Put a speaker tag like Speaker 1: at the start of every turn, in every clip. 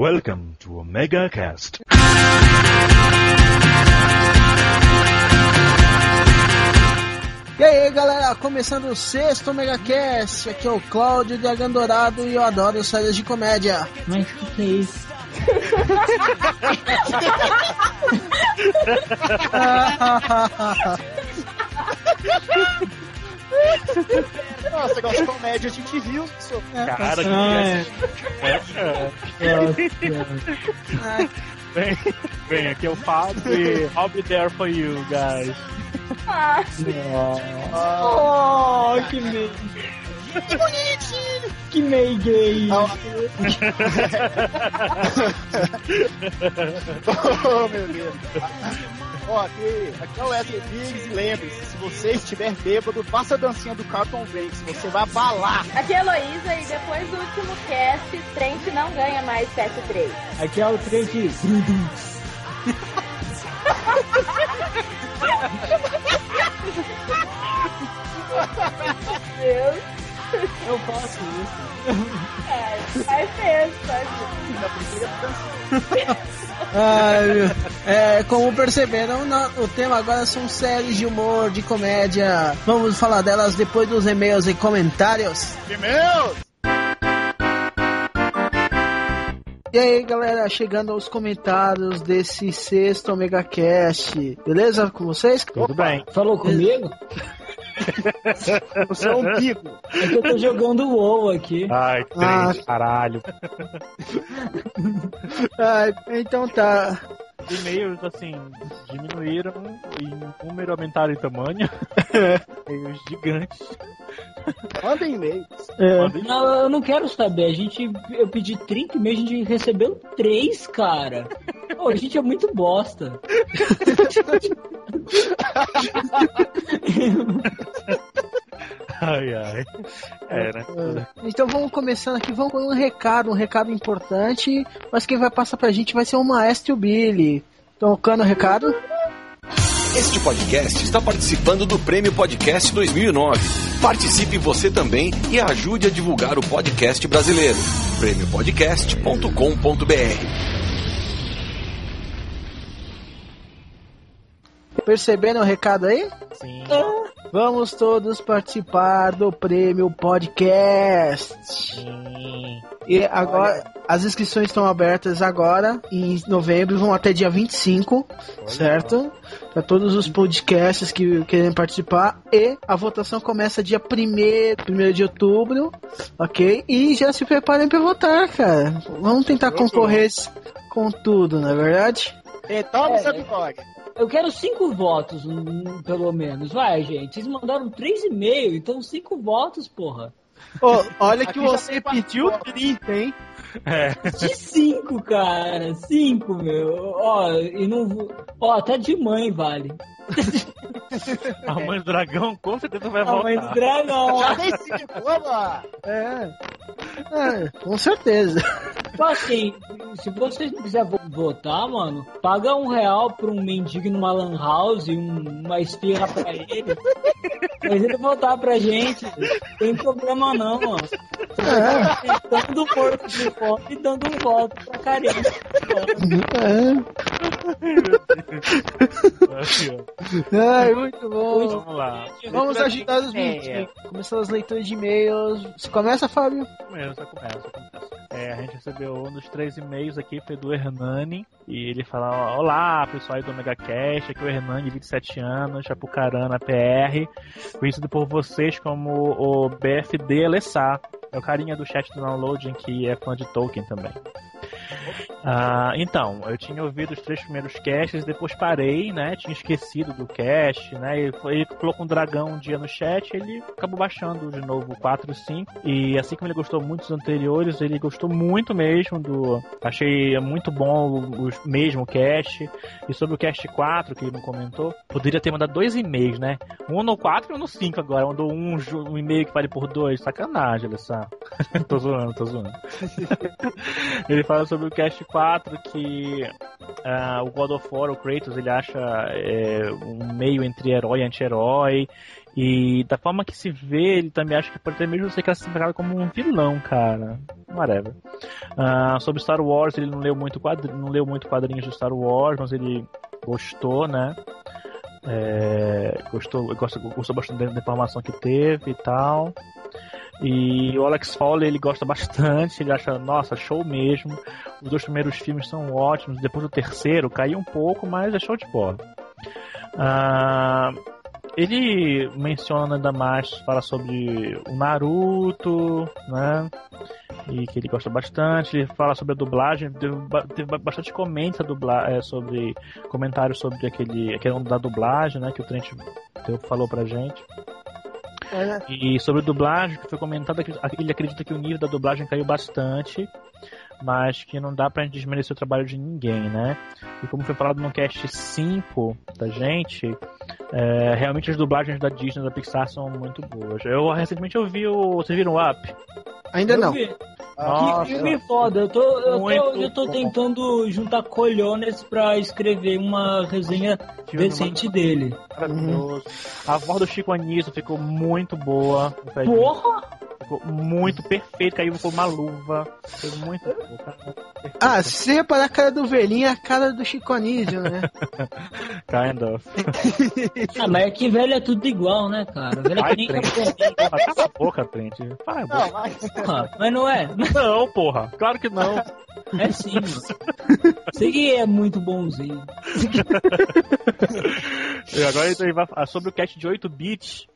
Speaker 1: Welcome to Omega Cast.
Speaker 2: E aí galera, começando o sexto Megacast, aqui é o Cláudio de Dragão Dourado e eu adoro séries de comédia.
Speaker 3: Mas o que, que é isso?
Speaker 4: Nossa, gosta de comédia, a gente viu isso.
Speaker 1: Cara,
Speaker 3: Ah,
Speaker 1: que Bem, bem, aqui é o Fábio e I'll be there for you guys.
Speaker 3: Oh, que meio. Que meio gay.
Speaker 4: oh, meu Deus. Ó, aqui, aqui é o Wesley Biggs e lembre-se, se você estiver bêbado, faça a dancinha do Carlton Banks, você vai abalar.
Speaker 5: Aqui é a Heloísa e depois do último cast, Trent não ganha mais PS3.
Speaker 3: Aqui é o trem de
Speaker 5: Deus.
Speaker 3: Eu faço isso.
Speaker 5: É, faz mesmo, faz mesmo.
Speaker 2: Ai, meu. é, como perceberam, o tema agora são séries de humor, de comédia. Vamos falar delas depois dos e-mails e comentários.
Speaker 4: E-mails!
Speaker 2: E aí galera, chegando aos comentários desse sexto Omega Cast, beleza com vocês?
Speaker 1: Tudo bem.
Speaker 3: Falou comigo?
Speaker 4: Você é um bico.
Speaker 3: É que eu tô jogando WoW aqui.
Speaker 1: Ai,
Speaker 2: Ah.
Speaker 1: trem, caralho.
Speaker 2: Ai, então tá.
Speaker 1: E-mails, assim, diminuíram em número, aumentaram em tamanho. E-mails gigantes.
Speaker 4: Mandem e-mails.
Speaker 2: É,
Speaker 3: Não, eu não quero saber. A gente, eu pedi 30 e-mails, a gente recebeu 3, cara. Pô, a gente é muito bosta.
Speaker 1: Ai, ai. É, né?
Speaker 2: Então vamos começando aqui, vamos com um recado, um recado importante, mas quem vai passar pra gente vai ser o Maestro Billy. Tocando o recado?
Speaker 6: Este podcast está participando do Prêmio Podcast 2009. Participe você também e ajude a divulgar o podcast brasileiro. prêmiopodcast.com.br
Speaker 2: Perceberam o recado aí?
Speaker 1: Sim.
Speaker 2: Vamos todos participar do prêmio podcast.
Speaker 1: Sim.
Speaker 2: E agora, as inscrições estão abertas agora, em novembro, vão até dia 25, certo? Para todos os podcasts que querem participar. E a votação começa dia 1 1 de outubro, ok? E já se preparem para votar, cara. Vamos tentar concorrer com tudo, não é verdade?
Speaker 4: Então,
Speaker 3: É,
Speaker 4: você bigode.
Speaker 3: Eu quero 5 votos, hum, pelo menos. Vai, gente. Vocês mandaram 3 e-mails, então 5 votos, porra.
Speaker 2: Ô, olha que você pediu
Speaker 4: votos.
Speaker 2: 30, hein?
Speaker 1: É.
Speaker 3: De 5, cara. 5, meu. Ó, e não. vou- Ó, até de mãe vale.
Speaker 1: A mãe do dragão com certeza vai
Speaker 3: A mãe do
Speaker 1: voltar.
Speaker 3: dragão.
Speaker 4: Já tem cinco, vamos lá.
Speaker 2: É. É, com certeza.
Speaker 3: Tipo assim, se vocês não quiserem vo- votar, mano, paga um real pra um mendigo numa lan house, um- uma esfirra pra ele. Mas ele votar pra gente, não tem problema não, mano.
Speaker 2: É,
Speaker 3: Dando morto de fome e dando um voto pra carente.
Speaker 2: é.
Speaker 1: Ó.
Speaker 2: Ai, muito bom.
Speaker 1: Vamos lá.
Speaker 2: Vamos ajudar os
Speaker 1: É.
Speaker 2: meninos. Começando as leituras de e-mails. Você começa, Fábio?
Speaker 1: Começa, começa, começa. É, a gente recebeu um dos três e-mails aqui, foi do Hernani, e ele fala, olá, pessoal aí do Omega Cash, aqui é o Hernani, de 27 anos, Chapucarana, PR, conhecido por vocês como o BFD Alessá, é o carinha do chat do Downloading que é fã de Tolkien também. Ah, então, eu tinha ouvido os três primeiros casts, depois parei, né? Tinha esquecido do cast, né? Ele, colocou um dragão um dia no chat, ele acabou baixando de novo o 4 e 5. E assim como ele gostou muito dos anteriores, ele gostou muito mesmo do. Achei muito bom o, o mesmo cast. E sobre o cast 4, que ele não comentou, poderia ter mandado dois e-mails, né? Um no 4 e um no 5 agora. Mandou um, um e-mail que vale por dois. Sacanagem, olha só. tô zoando, tô zoando. ele fala sobre o Cast 4 que ah, o God of War, o Kratos, ele acha é, um meio entre herói e anti-herói. E da forma que se vê, ele também acha que pode até mesmo ser classificado como um vilão, cara. Whatever. Ah, sobre Star Wars, ele não leu muito quadrinhos, não leu muito quadrinhos de Star Wars, mas ele gostou, né? É, gostou, gostou, gostou bastante da informação que teve e tal. E o Alex Fowler ele gosta bastante, ele acha, nossa, show mesmo. Os dois primeiros filmes são ótimos, depois do terceiro caiu um pouco, mas é show de bola. Ah, ele menciona ainda mais, fala sobre o Naruto, né? E que ele gosta bastante. Ele fala sobre a dublagem, teve, ba- teve bastante comenta é, sobre comentários sobre aquele, aquele da dublagem, né? Que o Trent falou pra gente. E sobre dublagem, que foi comentado que ele acredita que o nível da dublagem caiu bastante, mas que não dá pra gente desmerecer o trabalho de ninguém, né? E como foi falado no cast 5 da gente, é, realmente as dublagens da Disney da Pixar são muito boas. Eu recentemente eu vi o. Vocês viram o Up?
Speaker 2: Ainda
Speaker 3: Eu
Speaker 2: não.
Speaker 3: vi.
Speaker 1: Nossa,
Speaker 3: que filme foda. Eu tô, eu tô, eu tô tentando juntar colhones pra escrever uma resenha
Speaker 1: Filme
Speaker 3: decente dele.
Speaker 1: maravilhoso. A voz do Chico Anísio ficou muito boa.
Speaker 3: Porra!
Speaker 1: Ficou muito perfeito, caiu com uma luva. Foi muito.
Speaker 2: Ah, se você reparar a cara do velhinho, é a cara do Chico Anísio, né?
Speaker 1: Kind of.
Speaker 3: Ah, mas é que velho é tudo igual, né, cara? Velho é que nem
Speaker 1: Cala a boca, Trent.
Speaker 4: Não, mas...
Speaker 3: Porra, mas não é?
Speaker 1: Não, porra. Claro que não.
Speaker 3: É sim, mano. Sei que é muito bonzinho.
Speaker 1: E agora ele vai falar sobre o cast de 8 bits.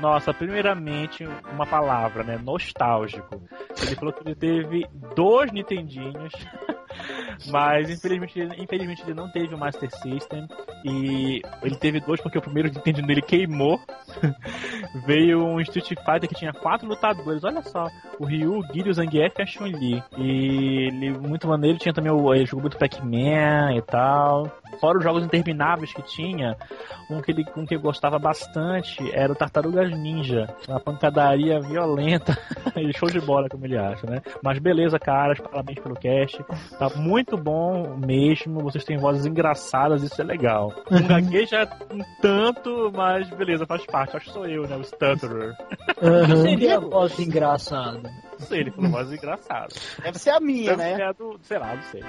Speaker 1: Nossa, primeiramente, uma palavra, né? Nostálgico. Ele falou que ele teve dois Nintendinhos, mas infelizmente, infelizmente ele não teve o Master System. E ele teve dois porque o primeiro Nintendo dele queimou. Veio um Street Fighter que tinha quatro lutadores, olha só. O Ryu, o Guile, o Zangief e a Chun-Li. E ele, muito maneiro, tinha também o. Ele jogou muito Pac-Man e tal. Fora os jogos intermináveis que tinha, um que ele um que eu gostava bastante era o Tartarugas Ninja. Uma pancadaria violenta. e show de bola, como ele acha, né? Mas beleza, caras, parabéns pelo cast. Tá muito bom mesmo. Vocês têm vozes engraçadas, isso é legal. Um gagueja um tanto, mas beleza, faz parte. Acho que sou eu, né? O Stutterer.
Speaker 3: O que seria a voz engraçada?
Speaker 1: Não sei, ele falou voz engraçada.
Speaker 4: Deve ser a minha,
Speaker 1: Deve
Speaker 4: né?
Speaker 1: ser a do, sei lá, não sei.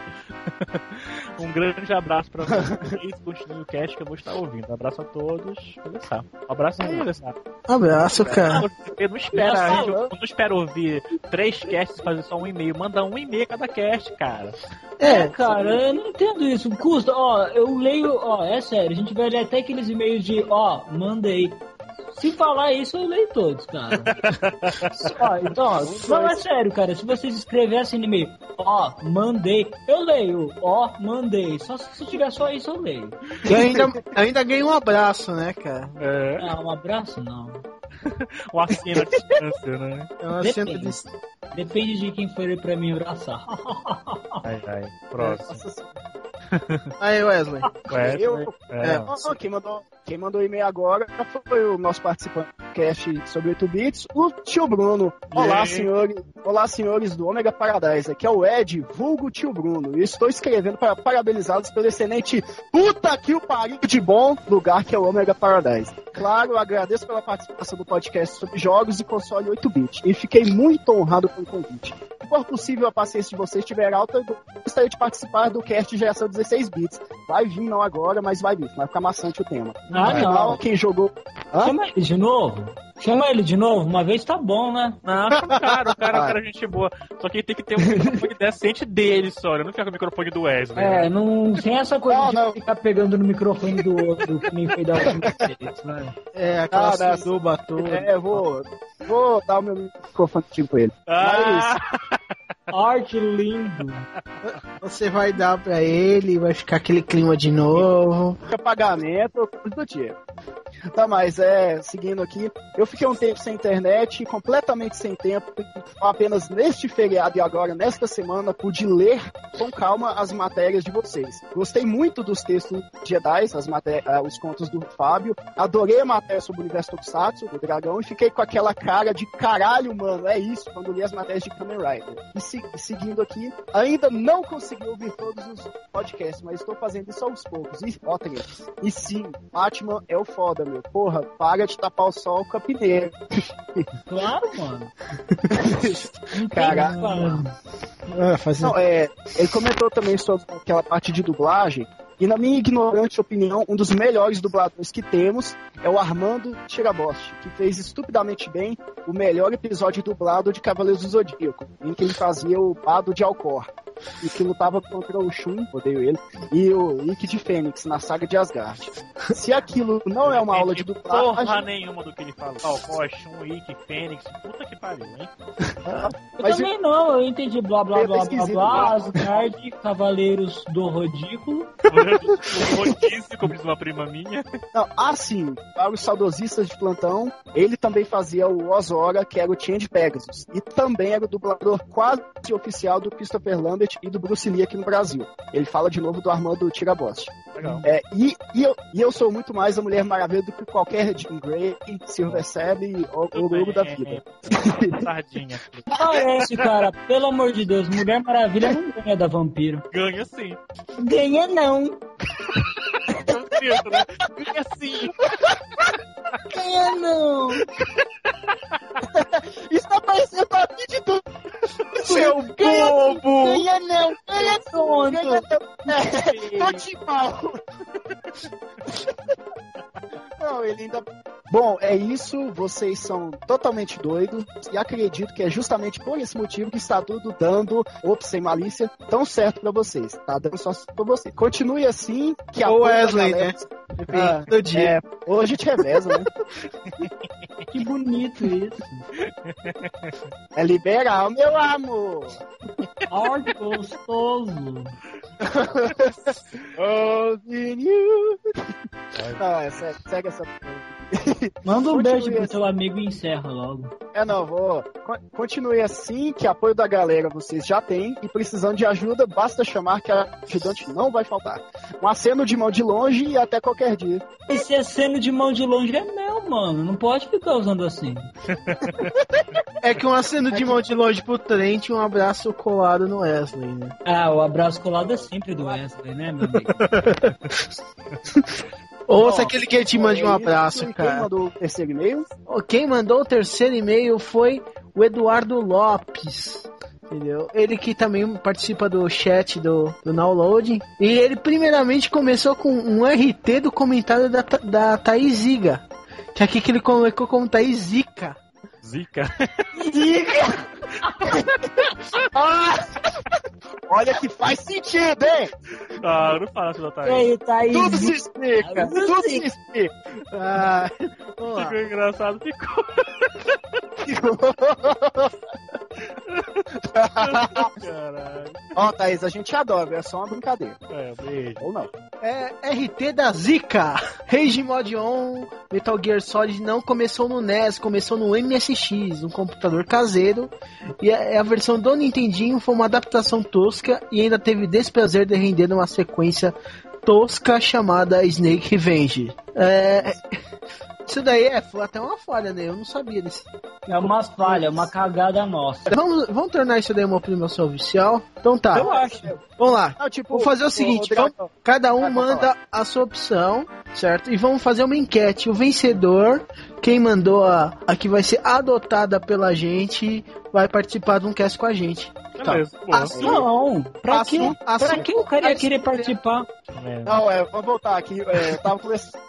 Speaker 1: um grande abraço pra vocês. Continue o cast que eu vou estar ouvindo. Um abraço a todos. Começar. Um abraço aí, Alessandro.
Speaker 2: Abraço, cara.
Speaker 1: Eu não espero, a gente, eu não espero ouvir três casts e fazer só um e-mail. Manda um e-mail cada cast, cara.
Speaker 2: É,
Speaker 3: Cara, eu não entendo isso. Custa, ó, eu leio, ó, é sério, a gente vai ler até aqueles e-mails de, ó, mandei. Se falar isso, eu leio todos, cara. ó, então, ó, não é sério, cara. Se vocês escrevessem no e-mail, ó, mandei, eu leio, ó, mandei. Só se tiver só isso, eu leio.
Speaker 2: e ainda, ainda ganhei um abraço, né, cara?
Speaker 1: É,
Speaker 3: Ah, um abraço, não.
Speaker 1: um assino à distância, né?
Speaker 2: É uma
Speaker 3: Depende.
Speaker 2: cena de...
Speaker 3: Depende de quem for pra me abraçar.
Speaker 1: Ai, ai. Próximo.
Speaker 4: Nossa.
Speaker 2: Aí, Wesley.
Speaker 1: Wesley,
Speaker 4: Eu-
Speaker 1: é,
Speaker 4: Ó, quem mandou, quem mandou e-mail agora foi o nosso participante do cast sobre 8 bits, o tio Bruno. Olá,
Speaker 1: Yeah.
Speaker 4: senhores. Olá, senhores do Omega Paradise. Aqui é o Ed, vulgo tio Bruno. E estou escrevendo para parabenizá-los pelo excelente puta que o pariu de bom lugar que é o Omega Paradise. Claro, agradeço pela participação do podcast sobre jogos e console 8 bits. E fiquei muito honrado pelo convite. Se for possível a paciência de vocês estiver alta, eu gostaria de participar do cast geração 16 bits. Vai vir, não agora, mas vai vir. Vai ficar maçante o tema.
Speaker 3: Ah,
Speaker 4: Afinal,
Speaker 3: não.
Speaker 4: quem jogou. Hã?
Speaker 3: Chama ele de novo. Chama ele de novo. Uma vez tá bom, né?
Speaker 1: Não, acho um cara, o cara, o cara é gente boa. Só que ele tem que ter um microfone decente dele só, né? não fica com o microfone do Wesley.
Speaker 3: É,
Speaker 1: né?
Speaker 3: não sem essa coisa
Speaker 4: Não,
Speaker 3: de
Speaker 4: não.
Speaker 3: ficar pegando no microfone do outro, que nem foi da última vez, né?
Speaker 2: É, aquela
Speaker 4: Ah, não.
Speaker 2: suruba toda.
Speaker 4: É, vou, vou dar o meu microfone pra ele.
Speaker 1: Ah,
Speaker 3: Arte lindo.
Speaker 2: Você vai dar pra ele, vai ficar aquele clima de novo.
Speaker 4: Fica pagamento, coisa do dia. Tá, mas é, seguindo aqui, eu fiquei um tempo sem internet, completamente sem tempo, apenas neste feriado e agora, nesta semana, pude ler com calma as matérias de vocês. Gostei muito dos textos de Jedi, as uh, os contos do Fábio, adorei a matéria sobre o universo Tokusatsu, do dragão, e fiquei com aquela cara de caralho, mano, é isso, quando li as matérias de Kamen Rider. E, se seguindo aqui, ainda não consegui ouvir todos os podcasts, mas estou fazendo isso aos poucos. E, ó, e sim, Batman é o foda, meu. Porra, para de tapar o sol com a peneira.
Speaker 3: Claro, mano.
Speaker 4: Caraca.
Speaker 2: Ah.
Speaker 4: Não, é, ele comentou também sobre aquela parte de dublagem. E na minha ignorante opinião, um dos melhores dubladores que temos é o Armando Tirabosti, que fez estupidamente bem o melhor episódio dublado de Cavaleiros do Zodíaco, em que ele fazia o Bado de Alcor e que lutava contra o Shun, odeio ele, e o Ikki de Fênix na saga de Asgard. Se aquilo não é uma aula de dublagem...
Speaker 1: Porra nenhuma do que ele fala. Ó, oh, Shun, Ikki, Fênix, puta que pariu, hein?
Speaker 3: eu Mas também eu... não, eu entendi blá blá blá blá blá, Asgard, Cavaleiros do Ridículo.
Speaker 1: Rodízio, como diz uma prima minha.
Speaker 4: Não, assim, para os saudosistas de plantão, ele também fazia o Ozora, que era o Change Pegasus, e também era o dublador quase oficial do Christopher Lambert e do Bruce Lee aqui no Brasil. Ele fala de novo do Armando Tiraboste.
Speaker 1: Legal.
Speaker 4: É, e, e, eu, e eu sou muito mais a Mulher Maravilha do que qualquer Jim Grey, Silver Sebe ou o logo da vida.
Speaker 1: Sardinha.
Speaker 3: Parece, cara. Pelo amor de Deus, Mulher Maravilha não ganha da vampiro.
Speaker 1: Ganha sim.
Speaker 3: Ganha não.
Speaker 1: Ganha sim.
Speaker 3: Ganha não.
Speaker 4: Isso tá parecendo a de tudo.
Speaker 1: Seu bobo!
Speaker 3: Ganha não, ganha tonto! Ganha
Speaker 4: não. Tô de mal! Não, ele ainda. Bom, é isso. Vocês são totalmente doidos. E acredito que é justamente por esse motivo que está tudo dando, ops, sem malícia, tão certo pra vocês. Tá dando só pra você. Continue assim, que a
Speaker 2: Ô Wesley, né?
Speaker 4: Ah, do dia. É, hoje te reveza, né?
Speaker 3: que bonito isso.
Speaker 4: É liberal, meu amor.
Speaker 3: Ai, que gostoso.
Speaker 4: oh, you. Não, é, segue, segue essa.
Speaker 3: Manda um beijo pro assim. seu amigo e encerra logo.
Speaker 4: É, não, vou. Continue assim, que apoio da galera vocês já têm, e precisando de ajuda, basta chamar que a ajudante não vai faltar. Um aceno de mão de longe e até qualquer dia.
Speaker 3: Esse aceno de mão de longe é meu, mano. Não pode ficar usando assim.
Speaker 2: é que um aceno de mão de longe pro Trent e um abraço colado no Wesley, né?
Speaker 3: Ah, o abraço colado é sempre do Wesley, né, meu amigo?
Speaker 2: Ouça aquele que te mande um abraço, cara.
Speaker 4: Quem mandou o terceiro e-mail?
Speaker 2: Quem mandou o terceiro e-mail foi o Eduardo Lopes. Entendeu? Ele que também participa do chat do, do Download. E ele primeiramente começou com um RT do comentário da, da Thaís Ziga. Que aqui que ele colocou como Thaís Zica.
Speaker 1: Zica?
Speaker 4: Zica! Ah, olha que faz sentido, hein?
Speaker 1: Ah, não fala da Thaís.
Speaker 3: Aí, Thaís.
Speaker 4: Tudo se explica, tudo se explica.
Speaker 2: Ah,
Speaker 1: ficou engraçado, ficou.
Speaker 4: Caralho. Ó, Thaís, a gente adora, é só uma brincadeira.
Speaker 1: É, beijo.
Speaker 4: Ou não.
Speaker 2: É RT da Zika. Rage Mod On, Metal Gear Solid não começou no NES, começou no MSX, um computador caseiro. E a, a versão do Nintendinho foi uma adaptação tosca e ainda teve desprazer de render uma sequência tosca chamada Snake Revenge. É. Isso daí é, foi até uma falha, né? Eu não sabia disso.
Speaker 3: É uma falha, uma cagada nossa.
Speaker 2: Vamos, vamos tornar isso daí uma opinião oficial? Então tá.
Speaker 3: Eu acho.
Speaker 2: Vamos lá.
Speaker 4: Não, tipo,
Speaker 2: vamos fazer o seguinte:
Speaker 4: o
Speaker 2: vamos, cada um manda a sua opção, certo? E vamos fazer uma enquete. O vencedor, quem mandou a, a que vai ser adotada pela gente, vai participar de um cast com a gente.
Speaker 1: Tá.
Speaker 3: Assim, não, pra, assim, que, assim, pra que o cara ia querer participar?
Speaker 4: É. Não, é, vamos voltar aqui. É, eu tava conversando.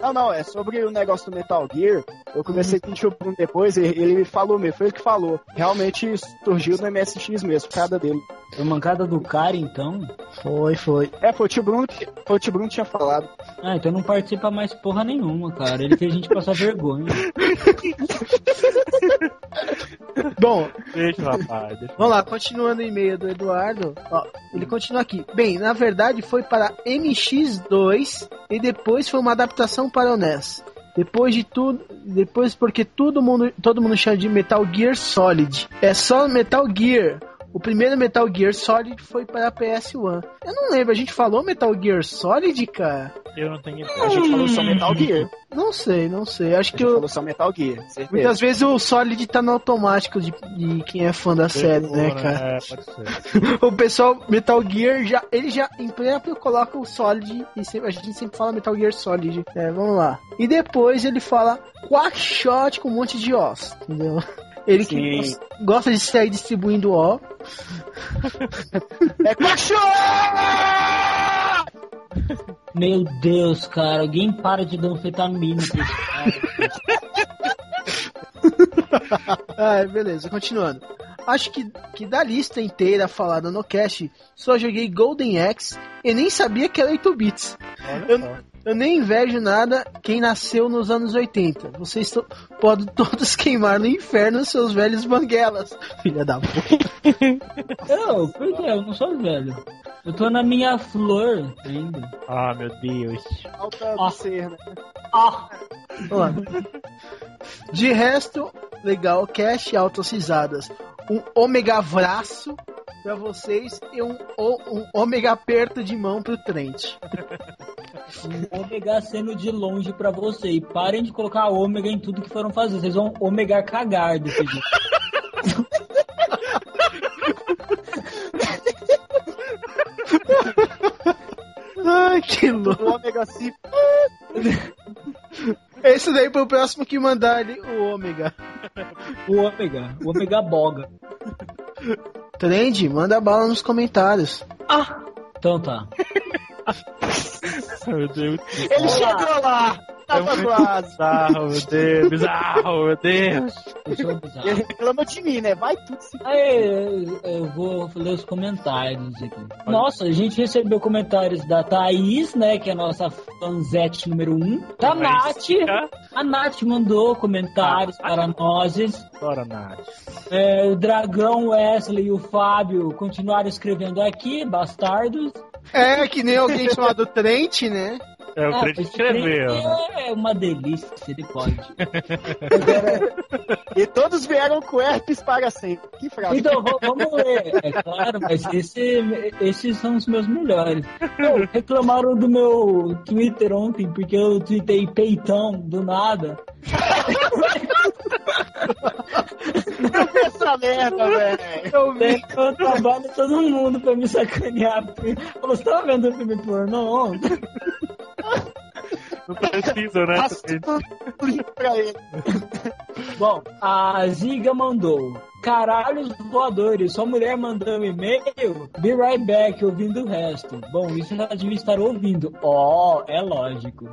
Speaker 4: Não, não, é sobre o negócio do Metal Gear. Eu comecei com o Tio Bruno depois, ele me falou mesmo, foi ele que falou. Realmente surgiu no MSX mesmo, cada dele.
Speaker 3: Foi mancada do cara, então?
Speaker 2: Foi, foi.
Speaker 4: É, foi o Tio Bruno que, foi o tio Bruno que tinha falado.
Speaker 3: Ah, então não participa mais porra nenhuma, cara. Ele fez a gente passar vergonha.
Speaker 2: Bom,
Speaker 1: deixa, rapaz.
Speaker 2: Vamos lá, continuando o e-mail do Eduardo. Ó, ele continua aqui. Bem, na verdade foi para MX2 e depois foi uma adaptação para o NES. Depois de tudo, depois porque todo mundo, todo mundo chama de Metal Gear Solid. É só Metal Gear. O primeiro Metal Gear Solid foi para a PS1. Eu não lembro, a gente falou Metal Gear Solid, cara?
Speaker 1: Eu não tenho
Speaker 4: A gente falou só Metal Gear.
Speaker 2: Não sei, não sei. Acho
Speaker 4: A
Speaker 2: que
Speaker 4: gente
Speaker 2: eu,
Speaker 4: falou só Metal Gear, certeza.
Speaker 2: muitas vezes o Solid tá no automático de, de quem é fã da série, né, cara?
Speaker 1: É, pode ser.
Speaker 2: O pessoal Metal Gear já, ele já em pleno coloca o Solid e sempre- a gente sempre fala Metal Gear Solid. É, vamos lá. E depois ele fala Quackshot com um monte de Os, entendeu? Ele que
Speaker 4: Sim.
Speaker 2: gosta, gosta de sair distribuindo O.
Speaker 4: É cachorro!
Speaker 3: Meu Deus, cara, alguém para de dar anfetamina pra esse cara.
Speaker 2: Ah, beleza, continuando. Acho que, que da lista inteira falada no cast, só joguei Golden Axe e nem sabia que era 8 bits.
Speaker 1: Olha
Speaker 2: Eu. Eu nem invejo nada quem nasceu nos anos 80. Vocês to- podem todos queimar no inferno seus velhos banguelas. Filha da puta.
Speaker 3: Não, por quê? Eu não sou velho. Eu tô na minha flor ainda.
Speaker 1: Ah, meu Deus.
Speaker 4: Alta
Speaker 3: Ó.
Speaker 4: ser, né?
Speaker 3: Ah,
Speaker 2: Vamos lá. De resto, legal, cash altas risadas. Um ômega abraço pra vocês e um, um ômega aperto de mão pro Trent.
Speaker 3: um ômega sendo de longe pra você. E parem de colocar ômega em tudo que foram fazer. Vocês vão ômega cagar desse jeito.
Speaker 2: Ai, que louco.
Speaker 4: O Omega C.
Speaker 2: Esse daí pro próximo que mandar ali, o ômega.
Speaker 3: O ômega. O ômega boga.
Speaker 2: Trend, manda bala nos comentários.
Speaker 3: Ah! Então tá.
Speaker 1: Meu Deus.
Speaker 4: Ele chegou lá!
Speaker 1: É
Speaker 4: Tava
Speaker 1: muito
Speaker 4: quase.
Speaker 1: bizarro, meu Deus. Bizarro, meu Deus.
Speaker 4: Ele reclama de mim, né? Vai tudo se.
Speaker 3: Aí, eu- eu vou ler os comentários aqui. Nossa, a gente recebeu comentários da Thaís, né? Que é a nossa fanzete número 1. Um, da Nath. A Nath mandou comentários para nós.
Speaker 1: Bora, Nath.
Speaker 3: É, o Dragão, o Wesley e o Fábio continuaram escrevendo aqui, bastardos.
Speaker 2: É, que nem alguém chamado Trent, né?
Speaker 1: É, o
Speaker 3: Ah,
Speaker 1: Trent
Speaker 3: esse
Speaker 1: escreveu.
Speaker 3: É uma delícia, se ele pode.
Speaker 4: E todos vieram com herpes para sempre. Que frase.
Speaker 3: Então, vamos ler. É claro, mas esse, esses são os meus melhores. Pô, reclamaram do meu Twitter ontem, porque eu tweetei peitão do nada.
Speaker 4: essa merda, velho.
Speaker 2: Eu
Speaker 3: Daí eu trabalho todo mundo pra me sacanear. porque Falou, você tava vendo o filme pornô ontem?
Speaker 1: Não precisa, né?
Speaker 4: Passa pra ele.
Speaker 3: Bom, a Ziga mandou. Caralhos voadores, sua mulher mandou um e-mail. Be right back, ouvindo o resto. Bom, isso ela devia estar ouvindo. Ó, é lógico.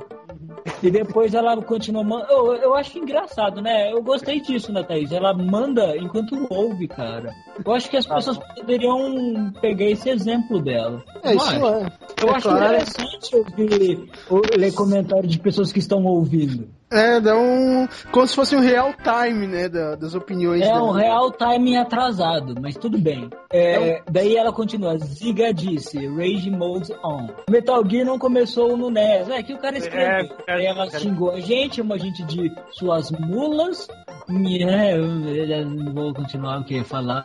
Speaker 3: E depois ela continua mandando. Eu, eu acho engraçado, né? Eu gostei disso, né, Thaís? Ela manda enquanto ouve, cara. Eu acho que as pessoas poderiam pegar esse exemplo dela.
Speaker 2: É,
Speaker 3: Não
Speaker 2: isso é.
Speaker 3: Eu
Speaker 2: É
Speaker 3: acho
Speaker 2: claro.
Speaker 3: interessante ouvir, ou ler comentário de pessoas que estão ouvindo.
Speaker 2: É, dá um. Como se fosse um real time, né? da- das opiniões
Speaker 3: É um real timing atrasado, mas tudo bem. É, Daí ela continua, Ziga disse, Rage Mode On. Metal Gear não começou no NES. É que o cara escreveu.
Speaker 1: É, o cara-
Speaker 3: Aí ela xingou a gente, chamou a gente de suas mulas. É, eu, eu não vou continuar o que ia falar.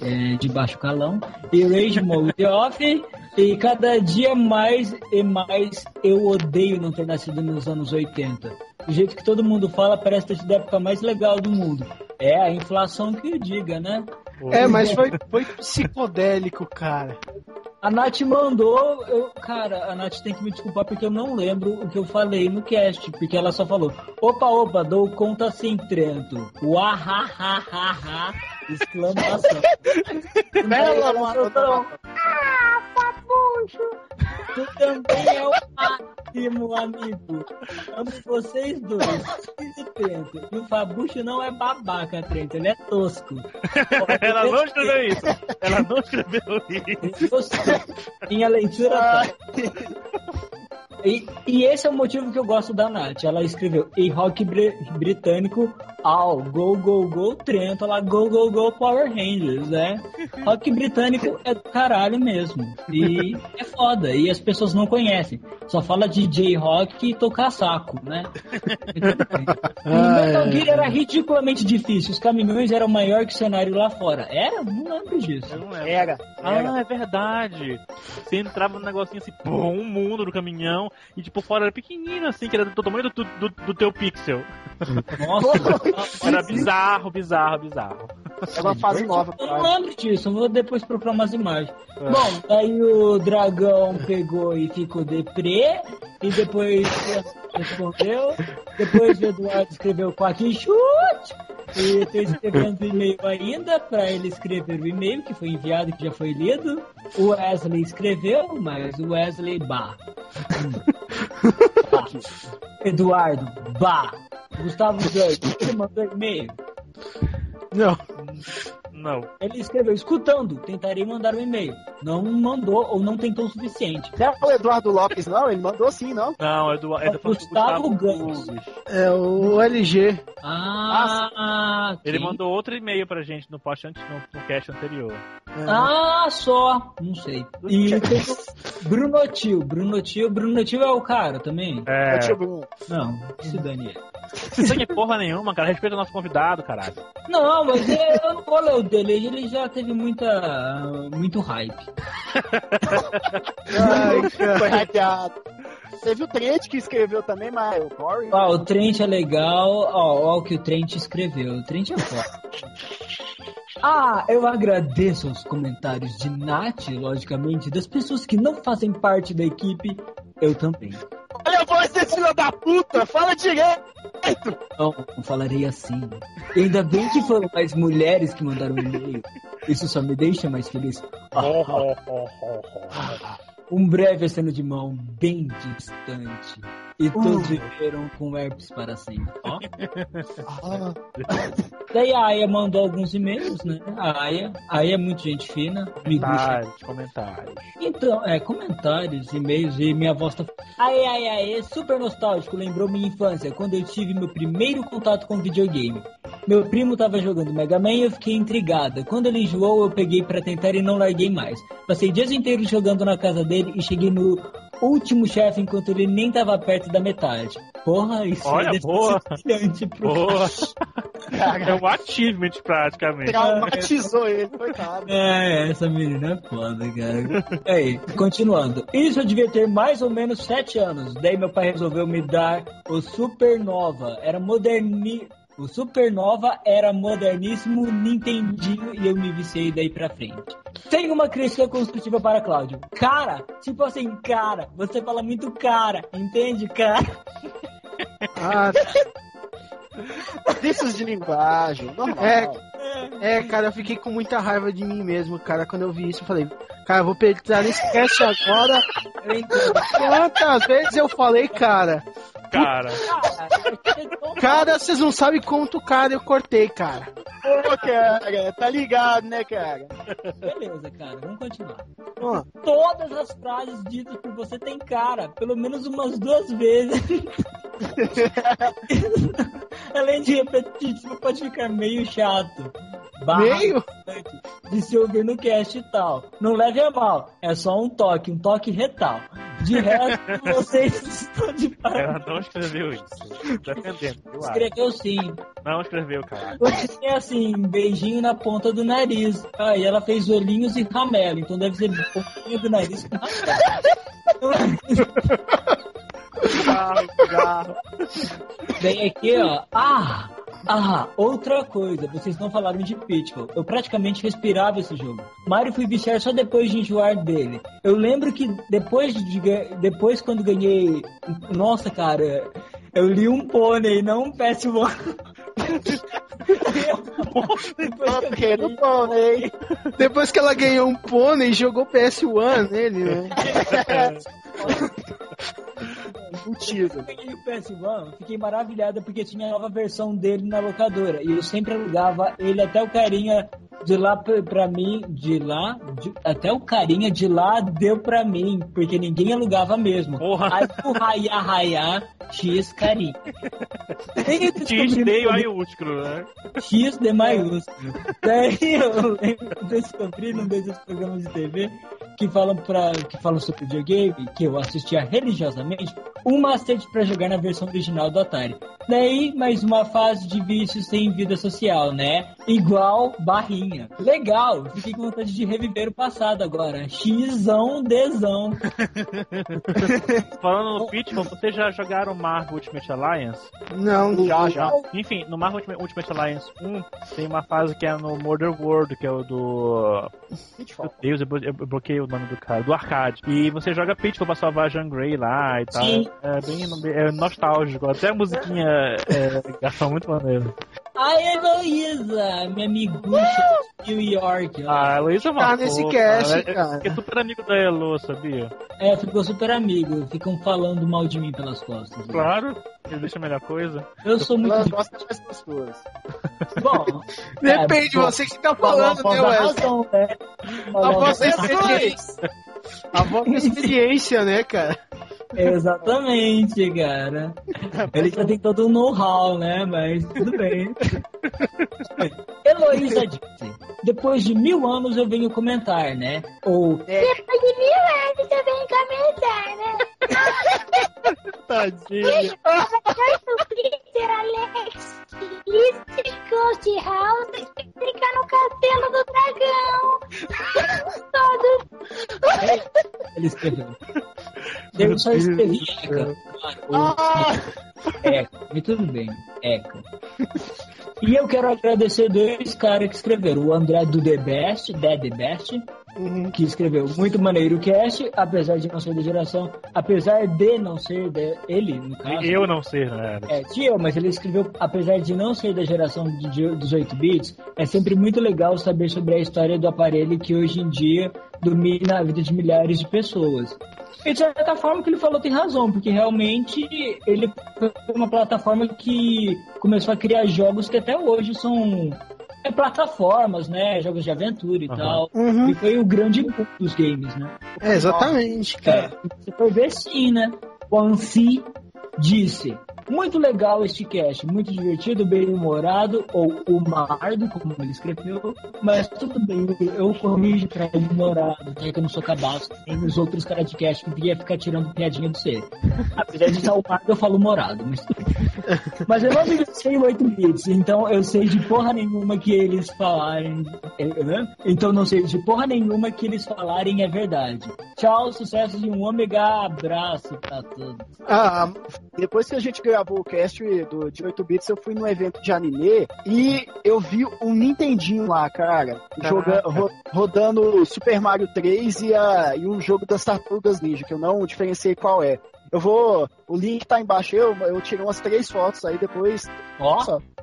Speaker 3: É, de baixo calão. E Rage Mode Off. E cada dia mais e mais eu odeio não ter nascido nos anos 80. Do jeito que todo mundo fala, parece ter sido a época mais legal do mundo. É a inflação que o diga, né?
Speaker 2: É, mas foi, foi psicodélico, cara.
Speaker 3: A Nath mandou, eu, cara, a Nath tem que me desculpar porque eu não lembro o que eu falei no cast, porque ela só falou, opa, opa, dou conta sem trento. Uahahaha, exclamação.
Speaker 4: Bela,
Speaker 3: ela
Speaker 4: mano.
Speaker 3: Ah, Tu também é o máximo, amigo. Amo vocês dois. E Trento. E o Fabucho não é babaca, Trento. Ele é tosco.
Speaker 1: Ela não escreveu isso. Ela não escreveu isso.
Speaker 3: Minha leitura tá. E, e esse é o motivo que eu gosto da Nath. Ela escreveu em rock bri- britânico Au, Go, Go, Go, Trento, lá, Go, Go, Go, Power Rangers, né? Rock britânico é do caralho mesmo. E é foda, e as pessoas não conhecem. Só fala de J-Rock e tocar saco, né? Metal Gear era ridiculamente difícil, os caminhões eram maior que o cenário lá fora. Era? Não lembro disso.
Speaker 1: Eu não lembro.
Speaker 4: Era. era.
Speaker 1: Ah, é verdade. Você entrava num negocinho assim, pô, um mundo do caminhão, e tipo, fora era pequenininho assim, que era do tamanho do, do, do teu pixel.
Speaker 3: Nossa,
Speaker 1: Era bizarro, bizarro, bizarro.
Speaker 4: É uma fase nova.
Speaker 3: eu não lembro disso, eu vou depois procurar umas imagens. Bom, daí o dragão pegou e ficou deprê, e depois respondeu, depois o Eduardo escreveu Quack Chute, e tô escrevendo e-mail ainda pra ele escrever o e-mail que foi enviado que já foi lido. O Wesley escreveu, mas o Wesley bah. Bah. Eduardo, bah. Gustavo Gans, ele mandou e-mail.
Speaker 2: Não.
Speaker 1: Não.
Speaker 3: Ele escreveu, escutando, tentarei mandar um e-mail. Não mandou ou não tentou o suficiente.
Speaker 4: Não é o Eduardo Lopes, não? Ele mandou sim, não?
Speaker 1: Não, é do, é do
Speaker 3: Gustavo
Speaker 1: Gustavo. Gomes.
Speaker 2: É o LG.
Speaker 3: Ah,
Speaker 1: Ele
Speaker 3: quem?
Speaker 1: mandou outro e-mail pra gente no post antes, no, no cast anterior.
Speaker 3: Ah, só. Não sei. E tem o Bruno Tio. Bruno Tio. Bruno Tio é o cara também?
Speaker 1: É.
Speaker 4: Tio Bruno.
Speaker 3: Não, esse Daniel.
Speaker 1: Isso aqui é porra nenhuma, cara. Respeita o nosso convidado, caralho.
Speaker 3: Não, mas eu não vou ler dele. Ele já teve muita. muito hype.
Speaker 2: Ai, cara.
Speaker 4: Foi hypeado. Teve o Trent que escreveu também, mas o Corey.
Speaker 3: Ah, o Trent é legal. Ó, ó o que o Trent escreveu. O Trent é foda. Ah, eu agradeço os comentários de Nath, logicamente, das pessoas que não fazem parte da equipe. Eu também.
Speaker 4: Olha a voz desse filho da puta! Fala direito!
Speaker 3: Não, não falarei assim. E ainda bem que foram mais mulheres que mandaram e-mail. Isso só me deixa mais feliz. Um breve aceno de mão bem distante. E todos viveram com herpes para sempre. Ó.
Speaker 4: Ah,
Speaker 3: Daí a Aya mandou alguns e-mails, né? A Aya, a Aya é muito gente fina.
Speaker 1: Comentários, comentários.
Speaker 3: Então, é, comentários, e-mails e minha voz tá. Ai, ai, ai, super nostálgico, lembrou minha infância, quando eu tive meu primeiro contato com videogame. Meu primo tava jogando Mega Man e eu fiquei intrigada. Quando ele enjoou, eu peguei pra tentar e não larguei mais. Passei dias inteiros jogando na casa dele e cheguei no último chefe enquanto ele nem tava perto da metade. Porra, isso
Speaker 1: Olha,
Speaker 3: é
Speaker 1: boa.
Speaker 3: pro
Speaker 1: Boa. É um achievement, praticamente.
Speaker 4: traumatizou ele, coitado.
Speaker 3: É, essa menina é foda, cara. Aí, continuando. Isso eu devia ter mais ou menos 7 anos. Daí meu pai resolveu me dar o Supernova. Era moderni... O Supernova era moderníssimo Nintendinho e eu me viciei daí pra frente. Tem uma crítica construtiva para Cláudio. Cara, tipo assim, cara, você fala muito cara, entende, cara?
Speaker 2: Ah,
Speaker 4: Vícios de linguagem, normal.
Speaker 2: É. é, cara, eu fiquei com muita raiva de mim mesmo, cara. Quando eu vi isso, eu falei, cara, eu vou entrar nesse cast agora. Quantas vezes eu falei, cara?
Speaker 1: Cara,
Speaker 3: Cara,
Speaker 2: vocês não sabem quanto cara eu cortei, cara.
Speaker 4: Pô, cara, tá ligado, né, cara?
Speaker 3: beleza, cara, vamos continuar.
Speaker 2: Ó,
Speaker 3: todas as frases ditas por você tem cara, pelo menos umas duas vezes. Além de repetitivo, pode ficar meio chato. Barra
Speaker 2: meio?
Speaker 3: de se ouvir no cast e tal. Não leve a mal, é só um toque, um toque retal. De resto, vocês estão de parabéns.
Speaker 1: ela não escreveu isso. Eu acho.
Speaker 3: Escreveu sim.
Speaker 1: Não escreveu, cara.
Speaker 3: Continha assim, beijinho na ponta do nariz. Ah, e ela fez olhinhos e ramela, então deve ser pontinha do nariz com ramela. Vem aqui, ó. Ah! Ah, outra coisa, vocês não falaram de Pitfall. Eu praticamente respirava esse jogo. Mario fui viciar só depois de enjoar dele. Eu lembro que depois de depois quando ganhei, nossa, cara, eu li um pônei, não um PS1.
Speaker 4: Pônei.
Speaker 2: Depois que ela ganhou um pônei e jogou PS1 nele, né?
Speaker 4: Embutido.
Speaker 3: Eu peguei o PS1, fiquei maravilhada porque tinha a nova versão dele na locadora. E eu sempre alugava ele até o carinha de lá pra, mim, de lá, de- até o carinha de lá deu pra mim, porque ninguém alugava mesmo.
Speaker 1: Porra.
Speaker 3: Aí o Raiá Raiá, X carinha. Aí
Speaker 1: X
Speaker 3: no
Speaker 1: meio
Speaker 3: começo-
Speaker 1: maiúsculo, né?
Speaker 3: X de maiúsculo. Daí eu lembro descobrir num desses programas de TV que falam, pra, que falam sobre videogame, que eu assistia religiosamente, um macete pra jogar na versão original do Atari. Daí, mais uma fase de vícios sem vida social, né? Igual barrinha. Legal, fiquei com vontade de reviver o passado agora. Xão, Dzão.
Speaker 1: Falando no Pitfall, vocês já jogaram Marvel Ultimate Alliance?
Speaker 2: Não,
Speaker 4: Já, já.
Speaker 1: Enfim, no Marvel Ultimate- Ultimate Alliance 1 tem uma fase que é no Murder World, que é o do. Meu Deus, eu bloqueei o nome do cara, do arcade. E você joga Pitfall pra salvar a Jean Grey lá e tal.
Speaker 3: Sim.
Speaker 1: É bem é nostálgico, até a musiquinha é, é muito maneiro.
Speaker 3: A Heloísa, minha amigucha de New York. ó.
Speaker 1: Ah, a Luísa é uma
Speaker 2: Tá nesse
Speaker 1: fofa,
Speaker 2: cast,
Speaker 1: ela é-
Speaker 2: cara.
Speaker 1: É super amigo da Elo, sabia?
Speaker 3: É, ficou super amigo. Ficam falando mal de mim pelas costas.
Speaker 1: Claro, ele deixa a melhor coisa.
Speaker 3: Eu sou muito.
Speaker 4: Elas gostam mais gostoso.
Speaker 3: Bom.
Speaker 2: Depende,
Speaker 3: é, bom,
Speaker 2: você que tá falando, né, Wesley?
Speaker 3: razão, né?
Speaker 2: A voz da
Speaker 3: razão.
Speaker 2: experiência. A voz da experiência, né, cara?
Speaker 3: Exatamente, cara. Ele já tem todo o know-how, né? Mas tudo bem. Heloísa disse: Depois de mil anos eu venho comentar, né? Ou
Speaker 5: Depois de mil anos eu venho comentar, né?
Speaker 1: Tadinha.
Speaker 5: Alex, Lister, Ghost House, fica no castelo do dragão. Todos.
Speaker 3: ele escreveu. Eu só escrevi Eca. Claro, ou- Eca. Mas tudo bem. Eca. E eu quero agradecer dois caras que escreveram. O André do The Best, The The Best, que escreveu muito maneiro o cast, apesar de não ser da geração, apesar de não ser de, ele, no caso.
Speaker 1: Eu não sei, né?
Speaker 3: É, tio, mas ele escreveu, apesar de não ser da geração de, de, dos 8 bits, é sempre muito legal saber sobre a história do aparelho que hoje em dia domina a vida de milhares de pessoas. E de certa forma que ele falou tem razão, porque realmente ele foi uma plataforma que começou a criar jogos que até hoje são é, plataformas, né? Jogos de aventura e
Speaker 1: Aham.
Speaker 3: tal.
Speaker 2: Uhum.
Speaker 3: E foi o grande boom dos games, né?
Speaker 2: É, exatamente,
Speaker 3: É,
Speaker 2: cara.
Speaker 3: você foi ver sim, né? O Ansi disse: Muito legal este cast, muito divertido, bem humorado, ou humardo, como ele escreveu, mas tudo bem, eu corrijo pra humorado, já que eu não sou cabaço, tem os outros caras de cast que viria ficar tirando piadinha do ser. Apesar de estar humardo, eu falo humorado, mas. Mas eu não me sei 8 bits, então eu sei de porra nenhuma que eles falarem. é, né? Então não sei de porra nenhuma que eles falarem é verdade. Tchau, sucesso de um ômega abraço pra todos.
Speaker 4: Ah, depois que a gente gravou o cast do, de 8 bits, eu fui num evento de anime e eu vi um Nintendinho lá, cara, joga, ro- rodando Super Mario 3 e, a, e um jogo das Tartarugas Ninja, que eu não diferenciei qual é. Eu vou. O link tá embaixo, eu, eu tirei umas três fotos aí depois.
Speaker 3: Ó,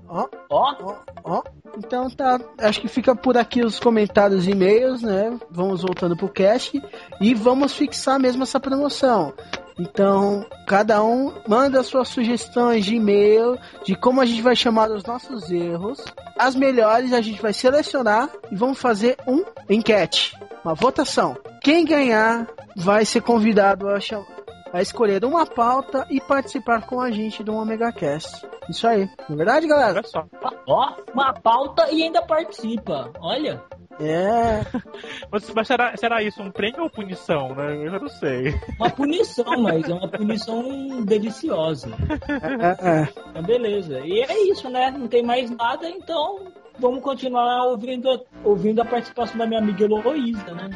Speaker 2: ó,
Speaker 3: ó,
Speaker 2: ó. Então tá, acho que fica por aqui os comentários e e-mails, né? Vamos voltando pro cast e vamos fixar mesmo essa promoção. Então, cada um manda suas sugestões de e-mail de como a gente vai chamar os nossos erros. As melhores a gente vai selecionar e vamos fazer um enquete, uma votação. Quem ganhar vai ser convidado a, cham- a escolher uma pauta e participar com a gente do Omega Cast. Isso aí, não é verdade, galera?
Speaker 1: Olha só.
Speaker 3: ó, uma pauta e ainda participa. Olha,
Speaker 2: É.
Speaker 1: Mas, mas será, será isso um prêmio ou punição, né? Eu já não sei.
Speaker 3: uma punição, mas é uma punição deliciosa.
Speaker 2: é, é.
Speaker 3: Mas beleza. E é isso, né? Não tem mais nada, então vamos continuar ouvindo, ouvindo a participação da minha amiga Heloísa, né?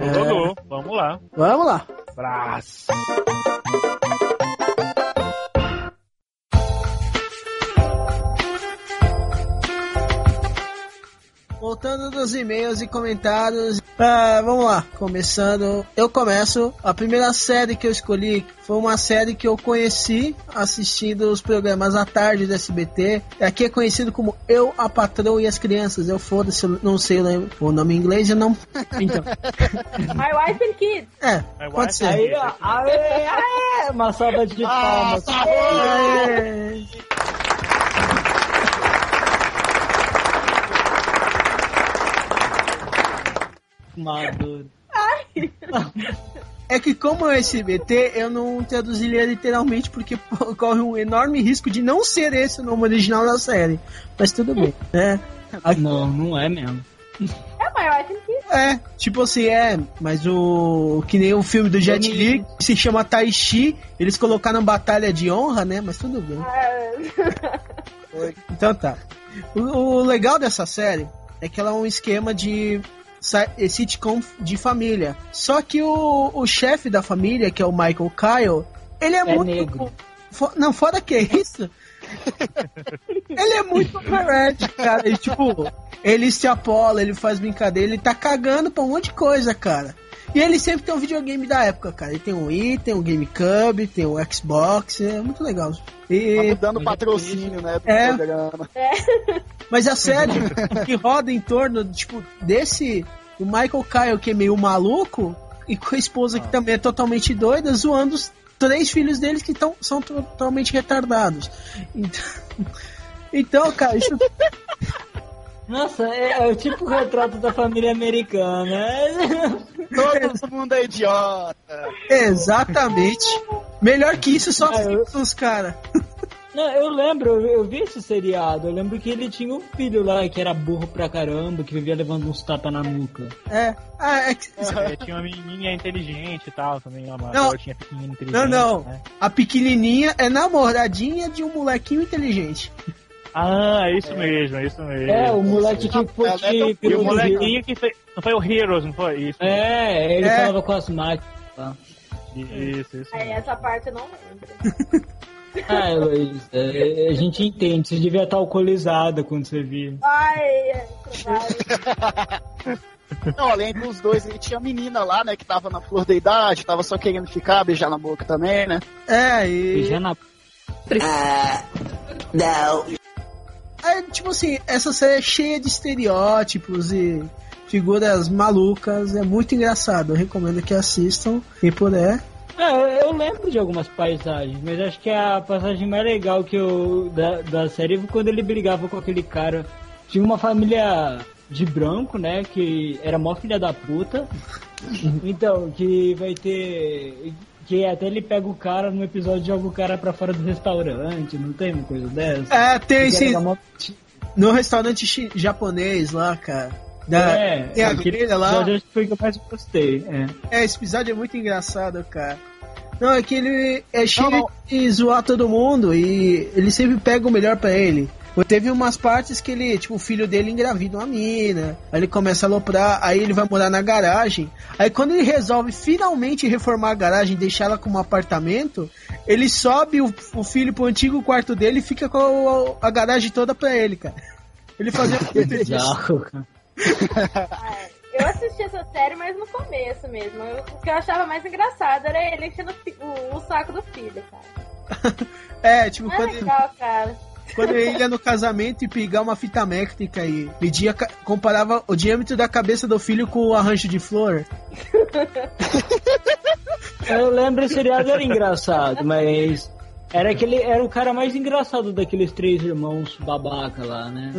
Speaker 2: É.
Speaker 1: Vamos lá.
Speaker 2: Vamos lá.
Speaker 1: Abraço.
Speaker 2: Voltando dos e-mails e comentários. Ah, vamos lá, começando. Eu começo. A primeira série que eu escolhi foi uma série que eu conheci assistindo os programas à tarde do SBT. Aqui é conhecido como Eu, a Patroa e as Crianças. Eu foda-se, não sei o nome em inglês, eu não.
Speaker 3: Então,
Speaker 5: My Wife and Kids.
Speaker 2: É,
Speaker 1: My
Speaker 2: pode ser.
Speaker 3: aí, ó, aê, aê, uma salva de palmas.
Speaker 2: É.
Speaker 3: Maduro.
Speaker 2: É que como é SBT, eu não traduziria literalmente porque corre um enorme risco de não ser esse o nome original da série. Mas tudo bem, né?
Speaker 3: Não, não é mesmo.
Speaker 5: É maior que isso.
Speaker 2: É, tipo assim, é, mas o. Que nem o filme do Jet Li, que se chama Tai Chi, eles colocaram Batalha de Honra, né? Mas tudo bem.
Speaker 5: Ah,
Speaker 2: Então tá. O, o legal dessa série é que ela é um esquema de sitcom de família. Só que o, o chefe da família, que é o Michael Kyle, ele é,
Speaker 3: É
Speaker 2: muito.
Speaker 3: negro.
Speaker 2: não, fora que é isso. ele é muito overrated, cara. E, tipo, ele se apola, ele faz brincadeira, ele tá cagando pra um monte de coisa, cara. E ele sempre tem um videogame da época, cara. Ele tem um Wii, tem um GameCube, tem um Xbox, é muito legal.
Speaker 4: Tá
Speaker 2: E,
Speaker 4: mudando o patrocínio, né,
Speaker 2: É.
Speaker 4: programa.
Speaker 2: mas a série que roda em torno, tipo, desse. O Michael Kyle, que é meio maluco, e com a esposa que também é totalmente doida, zoando os três filhos deles que tão, são totalmente retardados. Então, então cara, isso
Speaker 3: Nossa, é, é o tipo retrato da família americana.
Speaker 4: Todo mundo é idiota.
Speaker 2: exatamente. Melhor que isso, só
Speaker 3: Ah, eu-
Speaker 2: Simpsons, cara.
Speaker 3: Não, eu lembro, eu, eu vi esse seriado. Eu lembro que ele tinha um filho lá que era burro pra caramba, que vivia levando uns tapas na nuca.
Speaker 2: É. Ah, é que-
Speaker 1: É, tinha uma menininha inteligente e tal, também uma
Speaker 2: Não.
Speaker 1: garotinha pequenininha inteligente.
Speaker 2: Não, não.
Speaker 1: né?
Speaker 2: a pequenininha é namoradinha de um molequinho inteligente.
Speaker 1: Ah, é isso mesmo, é isso mesmo.
Speaker 3: É, o moleque que foi
Speaker 4: é
Speaker 1: E o molequinho que fez. Não foi o Heroes, não foi? Isso.
Speaker 3: É, ele
Speaker 2: É.
Speaker 3: falava com as máquinas. Tá?
Speaker 1: Isso, isso.
Speaker 5: Aí essa parte eu não lembro.
Speaker 3: Ah, é, a gente entende. Você devia estar alcoolizada quando você viu.
Speaker 5: Ai, é.
Speaker 4: Não, além dos dois, ele tinha a menina lá, né, que tava na flor da idade, tava só querendo ficar, beijar na boca também, né?
Speaker 2: É, e.
Speaker 3: Beijar na
Speaker 2: É, tipo assim, essa série é cheia de estereótipos e figuras malucas. É muito engraçado. Eu recomendo que assistam, quem puder.
Speaker 3: É, eu lembro de algumas paisagens, mas acho que a passagem mais legal que eu da, da série foi quando ele brigava com aquele cara. Tinha uma família de branco, né? Que era mó filha da puta. Então, que vai ter. Que até ele pega o cara no episódio e joga o cara pra fora do restaurante, não tem uma coisa dessa?
Speaker 2: É, tem
Speaker 3: era mó-
Speaker 2: No restaurante japonês lá, cara. Da,
Speaker 3: É,
Speaker 2: tem a
Speaker 3: aquele
Speaker 2: grelha lá.
Speaker 3: que foi que eu mais gostei. É.
Speaker 2: É, esse episódio é muito engraçado, cara. Não, é que ele é cheio
Speaker 4: Não, não.
Speaker 2: de zoar todo mundo e ele sempre pega o melhor pra ele. Teve umas partes que ele, tipo, o filho dele engravida uma mina, aí ele começa a aloprar, aí ele vai morar na garagem. Aí quando ele resolve finalmente reformar a garagem e deixar ela como apartamento, ele sobe o, o filho pro antigo quarto dele e fica com a, a garagem toda pra ele, cara. Ele fazia muito disso.
Speaker 5: Ah, Eu assisti essa série, mas no começo mesmo. Eu- o que eu achava mais engraçado era ele enchendo o o, saco do filho, cara.
Speaker 2: É, tipo,
Speaker 5: é
Speaker 2: quando ele,
Speaker 5: legal, cara.
Speaker 2: Quando ele ia no casamento e pegar uma fita métrica e media, comparava o diâmetro da cabeça do filho com o arranjo de flor.
Speaker 3: Eu lembro esse seriado era engraçado, mas era aquele era o cara mais engraçado daqueles três irmãos babaca lá, né?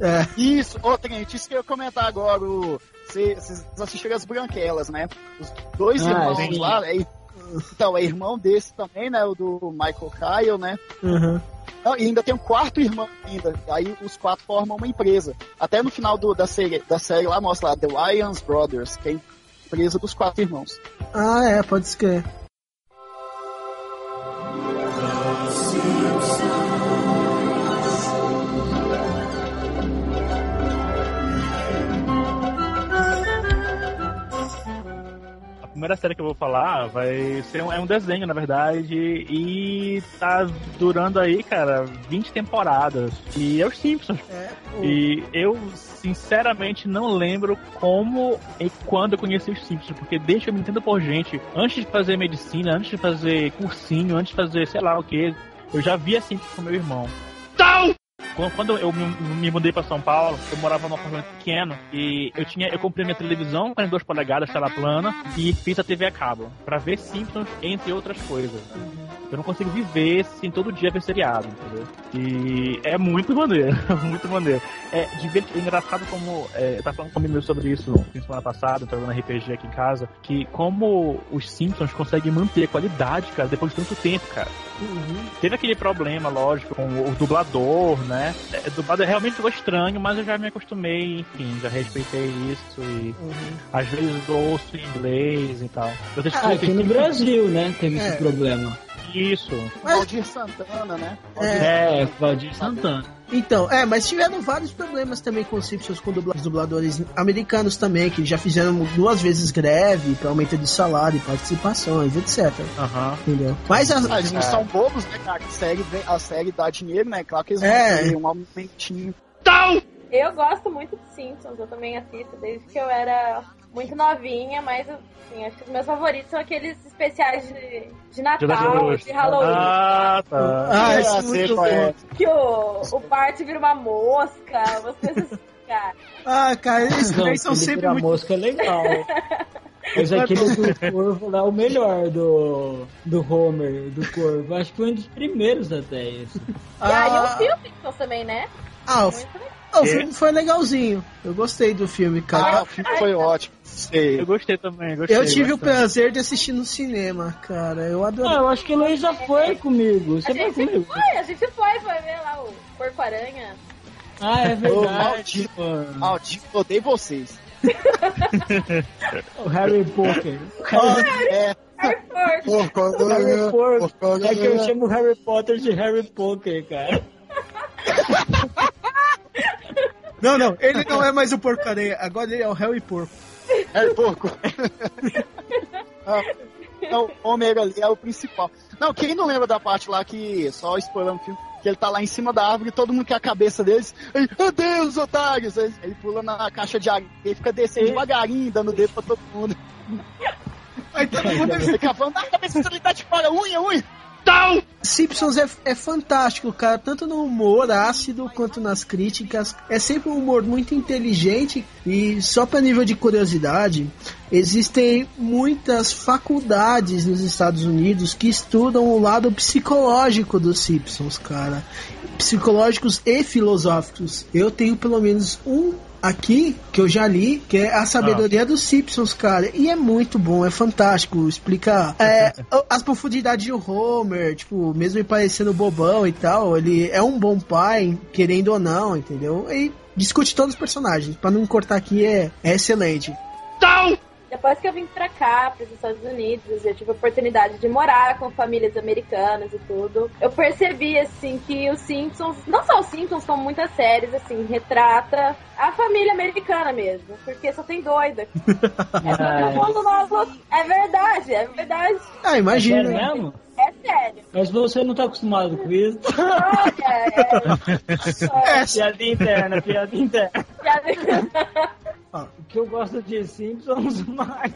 Speaker 2: É,
Speaker 4: Isso, ô, Trent, isso que eu ia comentar agora. o- Vocês vocês assistiram as branquelas, né? Os dois
Speaker 3: Ah,
Speaker 4: irmãos
Speaker 3: sim.
Speaker 4: lá, é, então, é irmão desse também, né? O do Michael Kyle, né?
Speaker 2: uhum.
Speaker 4: Não, e ainda tem um quarto irmão ainda. Aí os quatro formam uma empresa. Até no final do- da, série, da série lá mostra lá, The Wyans Brothers, que é a empresa dos quatro irmãos.
Speaker 2: Ah, é, pode escrever.
Speaker 1: Primeira série que eu vou falar vai ser um, é um desenho, na verdade, e tá durando aí, cara, 20 temporadas. E é os Simpsons.
Speaker 2: É, o-
Speaker 1: E eu, sinceramente, não lembro como e quando eu conheci os Simpsons, porque desde que eu me entendo por gente, antes de fazer medicina, antes de fazer cursinho, antes de fazer sei lá o que, eu já via Simpsons com meu irmão. Quando- Quando eu me, mudei pra São Paulo, eu morava num apartamento pequeno e eu tinha, eu comprei minha televisão 42 polegadas, tela plana e fiz a TV a cabo pra ver Simpsons entre outras coisas. Eu não consigo viver sem todo dia ver seriado, entendeu? E é muito maneiro, muito maneiro. É divertido, engraçado como. É, eu tava falando comigo sobre isso na semana passada, jogando RPG aqui em casa, que como os Simpsons conseguem manter a qualidade, cara, depois de tanto tempo, cara. Teve aquele problema, lógico, com o dublador, né? É, dublado realmente ficou estranho, mas eu já me acostumei, enfim, já respeitei isso e às vezes ouço em inglês e tal. Eu
Speaker 3: Ah, aqui no Brasil, né? Teve
Speaker 2: É.
Speaker 3: esse problema.
Speaker 1: Isso.
Speaker 4: Valdir Santana, né?
Speaker 3: É, Valdir Santana.
Speaker 2: Então, é, mas tiveram vários problemas também com os Simpsons, com dubla- os dubladores americanos também, que já fizeram duas vezes greve para aumento de salário, participações, etc.
Speaker 1: Aham.
Speaker 2: Entendeu? Mas as,
Speaker 4: Ah, eles não são bobos, né, cara? A série, vem- a série dá dinheiro, né? Claro que eles
Speaker 2: É.
Speaker 4: vão ter um aumentinho.
Speaker 5: Eu gosto muito de Simpsons, eu também assisto desde que eu era muito novinha, mas assim, acho que os meus favoritos são aqueles especiais de, de Natal,
Speaker 1: Natal.
Speaker 5: de Halloween.
Speaker 1: Ah, tá.
Speaker 2: Ah,
Speaker 4: É,
Speaker 2: esse é muito
Speaker 4: é.
Speaker 2: bom.
Speaker 5: Que o, o Bart vira uma mosca, assim, cara.
Speaker 2: Ah, cara,
Speaker 3: Não,
Speaker 2: daí são sempre
Speaker 3: vira
Speaker 2: muito.
Speaker 3: mosca é legal. Mas aquele do Corvo lá é o melhor do, do Homer, do Corvo. Acho que foi um dos primeiros até esse.
Speaker 5: E aí
Speaker 2: Ah,
Speaker 5: o filme Simpsons também, né?
Speaker 2: ah, o,
Speaker 5: Muito legal.
Speaker 2: ah, o filme foi legalzinho. Eu gostei do filme,
Speaker 4: Ah,
Speaker 2: cara.
Speaker 4: o filme foi ótimo. Sei.
Speaker 1: Eu gostei também, gostei.
Speaker 2: eu tive o
Speaker 1: bastante.
Speaker 2: prazer de assistir no cinema, cara. Eu
Speaker 3: Ah,
Speaker 2: adorei.
Speaker 3: eu acho que o Luiz já foi comigo. Você
Speaker 5: A gente
Speaker 3: comigo?
Speaker 5: foi, a gente foi, foi ver lá o Porco-Aranha.
Speaker 3: Ah, é
Speaker 4: Ô,
Speaker 3: verdade.
Speaker 4: maldito.
Speaker 3: mano.
Speaker 4: Maldito, odeio vocês.
Speaker 3: O Harry Potter.
Speaker 4: É,
Speaker 5: Porco.
Speaker 3: Harry Potter. É que eu chamo Harry Potter de Harry Potter, cara.
Speaker 2: Não, não, ele não é mais o porcaria, agora ele é o Harry Porco.
Speaker 4: É porco. Não, o Ômega ali é o principal. Não, quem não lembra da parte lá que, só spoilando o filme, que ele tá lá em cima da árvore e todo mundo quer a cabeça deles. Aí, meu Deus, otários! Aí ele pula na caixa de água e fica descendo devagarinho, dando dedo pra todo mundo.
Speaker 2: Aí todo mundo
Speaker 4: Ele fica falando, ah, a cabeça dele tá de fora, unha, unha!
Speaker 2: Simpsons é, é fantástico, cara, tanto no humor ácido quanto nas críticas. É sempre um humor muito inteligente e só para nível de curiosidade, existem muitas faculdades nos Estados Unidos que estudam o lado psicológico dos Simpsons, cara. Psicológicos e filosóficos. Eu tenho pelo menos um aqui que eu já li, que é a sabedoria dos Simpsons, cara. E é muito bom, é fantástico. Explica é, as profundidades de Homer, tipo, mesmo ele parecendo bobão e tal, ele é um bom pai, querendo ou não, entendeu? E discute todos os personagens. Pra não cortar aqui, é, é excelente.
Speaker 5: Depois que eu vim pra cá, pros Estados Unidos, eu tive a oportunidade de morar com famílias americanas e tudo. Eu percebi, assim, que os Simpsons, não só os Simpsons, como muitas séries, assim, retrata a família americana mesmo. Porque só tem doida. É todo mundo maluco. É verdade, é verdade.
Speaker 2: Ah,
Speaker 3: É
Speaker 2: imagina.
Speaker 3: sério mesmo?
Speaker 5: É sério.
Speaker 3: Mas você não tá acostumado com isso?
Speaker 5: Olha, é.
Speaker 2: É,
Speaker 3: piada interna, piada interna.
Speaker 5: é-
Speaker 3: O que eu gosto de Simpsons mais.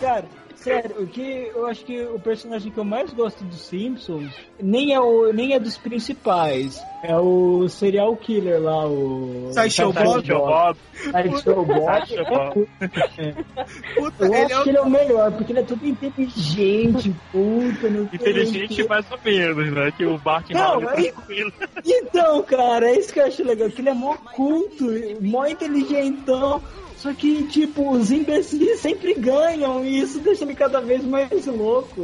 Speaker 3: Cara, sério, o que eu acho que o personagem que eu mais gosto dos Simpsons nem é, o, nem é dos principais. É o serial killer lá, o.
Speaker 2: Sideshow Bob.
Speaker 1: Sideshow Bob.
Speaker 2: Puta,
Speaker 3: Eu
Speaker 2: ele
Speaker 3: acho
Speaker 2: é o-
Speaker 3: que ele é o melhor, porque ele é todo inteligente, puta, não sei
Speaker 1: Inteligente
Speaker 3: o quê.
Speaker 1: mais ou menos, né? Que o Bart
Speaker 3: Não, aí-
Speaker 1: tranquilo.
Speaker 3: Então, cara, é isso que eu acho legal, que ele é mó culto, mó inteligentão. Só que, tipo, os imbecis sempre ganham e isso deixa ele cada vez mais louco.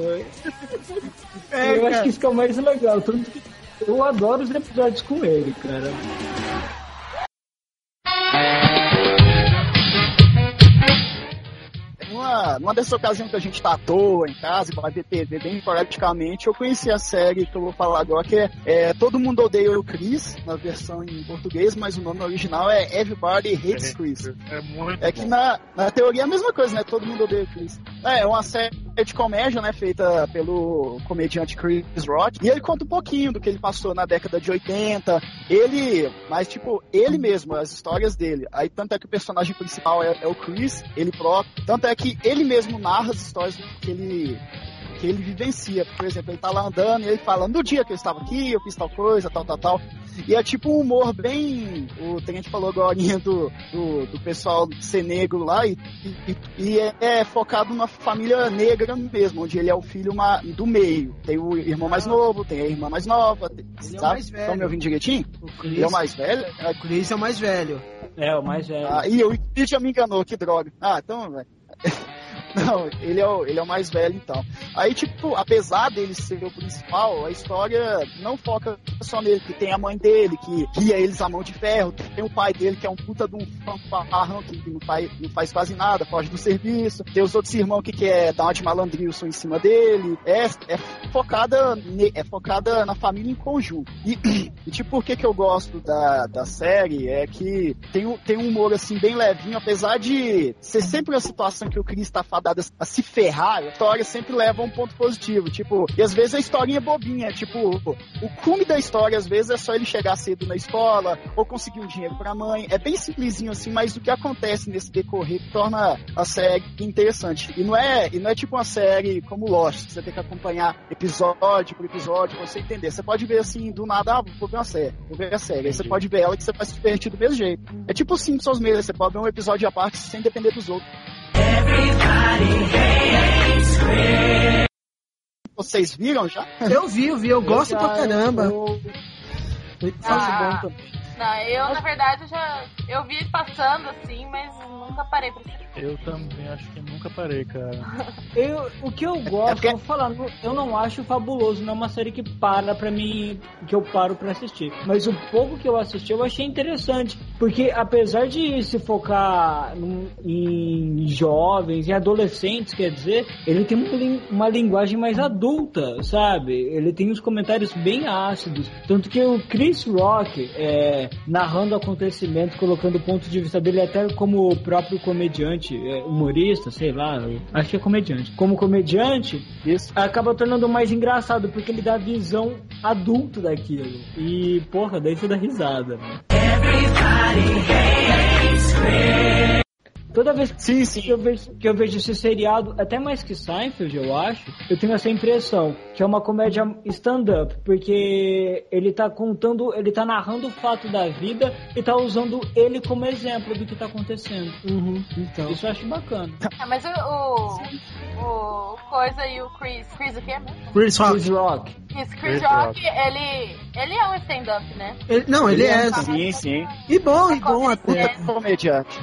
Speaker 2: É,
Speaker 3: eu
Speaker 2: cara.
Speaker 3: acho que isso que é o mais legal. Eu adoro os episódios com ele, cara.
Speaker 4: Numa, numa dessas ocasiões que a gente tá à toa em casa e vai ver TV bem praticamente, eu conheci a série que eu vou falar agora, que é, é Todo Mundo Odeia o Chris, na versão em português, mas o nome original é Everybody Hates Chris.
Speaker 1: É muito
Speaker 4: É que
Speaker 1: bom.
Speaker 4: na, na teoria é a mesma coisa, né? Todo mundo odeia o Chris. É, é uma série de comédia, né? Feita pelo comediante Chris Rock. E ele conta um pouquinho do que ele passou na década de 80. Ele, mas tipo, ele mesmo, as histórias dele. Aí tanto é que o personagem principal é, é o Chris, ele próprio. Tanto é que ele mesmo narra as histórias que ele que ele vivencia. Por exemplo, ele tá lá andando e ele fala, no dia que eu estava aqui, eu fiz tal coisa, tal, tal, tal. E é tipo um humor bem. O Tenente falou agora do, do, do, pessoal ser negro lá, e, e, e é, é, focado numa família negra mesmo, onde ele é o filho uma, do meio. Tem o irmão mais novo, tem a irmã mais nova. Tem,
Speaker 2: Ele é o
Speaker 4: sabe?
Speaker 2: mais velho.
Speaker 4: Estão me ouvindo direitinho?
Speaker 2: O
Speaker 4: Ele é o mais velho?
Speaker 2: O Chris é o mais velho.
Speaker 3: É, o mais velho.
Speaker 4: Ah, e o Chris já me enganou, que droga. Ah, então, velho. Não, ele é, o, ele é o mais velho então. Aí, tipo, apesar dele ser o principal, a história não foca só nele, que tem a mãe dele, que guia eles a mão de ferro, tem o pai dele, que é um puta de um fanfarrão, que não faz, não faz quase nada, foge do serviço, tem os outros irmãos que quer dar uma de malandrilson em cima dele. É, é focada é focada na família em conjunto. E, e tipo, por que que eu gosto da, da série é que tem, tem um humor assim bem levinho, apesar de ser sempre uma situação que o Chris tá a se ferrar, a história sempre leva a um ponto positivo. Tipo, e às vezes a historinha é bobinha, tipo, o cume da história às vezes é só ele chegar cedo na escola ou conseguir um dinheiro pra mãe. É bem simplesinho assim, mas o que acontece nesse decorrer torna a série interessante. E não é, e não é tipo uma série como Lost, que você tem que acompanhar episódio por episódio pra você entender. Você pode ver assim, do nada, ah, vou ver uma série, vou ver a série. Aí você pode ver ela que você vai se divertir do mesmo jeito. É tipo Simpsons mesmo, você pode ver um episódio à parte sem depender dos outros. Vocês viram já?
Speaker 2: Eu vi, eu vi, eu gosto pra caramba.
Speaker 3: Eu, eu
Speaker 5: Ah.
Speaker 3: bom também.
Speaker 5: Não, eu na verdade já. Eu vi passando assim, mas nunca parei pra assistir.
Speaker 1: Eu também acho que nunca parei, cara.
Speaker 3: Eu, o que eu gosto,
Speaker 4: porque-
Speaker 3: eu vou falar, não- eu não acho fabuloso, não é uma série que para pra mim, que eu paro pra assistir. Mas o pouco que eu assisti eu achei interessante, porque apesar de se focar num- em jovens e adolescentes, quer dizer, ele tem uma linguagem mais adulta, sabe? Ele tem uns comentários bem ácidos, tanto que o Chris Rock, é, narrando o acontecimento, colocando o ponto de vista dele até como o próprio comediante, é, humorista, sei lá, acho que é comediante. Como comediante,
Speaker 4: Isso.
Speaker 3: acaba tornando mais engraçado, porque ele dá a visão adulta daquilo. E, porra, daí você dá risada, né? Toda vez
Speaker 4: Sim, sim.
Speaker 3: que eu, vejo, que eu vejo esse seriado, até mais que Seinfeld, eu acho, eu tenho essa impressão que é uma comédia stand-up, porque ele tá contando, ele tá narrando o fato da vida e tá usando ele como exemplo do que tá acontecendo.
Speaker 2: Uhum, então.
Speaker 3: Isso eu acho bacana.
Speaker 5: Ah, mas o, o, o Coisa e o Chris. Chris o quê mesmo?
Speaker 2: Chris Rock.
Speaker 3: Chris Rock.
Speaker 5: Chris, Chris
Speaker 1: Chris
Speaker 5: Rock,
Speaker 1: Rock.
Speaker 5: ele. Ele é um stand-up, né?
Speaker 2: Ele- não, ele é.
Speaker 4: Sim, sim.
Speaker 2: E bom, e bom até.
Speaker 5: É.
Speaker 4: Comediante.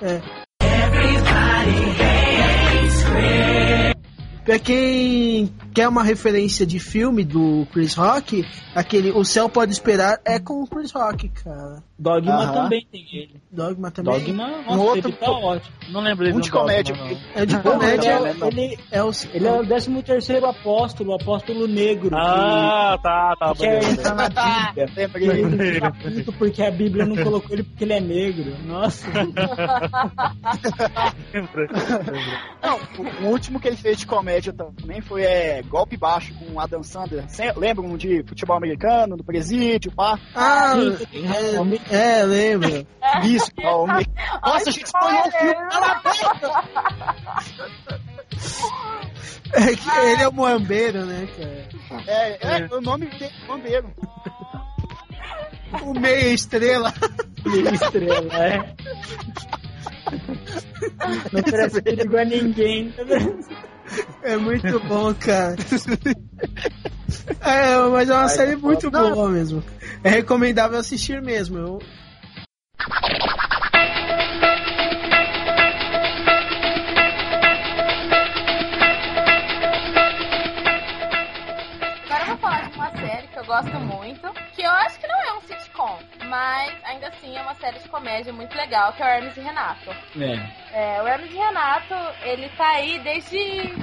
Speaker 2: Pra quem quer uma referência de filme do Chris Rock, aquele O Céu Pode Esperar é com o Chris Rock, cara.
Speaker 3: Dogma
Speaker 4: Aham.
Speaker 3: também tem ele.
Speaker 2: Dogma também.
Speaker 3: Dogma, nossa,
Speaker 4: Um outro
Speaker 3: ele tá ótimo.
Speaker 1: Não lembro dele
Speaker 4: Um de comédia.
Speaker 1: Dogma.
Speaker 2: É de
Speaker 3: Ele
Speaker 2: comédia.
Speaker 3: é, ele,
Speaker 2: É o,
Speaker 3: ele é o 13 terceiro apóstolo, o apóstolo negro.
Speaker 1: Ah, tá, tá.
Speaker 3: que quer
Speaker 1: beleza.
Speaker 3: entrar na Bíblia.
Speaker 4: Lembrei.
Speaker 3: ele puto porque a Bíblia não colocou ele porque ele é negro. Nossa.
Speaker 4: Não, o, último que ele fez de comédia também foi é, Golpe Baixo com o Adam Sandler. Lembram de futebol americano, do presídio, pá?
Speaker 2: Ah,
Speaker 3: Sim,
Speaker 2: é, é, lembro.
Speaker 4: Isso, me- Nossa, a gente spoilou o filme, cala a boca!
Speaker 2: É que ele é o Moambeiro, né, cara?
Speaker 4: É, é, o nome dele é Bombeiro.
Speaker 2: O meia estrela.
Speaker 3: Meia estrela, é. Não oferece perigo a ninguém.
Speaker 2: É muito bom, cara. É, mas é uma
Speaker 4: Ai,
Speaker 2: série muito
Speaker 4: não.
Speaker 2: boa mesmo. É recomendável assistir mesmo. Eu...
Speaker 5: Agora eu vou falar de uma série que eu gosto muito, que eu acho que não é um sitcom, mas ainda assim é uma série de comédia muito legal, que é o Hermes e Renato.
Speaker 3: É.
Speaker 5: É, o Hermes e Renato, ele tá aí desde,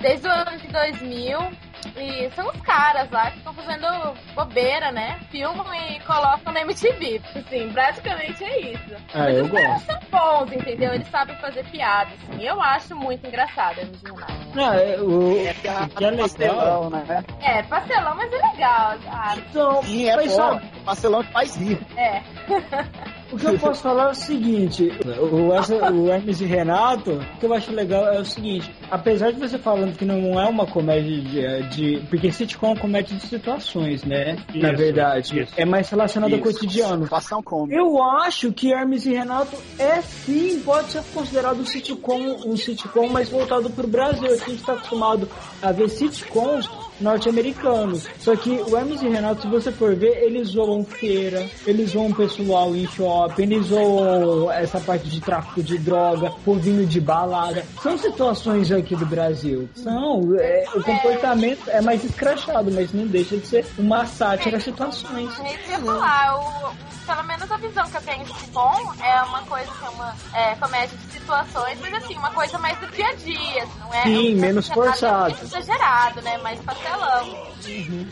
Speaker 5: desde o ano de 2000. E são os caras lá que estão fazendo bobeira, né? Filmam e colocam na MTV. Assim, praticamente é isso.
Speaker 3: Ah, eu gosto.
Speaker 5: São bons, entendeu? Eles sabem fazer piada, assim. Eu acho muito engraçado Hermes e Renato.
Speaker 3: Não, é, o,
Speaker 4: É,
Speaker 3: que é legal.
Speaker 4: pastelão, né?
Speaker 5: É, pastelão, mas é legal. Ah,
Speaker 3: Então,
Speaker 4: Sim, é
Speaker 3: mas
Speaker 4: bom.
Speaker 3: sabe,
Speaker 4: Pastelão que faz rir.
Speaker 5: é.
Speaker 3: o que eu posso falar é o seguinte: o, essa- o Hermes e Renato, o que eu acho legal é o seguinte: apesar de você falando que não é uma comédia de. de- porque sitcom é uma comédia de situações, né? Na
Speaker 1: Isso,
Speaker 3: verdade.
Speaker 1: isso.
Speaker 3: É mais relacionado ao
Speaker 4: Isso.
Speaker 3: cotidiano.
Speaker 4: Situação cômica.
Speaker 3: Eu acho que Hermes e Renato é sim, pode ser considerado um sitcom, um sitcom mais voltado pro Brasil. Aqui a gente tá acostumado a ver sitcoms norte-americanos. Só que o Hermes e Renato, se você for ver, eles zoam feira, eles zoam pessoal em shopping, zoam essa parte de tráfico de droga, povinho de balada. São situações aqui do Brasil. São, é, o comportamento é mais escrachado, mas não deixa de ser uma sátira às situações.
Speaker 5: É isso que eu ia falar. O, pelo menos a visão que eu tenho de sitcom é uma coisa que é uma é, comédia de situações, mas assim, uma coisa mais do dia a dia. Não é
Speaker 3: Sim,
Speaker 5: é
Speaker 3: menos
Speaker 5: nada
Speaker 3: forçado.
Speaker 5: Exagerado, né? Mais pastelão.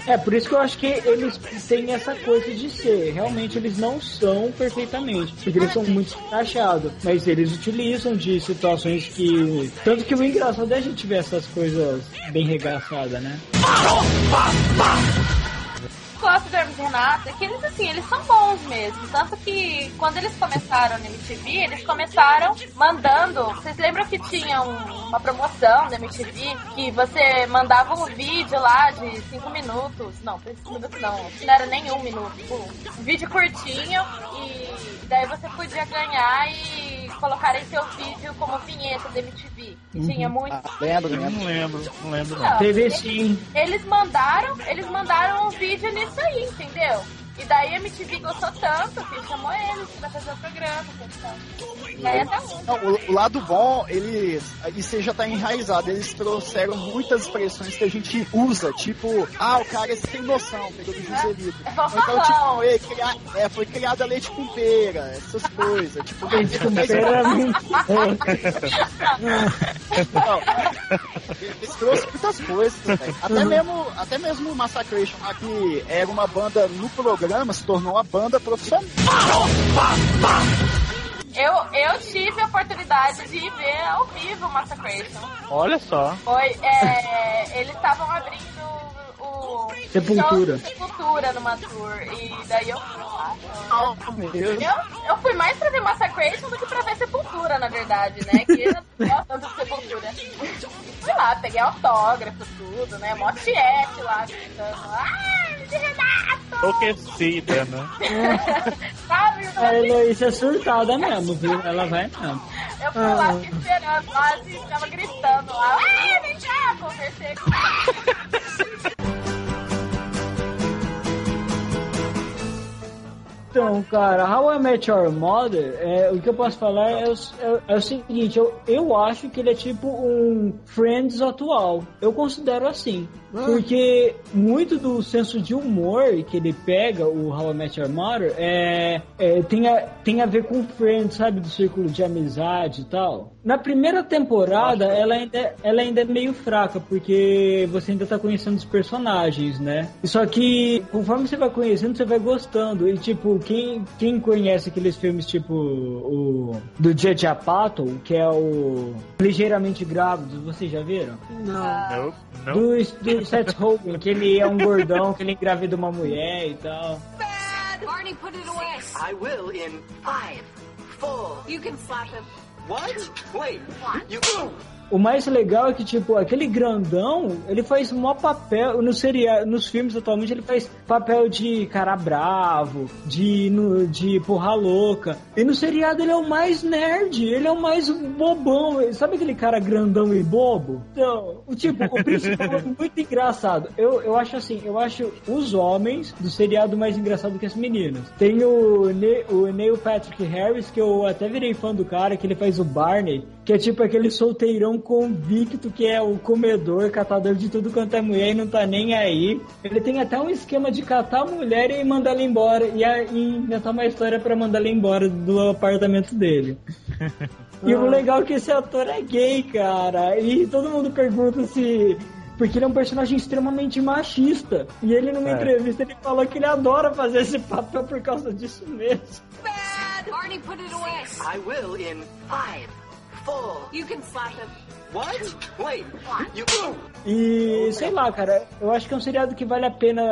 Speaker 3: É, por isso que eu acho que eles têm essa coisa de ser. Realmente eles não são perfeitamente, porque eles são muito encaixados. Mas eles utilizam de situações que. Tanto que o engraçado é a gente ver essas coisas bem regaçadas, né?
Speaker 5: Gosto do Hermes Renato é que eles, assim, eles são bons mesmo. Tanto que quando eles começaram na MTV, eles começaram mandando. Vocês lembram que tinha um- uma promoção da MTV que você mandava um vídeo lá de 5 minutos? Não, 5 minutos não, não era nem um minuto. Um vídeo curtinho e daí você podia ganhar e colocar em seu vídeo como vinheta da MTV. E tinha muito.
Speaker 4: Ah, lembro,
Speaker 1: Eu não lembro, não lembro não.
Speaker 5: Não,
Speaker 3: TV sim.
Speaker 5: eles mandaram, eles mandaram um vídeo nisso aí, entendeu? E daí a MTV gostou tanto que chamou eles pra fazer o programa. E aí até um.
Speaker 4: Não, o, o lado bom, eles. Isso já tá enraizado. Eles trouxeram muitas expressões que a gente usa, tipo, ah, o cara esse tem noção, pegou do Joselito.
Speaker 5: É
Speaker 4: Ou então, tipo, "Ei, cria- é, foi criado a leite com pera, essas coisas. Tipo,
Speaker 3: Leite com pera é muito
Speaker 4: eles trouxeram muitas coisas, velho. Até mesmo, até mesmo o Massacration lá, que era uma banda no programa, se tornou uma banda profissional.
Speaker 5: Eu, eu tive a oportunidade de ver ao vivo o Massacration.
Speaker 1: Olha só.
Speaker 5: Foi, é, eles estavam abrindo o
Speaker 3: Sepultura.
Speaker 5: show de Sepultura numa tour. E daí eu fui lá.
Speaker 4: Oh, meu Deus.
Speaker 5: Eu, eu fui mais pra ver Massacration do que pra ver Sepultura, na verdade, né? Que eu não gosto tanto de Sepultura. Fui lá, peguei autógrafo, tudo, né? Mó tiete lá, gritando. Ai, de Renato!
Speaker 1: Enlouquecida, né?
Speaker 5: Sabe?
Speaker 3: A Heloísa é surtada mesmo, viu? Ela vai mesmo.
Speaker 5: Eu fui lá fiquei esperando, lá, assim, tava gritando lá. Ai, vem cá, conversei com
Speaker 3: Então, cara, How I Met Your Mother, é, o que eu posso falar é o, é- é o seguinte, eu, eu acho que ele é tipo um Friends atual. Eu considero assim. Porque muito do senso de humor que ele pega, o How I Met Your Mother, é, é, tem, a, tem a ver com Friends, sabe? Do círculo de amizade e tal. Na primeira temporada, ela ainda, ela ainda é meio fraca, porque você ainda tá conhecendo os personagens, né? Só que conforme você vai conhecendo, você vai gostando. E tipo, quem, quem conhece aqueles filmes tipo o do Judge Apatow, que é o Ligeiramente Grávidos, vocês já viram?
Speaker 1: Não, não.
Speaker 3: Do, do Seth Rogen, que ele é um gordão, que ele engravida uma mulher e tal.
Speaker 7: Barney, put it away.
Speaker 8: I will in five, four.
Speaker 7: You can slap him.
Speaker 8: What? Wait. You.
Speaker 3: O mais legal é que, tipo, aquele grandão, ele faz mó papel. No seria, nos filmes atualmente ele faz papel de cara bravo, de, no, de porra louca. E no seriado ele é o mais nerd, ele é o mais bobão. Sabe aquele cara grandão e bobo? Então, tipo, o principal é muito engraçado. Eu, eu acho assim, eu acho os homens do seriado mais engraçado que as meninas. Tem o, Ne o Neil Patrick Harris, que eu até virei fã do cara, que ele faz o Barney, que é tipo aquele solteirão convicto que é o comedor, catador de tudo quanto é mulher e não tá nem aí. Ele tem até um esquema de catar a mulher e mandar ela embora e, a- e inventar uma história pra mandar ela embora do apartamento dele. E o legal é que esse ator é gay, cara. E todo mundo pergunta se. Porque ele é um personagem extremamente machista. E ele, numa
Speaker 1: É.
Speaker 3: entrevista, ele falou que ele adora fazer esse papel por causa disso mesmo.
Speaker 7: Bad. Barney, put it away.
Speaker 8: I will in five, four.
Speaker 7: You can slap him.
Speaker 8: What? Wait, you.
Speaker 3: E sei lá, cara, eu acho que é um seriado que vale a pena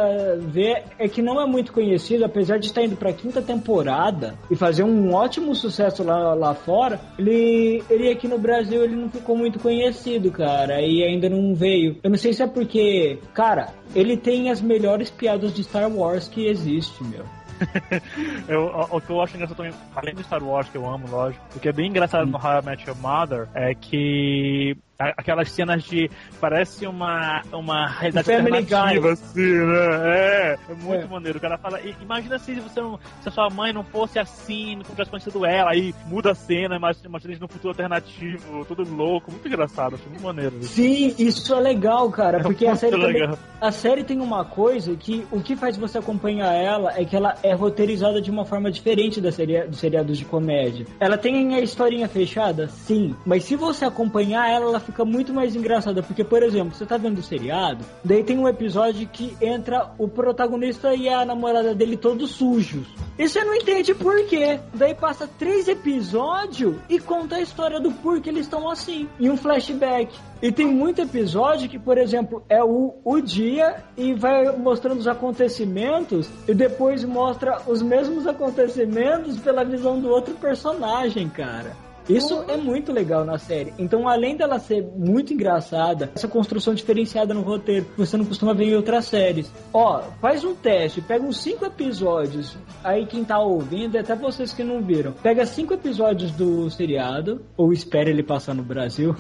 Speaker 3: ver. É que não é muito conhecido, apesar de estar indo pra quinta temporada e fazer um ótimo sucesso lá, lá fora. Ele, ele aqui no Brasil ele não ficou muito conhecido, cara, e ainda não veio. Eu não sei se é porque, cara, ele tem as melhores piadas de Star Wars que existe, meu.
Speaker 1: eu, o, o que eu acho engraçado também, além do Star Wars, que eu amo, lógico, o que é bem engraçado no How I Met Your Mother é que aquelas cenas de. Parece uma, uma realidade alternativa, assim, né? É, é muito
Speaker 3: É.
Speaker 1: maneiro. O cara fala, "I- imagina se você não, se a sua mãe não fosse assim, não tivesse conhecido ela, aí muda a cena, imagina eles num futuro alternativo, tudo louco, muito engraçado, acho muito maneiro. isso.
Speaker 3: Sim, isso é legal, cara, porque a série, também- a série tem uma coisa que o que faz você acompanhar ela é que ela é roteirizada de uma forma diferente da série, dos seriados de comédia. Ela tem a historinha fechada, sim, mas se você acompanhar ela, ela fica muito mais engraçada, porque, por exemplo, você tá vendo o seriado, daí tem um episódio que entra o protagonista e a namorada dele todos sujos. E você não entende por quê. Daí passa três episódios e conta a história do porquê eles estão assim, em um flashback. E tem muito episódio que, por exemplo, é o, o dia e vai mostrando os acontecimentos e depois mostra os mesmos acontecimentos pela visão do outro personagem, cara. Isso é muito legal na série. Então, além dela ser muito engraçada, essa construção diferenciada no roteiro, que você não costuma ver em outras séries. Ó, faz um teste, pega uns cinco episódios. Aí quem tá ouvindo, até vocês que não viram, pega cinco episódios do seriado, ou espere ele passar no Brasil.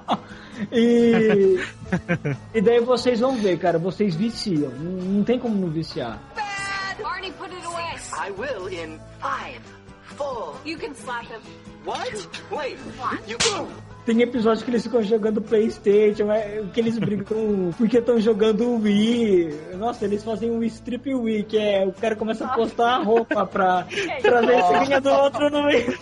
Speaker 3: e, e daí vocês vão ver, cara, vocês viciam. Não, não tem como não viciar.
Speaker 7: Barney, put it away.
Speaker 8: I will in five, four.
Speaker 7: You can slap him.
Speaker 8: What? Wait, you.
Speaker 3: Tem episódios que eles ficam jogando Playstation, é, que eles brigam porque estão jogando Wii. Nossa, eles fazem um strip Wii, que é o cara começa a postar a roupa pra, pra ver se ganha do outro no meio.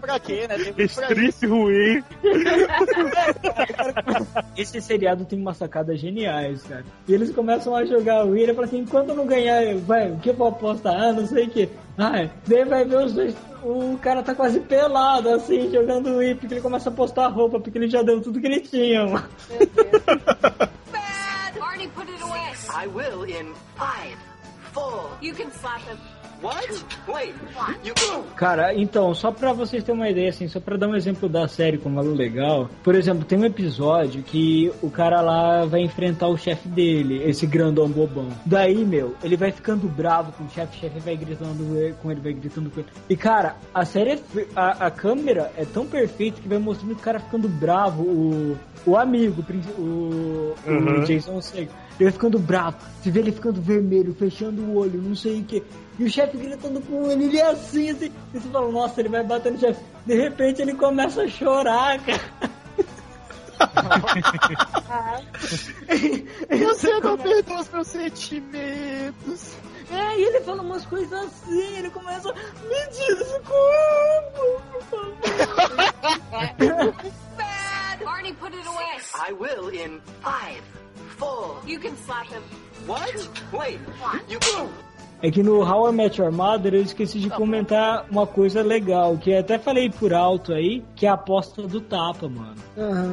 Speaker 4: pra quê, né? Tem muito pra
Speaker 1: Strip ruim.
Speaker 3: Esse seriado tem umas sacadas geniais, cara. E eles começam a jogar Wii, ele fala assim, enquanto eu não ganhar, vai, o que eu vou apostar? Ah, não sei o que. Ah, daí vai ver os dois. O cara tá quase pelado, assim, jogando Wii, porque ele começa a postar a roupa, porque ele já deu tudo que ele tinha. mano.
Speaker 7: Barney, put it away.
Speaker 8: I will in five, four.
Speaker 7: You can slap him.
Speaker 8: What? Wait, you.
Speaker 3: Cara, então, só pra vocês terem uma ideia, assim, só pra dar um exemplo da série como é legal. Por exemplo, tem um episódio que o cara lá vai enfrentar o chefe dele, esse grandão bobão. Daí, meu, ele vai ficando bravo com o chefe, o chefe vai gritando com ele, vai gritando com ele. E, cara, a série, é a, a câmera é tão perfeita que vai mostrando o cara ficando bravo, o, o amigo, o, princi- o, o
Speaker 1: Uhum.
Speaker 3: Jason Segel. Ele vai ficando bravo, você vê ele ficando vermelho, fechando o olho, não sei o que. E o chefe gritando com ele, ele é assim, assim. E você fala, nossa, ele vai bater no chefe. De repente ele começa a chorar, cara.
Speaker 4: Você não perdoa os meus sentimentos.
Speaker 3: É, e ele fala umas coisas assim, ele começa, me desculpa, por favor.
Speaker 7: Barney, put it away.
Speaker 8: I will in five, four.
Speaker 7: You can slap him.
Speaker 8: What? Wait, you.
Speaker 3: É que no How I Met Your Mother eu esqueci de comentar uma coisa legal, que eu até falei por alto aí, que é a aposta do tapa, mano.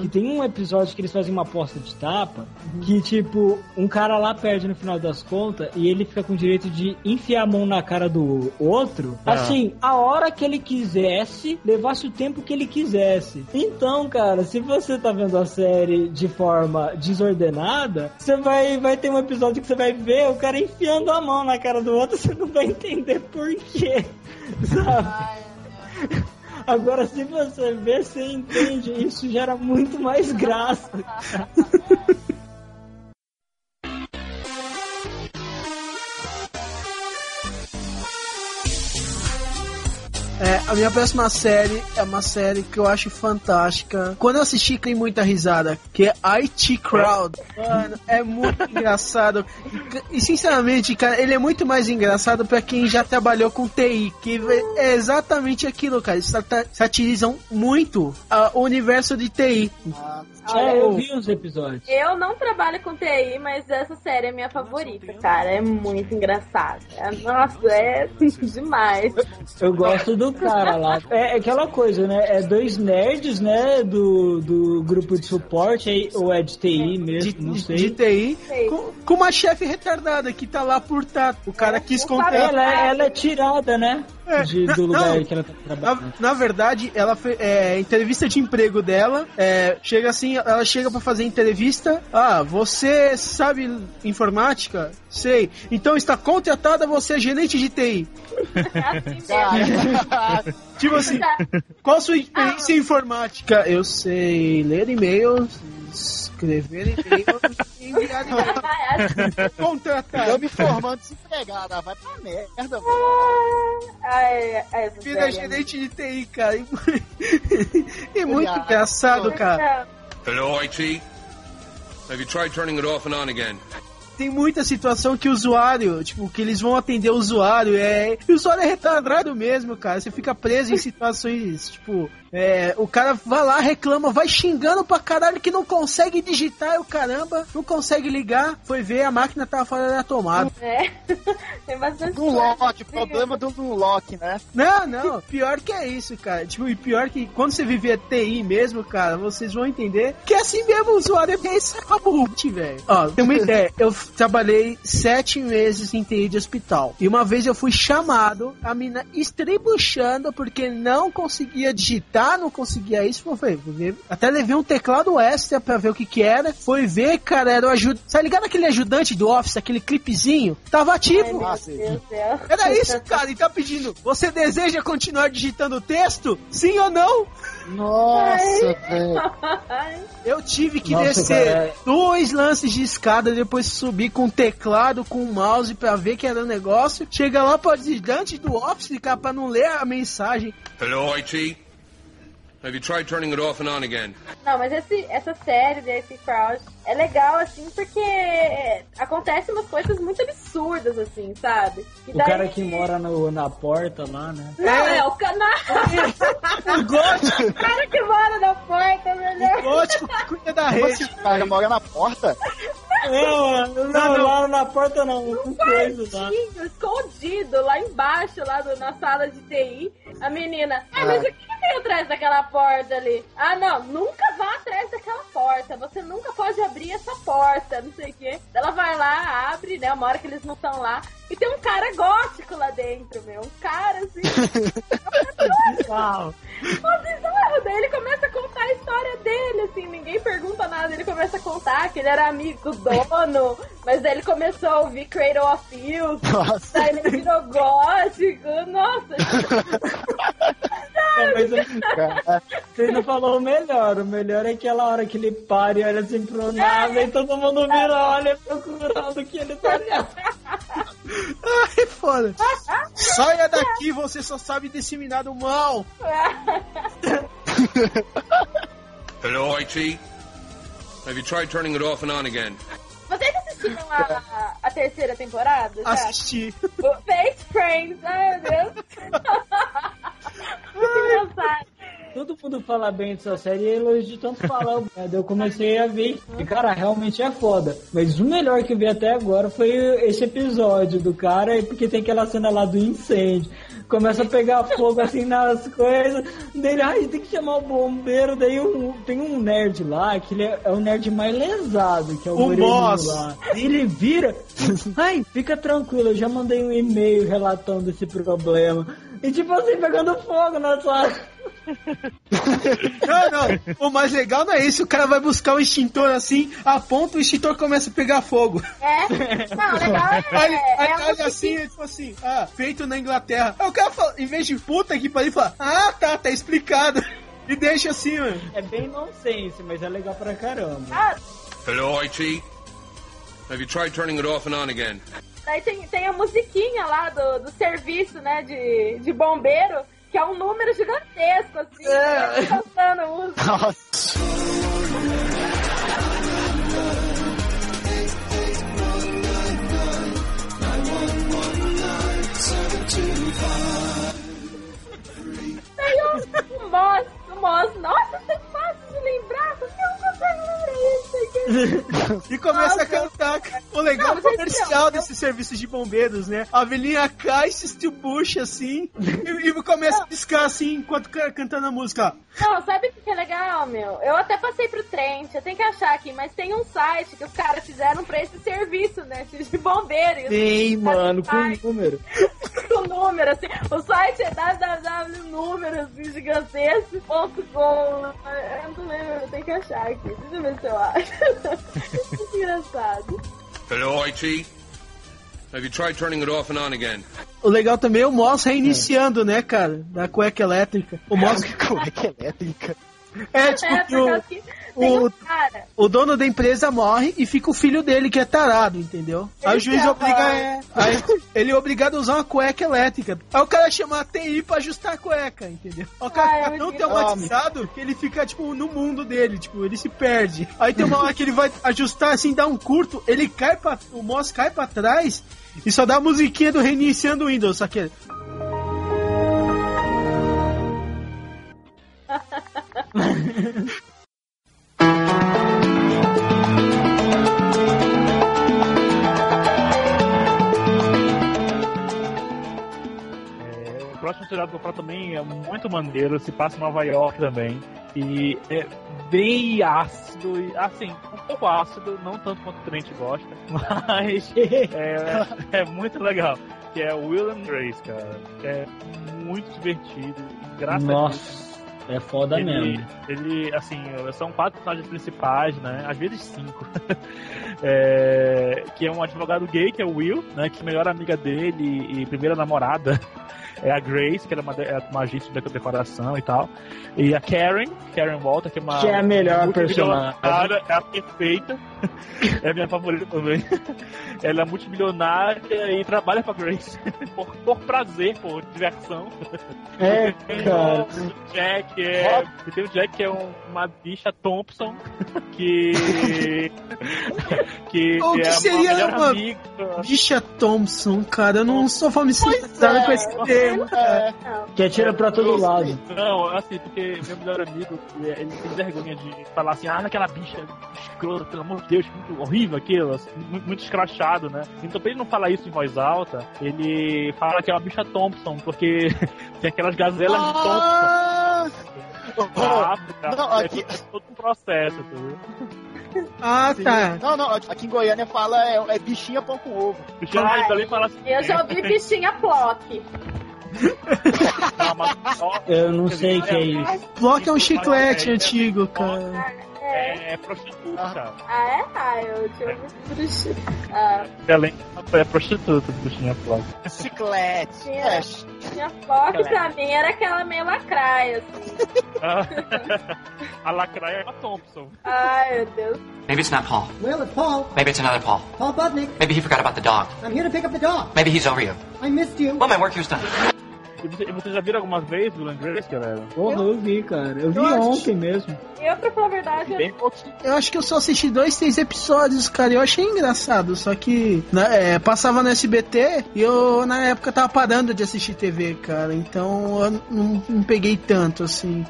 Speaker 3: Que tem um episódio que eles fazem uma aposta de tapa, que tipo, um cara lá perde no final das contas e ele fica com o direito de enfiar a mão na cara do outro,
Speaker 1: Ah.
Speaker 3: assim, a hora que ele quisesse, levasse o tempo que ele quisesse. Então, cara, se você tá vendo a série de forma desordenada, você vai, vai ter um episódio que você vai ver o cara enfiando a mão na cara do outro, você não vai entender por quê, sabe? Agora, se você vê, você entende. Isso gera muito mais graça.
Speaker 2: É, a minha próxima série é uma série que eu acho fantástica. Quando eu assisti, tem muita risada, que é IT Crowd. Mano, é muito engraçado. E, sinceramente, cara, ele é muito mais engraçado pra quem já trabalhou com TI, que é exatamente aquilo, cara. Eles satirizam muito ah, o universo de TI.
Speaker 3: É, eu vi os episódios.
Speaker 5: Eu não trabalho com TI, mas essa série é minha favorita, cara. É muito engraçada. É- Nossa, é demais.
Speaker 3: Eu gosto do cara lá. É, é aquela coisa, né? É dois nerds, né? Do, do grupo de suporte, aí, ou é de TI mesmo,
Speaker 2: de,
Speaker 3: não sei.
Speaker 2: de TI, com, com uma chefe retardada que tá lá por tá. O cara quis
Speaker 5: o
Speaker 2: contar.
Speaker 3: Ela, ela é tirada, né?
Speaker 2: É,
Speaker 3: De- do lugar
Speaker 2: não.
Speaker 3: que ela tá
Speaker 2: Na,
Speaker 3: trabalhando.
Speaker 2: na verdade, ela fe, é, entrevista de emprego dela, é, chega assim, ela chega pra fazer entrevista. Ah, você sabe informática? Sei. Então está contratada, você é gerente de TI.
Speaker 5: Assim mesmo.
Speaker 2: Tipo assim, qual a sua experiência em informática? Eu sei ler e-mails, escrever e-mails e enviar e-mails.
Speaker 5: Ai,
Speaker 2: Contratar.
Speaker 4: Eu me formando desempregado, ah, vai pra merda, velho.
Speaker 5: ai, ai, essa
Speaker 2: Vira
Speaker 5: série é
Speaker 2: gerente de TI, cara. E, e muito engraçado, cara.
Speaker 6: Hello, IT. Have you tried turning it off and on again?
Speaker 2: Tem muita situação que o usuário, tipo, que eles vão atender o usuário, é. E o usuário é retardado mesmo, cara. Você fica preso em situações, tipo. É, o cara vai lá, reclama, vai xingando pra caralho que não consegue digitar, o caramba, não consegue ligar. Foi ver, a máquina tava fora da tomada.
Speaker 5: É. Tem bastante
Speaker 4: Do lock, problema do lock, né?
Speaker 2: Não, não, pior que é isso, cara. Tipo, e pior que quando você viver TI mesmo, cara, vocês vão entender que é assim mesmo, o usuário é bem sabute, velho. Ó, tem uma ideia, eu trabalhei sete meses em TI de hospital. E uma vez eu fui chamado, a mina estribuchando porque não conseguia digitar, não conseguia isso. Eu falei, vou ver. Até levei um teclado extra pra ver o que que era. Foi ver, cara, era o ajudante. Tá ligado aquele ajudante do Office, aquele clipezinho? Tava ativo. Era isso, cara, e tá pedindo. Você deseja continuar digitando o texto? Sim ou não?
Speaker 4: Nossa, velho.
Speaker 2: Eu tive que
Speaker 3: Nossa,
Speaker 2: descer
Speaker 3: cara.
Speaker 2: dois lances de escada, depois subir com teclado, com mouse pra ver que era o negócio. Chega lá pro ajudante do Office, cara, pra não ler a mensagem.
Speaker 6: Hello, IT. Have you tried turning it off and on again?
Speaker 5: Não, mas esse, essa série da AC Crouch é legal, assim, porque acontecem umas coisas muito absurdas, assim, sabe? E
Speaker 3: O cara que mora no- na porta lá, né?
Speaker 5: Não, é, o canal.
Speaker 2: O gótico,
Speaker 5: o cara que mora na porta, meu
Speaker 2: o
Speaker 5: Deus.
Speaker 2: gótico que cuida da
Speaker 4: Como
Speaker 2: rede.
Speaker 4: assim, o cara mora na porta?
Speaker 3: Não, não,
Speaker 2: não.
Speaker 3: lá na porta não, lá.
Speaker 5: Quartinho, escondido lá embaixo, lá do- na sala de TI. A menina, ah, mas o que, que tem atrás daquela porta ali? Ah, não, nunca vá atrás daquela porta. Você nunca pode abrir essa porta, não sei o quê. Ela vai lá, abre, né? Uma hora que eles não estão lá. E tem um cara gótico lá dentro, meu. Um cara assim.
Speaker 3: Uau.
Speaker 5: Bizarro. Daí ele começa a contar a história dele, assim, ninguém pergunta nada. Ele começa a contar que ele era amigo do dono, mas daí ele começou a ouvir Cradle of Filth,
Speaker 4: Nossa.
Speaker 5: daí ele virou gótico. Nossa,
Speaker 3: Não, mas eu-
Speaker 4: Cara,
Speaker 3: você não falou o melhor. O melhor é aquela hora que ele para e olha assim pro nada e todo mundo vira, olha procurando o que ele tá olhando.
Speaker 2: Ai, foda. Saia daqui, você só sabe disseminar do mal.
Speaker 6: Hello, IT. Have you tried turning it off and on again?
Speaker 5: vocês assistiram a, a terceira temporada? já?
Speaker 2: Assistir.
Speaker 5: O Face Friends, ai meu Deus.
Speaker 3: Todo mundo fala bem dessa série e elogio de tanto falar. eu comecei a ver. E, cara, realmente é foda. Mas o melhor que eu vi até agora foi esse episódio do cara, porque tem aquela cena lá do incêndio. Começa a pegar fogo assim nas coisas. Daí, ai, tem que chamar o bombeiro. Daí um- tem um nerd lá, que ele é, é o nerd mais lesado, que é o,
Speaker 2: O boss.
Speaker 3: lá. Ele vira. Ai, fica tranquilo, eu já mandei um e-mail relatando esse problema. E tipo assim, pegando fogo na sua.
Speaker 2: Não, não. O mais legal não é isso. O cara vai buscar o extintor assim, aponta, o extintor começa a pegar fogo.
Speaker 5: É. Não, legal é.
Speaker 2: Aí
Speaker 5: é
Speaker 2: aí
Speaker 5: a
Speaker 2: olha
Speaker 5: musiquinha.
Speaker 2: assim, tipo assim, ah, feito na Inglaterra. Aí o cara fala, em vez de puta que pariu, fala, ah, tá, tá explicado. E deixa assim, mano.
Speaker 3: É bem nonsense, mas é legal pra caramba.
Speaker 5: Ah,
Speaker 6: Hello, IT. Have you tried turning it off and on again?
Speaker 5: Daí tem, tem a musiquinha lá do, do serviço, né, de, de bombeiro, que é um número gigantesco, assim,
Speaker 2: É.
Speaker 5: cantando música.
Speaker 4: nossa.
Speaker 5: Moss, o Moss, nossa, isso
Speaker 2: E começa a cantar. O legal
Speaker 5: Não,
Speaker 2: é comercial
Speaker 5: eu-
Speaker 2: desses serviços de bombeiros, né? A velhinha cai, se estubucha assim, e, e começa a piscar assim, enquanto ca- cantando a música.
Speaker 5: Não, sabe o que que é legal, meu? Eu até passei pro Trent, eu tenho que achar aqui, mas tem um site que os caras fizeram pra esse serviço, né? De bombeiro. e os
Speaker 3: Tem, mano, com número.
Speaker 5: o número, assim. O site é www.número, assim, gigantesco.com. Eu não lembro, eu tenho que achar aqui. Deixa eu ver se eu acho. Muito engraçado.
Speaker 9: Hello, IT. Have you tried turning it off and on again?
Speaker 2: O legal também é o Moss reiniciando, né, cara? Da cueca elétrica. O Moss.
Speaker 4: Cueca elétrica.
Speaker 2: É, tipo,
Speaker 5: É,
Speaker 2: que o, o,
Speaker 5: um
Speaker 2: dono da empresa morre e fica o filho dele, que é tarado, entendeu? Aí o juiz
Speaker 5: Ele
Speaker 2: obriga.
Speaker 5: trabalha.
Speaker 2: é, aí ele é obrigado a usar uma cueca elétrica. Aí o cara chama a TI pra ajustar a cueca, entendeu? O cara
Speaker 5: Ah, é
Speaker 2: fica tão traumatizado que ele fica, tipo, no mundo dele, tipo, ele se perde. Aí tem uma hora que ele vai ajustar assim, dá um curto, ele cai pra. O Moss cai pra trás e só dá a musiquinha do reiniciando o Windows, só que.
Speaker 1: próximo seriado que eu falo também é muito maneiro, se passa em Nova York também. E é bem ácido, e assim, um pouco ácido, não tanto quanto o Trent gosta, mas é, é muito legal. Que é o Will and Grace, cara. É muito divertido, engraçadíssimo.
Speaker 3: Nossa, é foda
Speaker 1: ele,
Speaker 3: mesmo.
Speaker 1: ele, assim, são quatro personagens principais, né? Às vezes cinco. É, que é um advogado gay, que é o Will, né? Que a melhor amiga dele e primeira namorada é a Grace, que ela é uma, é uma agente de decoração e tal. E a Karen, Karen Walter, que é uma.
Speaker 3: Que é a melhor personagem.
Speaker 1: É a perfeita. É a minha favorita também. Ela é multimilionária e trabalha pra Grace. Por, por prazer, por diversão.
Speaker 3: É,
Speaker 1: Tem
Speaker 3: cara.
Speaker 1: o Jack é. e Tem o Jack que é um- uma bicha Thompson que. que
Speaker 2: O que
Speaker 1: é
Speaker 2: seria
Speaker 1: uma amiga.
Speaker 2: Bicha Thompson, cara, eu não sou familiarizado com esse termo.
Speaker 4: É.
Speaker 3: Que atira pra todo lado.
Speaker 1: Não, assim, porque meu melhor amigo, ele tem vergonha de falar assim, ah, naquela bicha escrota, pelo amor de Deus, muito horrível aquilo, assim, muito, muito escrachado, né? Então pra ele não falar isso em voz alta, ele fala que é uma bicha Thompson, porque tem aquelas gazelas de Thompson
Speaker 4: Ah!
Speaker 1: na África,
Speaker 4: Não,
Speaker 1: é,
Speaker 4: aqui-
Speaker 1: é todo um processo, entendeu?
Speaker 2: Ah,
Speaker 4: Sim.
Speaker 2: tá.
Speaker 4: Não, não, aqui em Goiânia fala é, é bichinha pão com ovo.
Speaker 1: Xande também fala assim,
Speaker 5: Eu já ouvi bichinha
Speaker 1: ó,
Speaker 3: Eu não sei o que é isso.
Speaker 2: Block é um chiclete antigo, cara.
Speaker 5: É.
Speaker 1: é prostituta, cara.
Speaker 5: Ah, é? Ah, eu tinha ouvido bichinha. Ah,
Speaker 1: Ela é prostituta, bichinha Flávia.
Speaker 4: Chiclete.
Speaker 5: Sim,
Speaker 4: É,
Speaker 5: é. bichinha Plock pra mim era aquela meio lacraia, assim.
Speaker 1: a lacraia é a Thompson.
Speaker 5: Ai, meu Deus.
Speaker 8: Maybe it's not Paul.
Speaker 10: Well, it's Paul.
Speaker 8: Maybe it's another Paul.
Speaker 10: Paul Budnick.
Speaker 8: Maybe he forgot about the dog.
Speaker 10: I'm here to pick up the dog.
Speaker 8: Maybe he's over you.
Speaker 10: I missed you.
Speaker 8: Well, my work here's done.
Speaker 1: E você- vocês já viram algumas vezes Will and Grace, galera?
Speaker 3: Porra, eu vi, cara. Eu vi
Speaker 2: Eu acho-
Speaker 3: ontem mesmo.
Speaker 5: Eu, pra falar a verdade, eu
Speaker 1: Bem pouquinho.
Speaker 2: Eu acho que eu só assisti dois, três episódios, cara. e Eu achei engraçado, só que né, é, passava no SBT e eu na época tava parando de assistir TV, cara. Então eu não, não peguei tanto assim.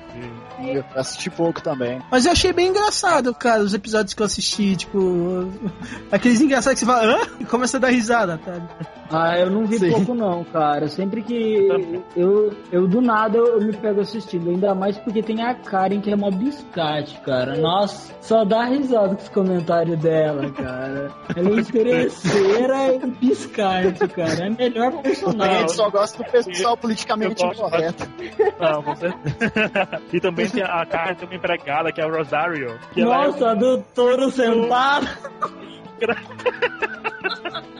Speaker 4: Eu assisti pouco também.
Speaker 2: Mas eu achei bem engraçado, cara, os episódios que eu assisti, tipo. Aqueles engraçados que você fala, hã? E começa a dar risada, tá?
Speaker 3: Ah, eu não vi
Speaker 4: Sim.
Speaker 3: pouco não, cara. Sempre que eu, eu do nada eu, eu me pego assistindo, ainda mais porque tem a Karen que é uma biscate, cara. Nossa, só dá risada com os comentários dela, cara. Ela é interesseira e biscate, cara. É a melhor
Speaker 4: A
Speaker 3: personagem.
Speaker 4: gente só gosta do pessoal politicamente incorreto.
Speaker 1: Não, certeza. e também tem a cara tem uma empregada, que é a Rosario. Que ela é
Speaker 3: Nossa, a do touro sentado.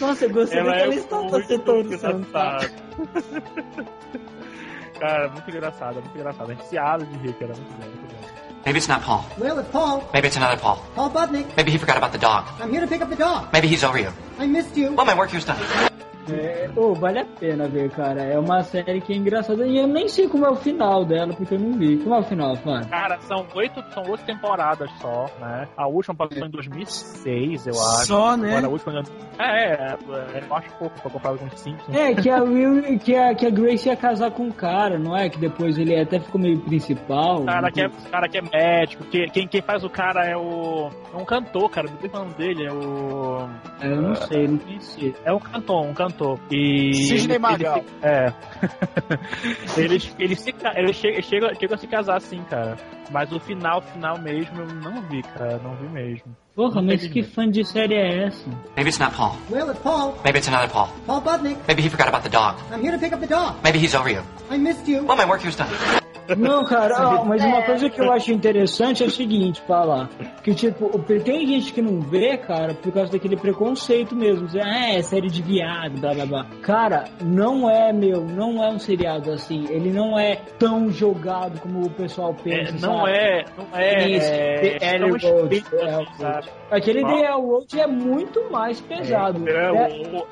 Speaker 3: Nossa, eu gostei
Speaker 1: ela é
Speaker 3: daquela estátua de touro sentado.
Speaker 1: Cara, muito engraçada, muito engraçada. A gente se asa de rir, cara. Muito bom, muito bom.
Speaker 8: Maybe it's not Paul.
Speaker 10: Well, it's Paul.
Speaker 8: Maybe it's another Paul.
Speaker 10: Paul Budnick.
Speaker 8: Maybe he forgot about the dog.
Speaker 10: I'm here to pick up the dog.
Speaker 8: Maybe he's over you.
Speaker 10: I missed you.
Speaker 8: Well, my work here's done.
Speaker 3: É, ô, vale a pena ver, cara. É uma série que é engraçada e eu nem sei como é o final dela, porque eu não vi. Como é o final, Fábio?
Speaker 1: Cara, são oito, são oito temporadas só, né? A última passou em 2006, eu acho.
Speaker 2: Só, né?
Speaker 1: Agora a última. É, é, é, eu acho pouco pra comparar com os Simpsons.
Speaker 3: É, que a, Will, que, a, que a Grace ia casar com um cara, não é? Que depois ele até ficou meio principal.
Speaker 1: O cara que é, o cara que é médico, que, quem, quem faz o cara é o. É um cantor, cara. Não sei o nome dele, é o.
Speaker 3: É, eu não sei, não conheci.
Speaker 1: É um cantor, um cantor. E.
Speaker 4: Sidney
Speaker 1: ele-
Speaker 4: Magal.
Speaker 1: ele- É. eles, eles, se, ca- eles chegam, chegam, chegam a se casar assim, cara. Mas o final, final mesmo, eu não vi, cara. Não vi mesmo.
Speaker 3: Porra, mas que fã de série é essa?
Speaker 8: Maybe it's not Paul.
Speaker 10: Well, it's Paul.
Speaker 8: Maybe it's another Paul.
Speaker 10: Paul Budnick.
Speaker 8: Maybe he forgot about the dog.
Speaker 10: I'm here to pick up the dog.
Speaker 8: Maybe he's over you.
Speaker 10: I missed you.
Speaker 8: Well, my work here's done.
Speaker 3: Não, cara, ó, mas uma coisa que eu acho interessante é o seguinte, falar. Que, tipo, tem gente que não vê, cara, por causa daquele preconceito mesmo. Dizer, ah, é série de viado, blá blá blá. Cara, não é, meu, não é um seriado assim. Ele não é tão jogado como o pessoal
Speaker 1: É,
Speaker 3: pensa.
Speaker 1: não
Speaker 3: sabe?
Speaker 1: é. Não é.
Speaker 3: Isso,
Speaker 1: é,
Speaker 3: The
Speaker 1: tão
Speaker 3: Alley Road,
Speaker 1: escrito,
Speaker 3: The
Speaker 1: sabe?
Speaker 3: Aquele
Speaker 1: Ó.
Speaker 3: The L Road é muito mais pesado.
Speaker 1: É,
Speaker 3: É-
Speaker 1: o- o-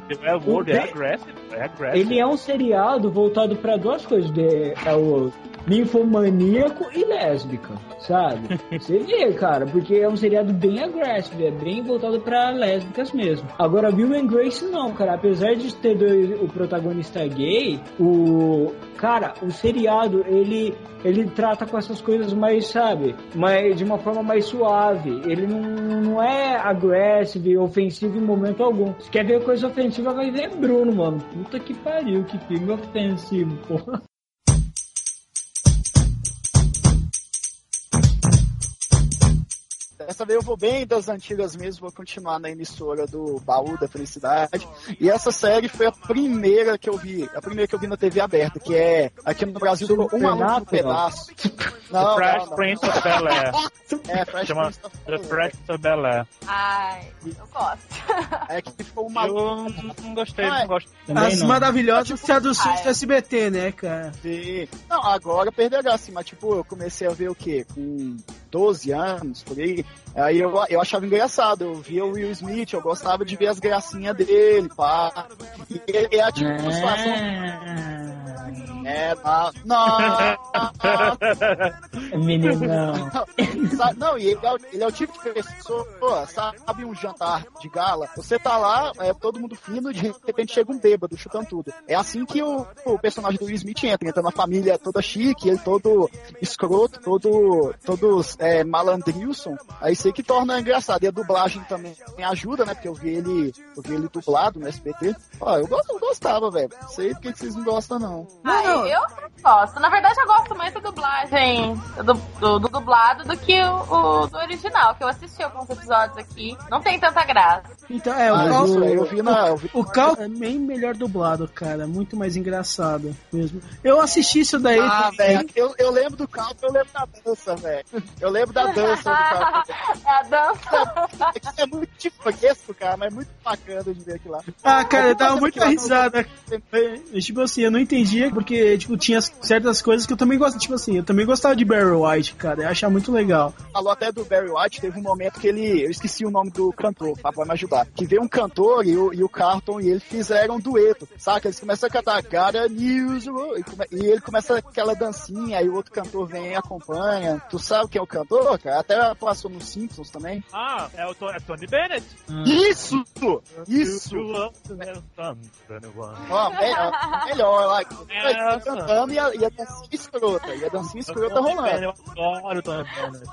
Speaker 1: o World é agressive. É.
Speaker 3: Ele é um seriado voltado pra duas coisas, de, é o ninfomaníaco e lésbica, sabe? Você vê, cara, porque é um seriado bem agressivo, é bem voltado pra lésbicas mesmo. Agora, Will and Grace não, cara, apesar de ter dois, o protagonista gay, o cara, o seriado ele ele trata com essas coisas mais, sabe, mais, de uma forma mais suave. Ele não, não é agressivo ofensivo em momento algum. Se quer ver coisa ofensiva, vai ver Bruno, mano. Puta que pariu, que filme ofensivo, porra.
Speaker 4: Dessa vez eu vou bem das antigas mesmo, vou continuar na emissora do Baú da Felicidade. E essa série foi a primeira que eu vi, a primeira que eu vi na TV aberta, que é aqui no Brasil ficou um maluco no
Speaker 3: Supernatural?
Speaker 4: pedaço.
Speaker 1: The
Speaker 4: Não,
Speaker 1: Fresh
Speaker 4: não, não.
Speaker 1: Prince of Bel Air.
Speaker 4: É, Fresh
Speaker 1: Chama
Speaker 4: Prince of
Speaker 1: The
Speaker 4: Bel-Air.
Speaker 1: Fresh Prince of Bel Air.
Speaker 5: Ai, eu gosto.
Speaker 4: É que ficou um
Speaker 1: Eu não, não gostei,
Speaker 4: Ah, é.
Speaker 1: não gosto.
Speaker 3: Também
Speaker 2: As
Speaker 3: não.
Speaker 2: maravilhosas traduções
Speaker 5: Ah,
Speaker 2: do
Speaker 5: é.
Speaker 2: SBT, né, cara?
Speaker 4: Sim. Não, agora graça, assim, mas tipo, eu comecei a ver o quê? Com 12 anos, por aí. Aí eu, eu achava engraçado, eu via o Will Smith, eu gostava de ver as gracinhas dele, pá. E ele é tipo de situação. É, não, não,
Speaker 3: Meninão.
Speaker 4: Sabe, não, e ele é, o, ele é o tipo de pessoa, sabe, um jantar de gala, você tá lá, é todo mundo fino, de repente chega um bêbado chutando tudo. É assim que o, o personagem do Will Smith entra, entra na família toda chique, ele todo escroto, todo, todo é, malandrilson, aí sei que torna engraçado. E a dublagem também ajuda, né, porque eu vi ele, eu vi ele dublado no SBT. Ó, eu, gosto- eu gostava, velho. Não sei por que vocês não gostam, não.
Speaker 5: Ai, eu gosto. Na verdade, eu gosto mais da dublagem do, do- do dublado do que o, o do original, que eu assisti alguns episódios aqui. Não tem tanta graça.
Speaker 2: Então, é, o Cal,
Speaker 4: isso aí eu vi na. Eu vi
Speaker 2: o Cal é bem melhor dublado, cara. Muito mais engraçado mesmo. Eu assisti isso daí.
Speaker 4: Ah, velho, eu, eu lembro do caldo, eu lembro da dança, velho. Eu lembro da dança do caldo.
Speaker 5: A dança.
Speaker 4: Aquilo é muito fresco, cara, mas é muito bacana de ver aquilo lá.
Speaker 2: Ah, cara, eu dava
Speaker 4: Sabe
Speaker 2: muita
Speaker 4: aquilo lá?
Speaker 2: risada. É, Tipo assim, eu não entendia, porque, tipo, tinha certas coisas que eu também gosto. Tipo assim, eu também gostava de Barry White, cara. Eu achava muito legal.
Speaker 4: Falou até do Barry White, teve um momento que ele. Eu esqueci o nome do cantor, tá? Vai me ajudar. Que veio um cantor e o, e o Carlton e ele fizeram um dueto, saca? Eles começam a cantar Gotta News, e, come- e ele começa aquela dancinha, aí o outro cantor vem e acompanha. Tu sabe quem é o cantor, cara? Até passou nos Simpsons também.
Speaker 1: Ah, é o To- é Tony Bennett.
Speaker 4: Isso! Isso!
Speaker 1: Anyone.
Speaker 4: Ó, melhor, melhor lá. Tá cantando e a, e a dancinha escrota. E a dancinha escrota rolando.
Speaker 1: Eu adoro o Tony Bennett.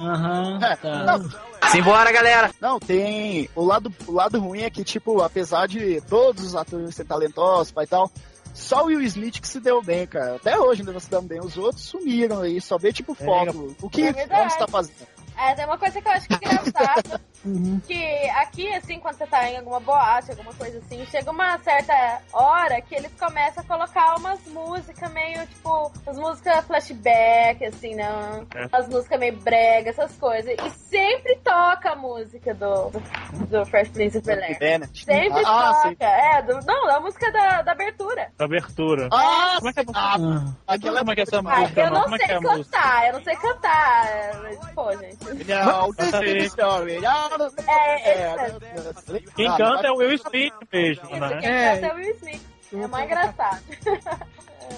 Speaker 3: Aham,
Speaker 4: É,
Speaker 3: tá.
Speaker 4: não,
Speaker 8: Simbora, galera!
Speaker 4: Não, tem. O lado, o lado ruim é que, tipo, apesar de todos os atores serem talentosos pai, e tal, só o Will Smith que se deu bem, cara. Até hoje ainda não se dão bem. Os outros sumiram aí, só vê, tipo, foto. O que
Speaker 5: É
Speaker 4: é
Speaker 5: verdade.
Speaker 4: vamos estar fazendo?
Speaker 5: É, tem uma coisa que eu acho que é engraçada.
Speaker 2: Uhum.
Speaker 5: que aqui, assim, quando você tá em alguma boate, alguma coisa assim, chega uma certa hora que eles começam a colocar umas músicas meio, tipo, as músicas flashback, assim, não.
Speaker 1: É.
Speaker 5: As músicas meio brega, essas coisas. E sempre toca a música do, do, do Fresh Prince of Bel-Air.
Speaker 4: Bennett.
Speaker 5: Sempre
Speaker 4: ah,
Speaker 5: toca.
Speaker 4: sim.
Speaker 5: É, do, não, a música da, da abertura.
Speaker 1: Abertura.
Speaker 4: Ah,
Speaker 1: Como é que é-
Speaker 4: ah,
Speaker 2: Ah.
Speaker 4: aquela
Speaker 1: Como é que é essa música?
Speaker 5: eu não
Speaker 1: é
Speaker 5: sei
Speaker 1: é
Speaker 5: cantar, eu não sei cantar. Mas, pô, gente.
Speaker 4: Não, this is the story.
Speaker 5: É,
Speaker 4: É?
Speaker 1: Quem canta é o Will Smith mesmo, né?
Speaker 5: aqui
Speaker 2: É.
Speaker 5: é o Will Smith. É mais engraçado.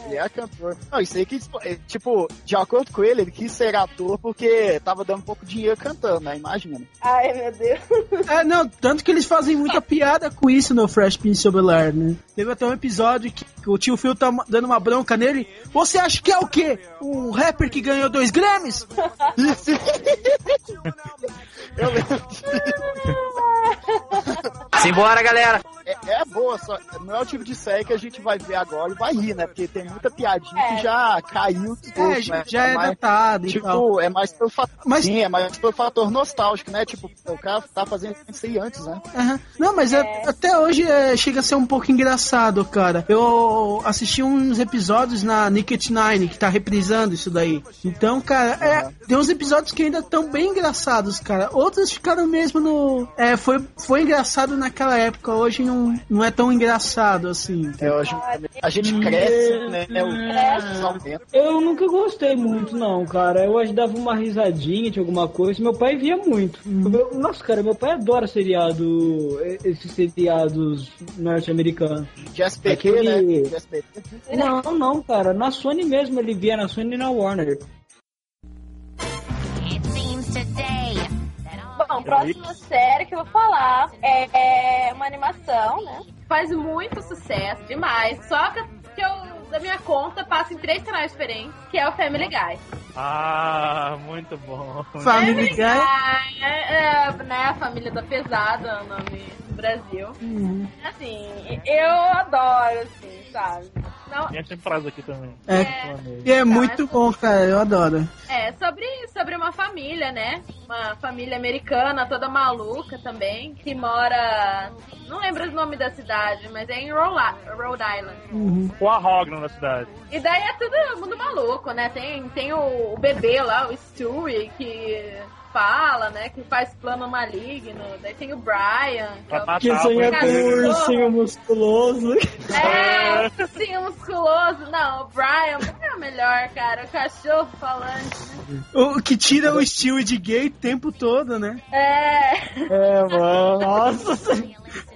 Speaker 4: Ele é cantor. Não, isso aí que, é, tipo, de acordo com ele, ele quis ser ator porque tava dando pouco dinheiro cantando, né? Imagina.
Speaker 5: Ai, meu Deus.
Speaker 2: É, não, tanto que eles fazem muita piada com isso no Fresh Prince of Bel-Air, né? Teve até um episódio que, o tio Phil tá dando uma bronca nele. Você acha que é o quê? Um rapper que ganhou dois Grammys?
Speaker 4: Eu lembro.
Speaker 8: Simbora, galera!
Speaker 4: É, é boa, só não é o tipo de série que a gente vai ver agora e vai rir, né? Porque tem muita piadinha
Speaker 5: É.
Speaker 4: que já caiu.
Speaker 2: É,
Speaker 4: pouco,
Speaker 2: já,
Speaker 4: né?
Speaker 2: já é
Speaker 4: mais,
Speaker 2: datado.
Speaker 4: Tipo, é mais pelo fator.
Speaker 2: Mas-
Speaker 4: Sim, é mais pelo fator nostálgico, né? Tipo, o cara tá fazendo isso aí antes, né?
Speaker 2: Aham. Não, mas é- até hoje é, chega a ser um pouco engraçado, cara. Eu assisti uns episódios na Nicket Nine, que tá reprisando isso daí. Então, cara, é, tem uns episódios que ainda estão bem engraçados, cara. Outros ficaram mesmo no. É, foi, foi engraçado naquela época, hoje não, não é tão engraçado assim.
Speaker 4: É, hoje a gente cresce, né? O os aumenta.
Speaker 3: Eu nunca gostei muito, não, cara. Eu acho que dava uma risadinha de alguma coisa. Meu pai via muito. Meu- nossa, cara, meu pai adora seriado, esses seriados norte-americanos.
Speaker 4: De SPT,
Speaker 3: Aquele-
Speaker 4: né?
Speaker 3: Não, não, cara. Na Sony mesmo ele via, na Sony e na Warner.
Speaker 5: Próxima série que eu vou falar é, é uma animação, né? Faz muito sucesso, demais. Só que eu, da minha conta, passa em três canais diferentes, que é o Family Guy.
Speaker 1: Ah, muito bom.
Speaker 2: Family Guy.
Speaker 5: Guy, é, é, né, a família da pesada, é o nome do Brasil.
Speaker 2: Uhum.
Speaker 5: Assim, eu adoro, assim, sabe? Não,
Speaker 1: Tinha temporada aqui também.
Speaker 2: É, e é muito bom, cara. Eu adoro.
Speaker 5: É, sobre, sobre uma família, né? Uma família americana, toda maluca também, que mora. Não lembro o nome da cidade, mas é em Rhode Rhode Island.
Speaker 1: O Arrogno na cidade.
Speaker 5: E daí é todo mundo maluco, né? Tem, tem o, o bebê lá, o Stewie, que fala, né? Que faz plano maligno. Daí tem o Brian. Que é, o-
Speaker 3: Que sonha com um ursinho musculoso.
Speaker 5: é, o ursinho musculoso. Não, o Brian é o melhor, cara. O cachorro falante.
Speaker 2: O que tira o estilo de gay o tempo todo, né?
Speaker 5: É.
Speaker 3: É, mano, nossa.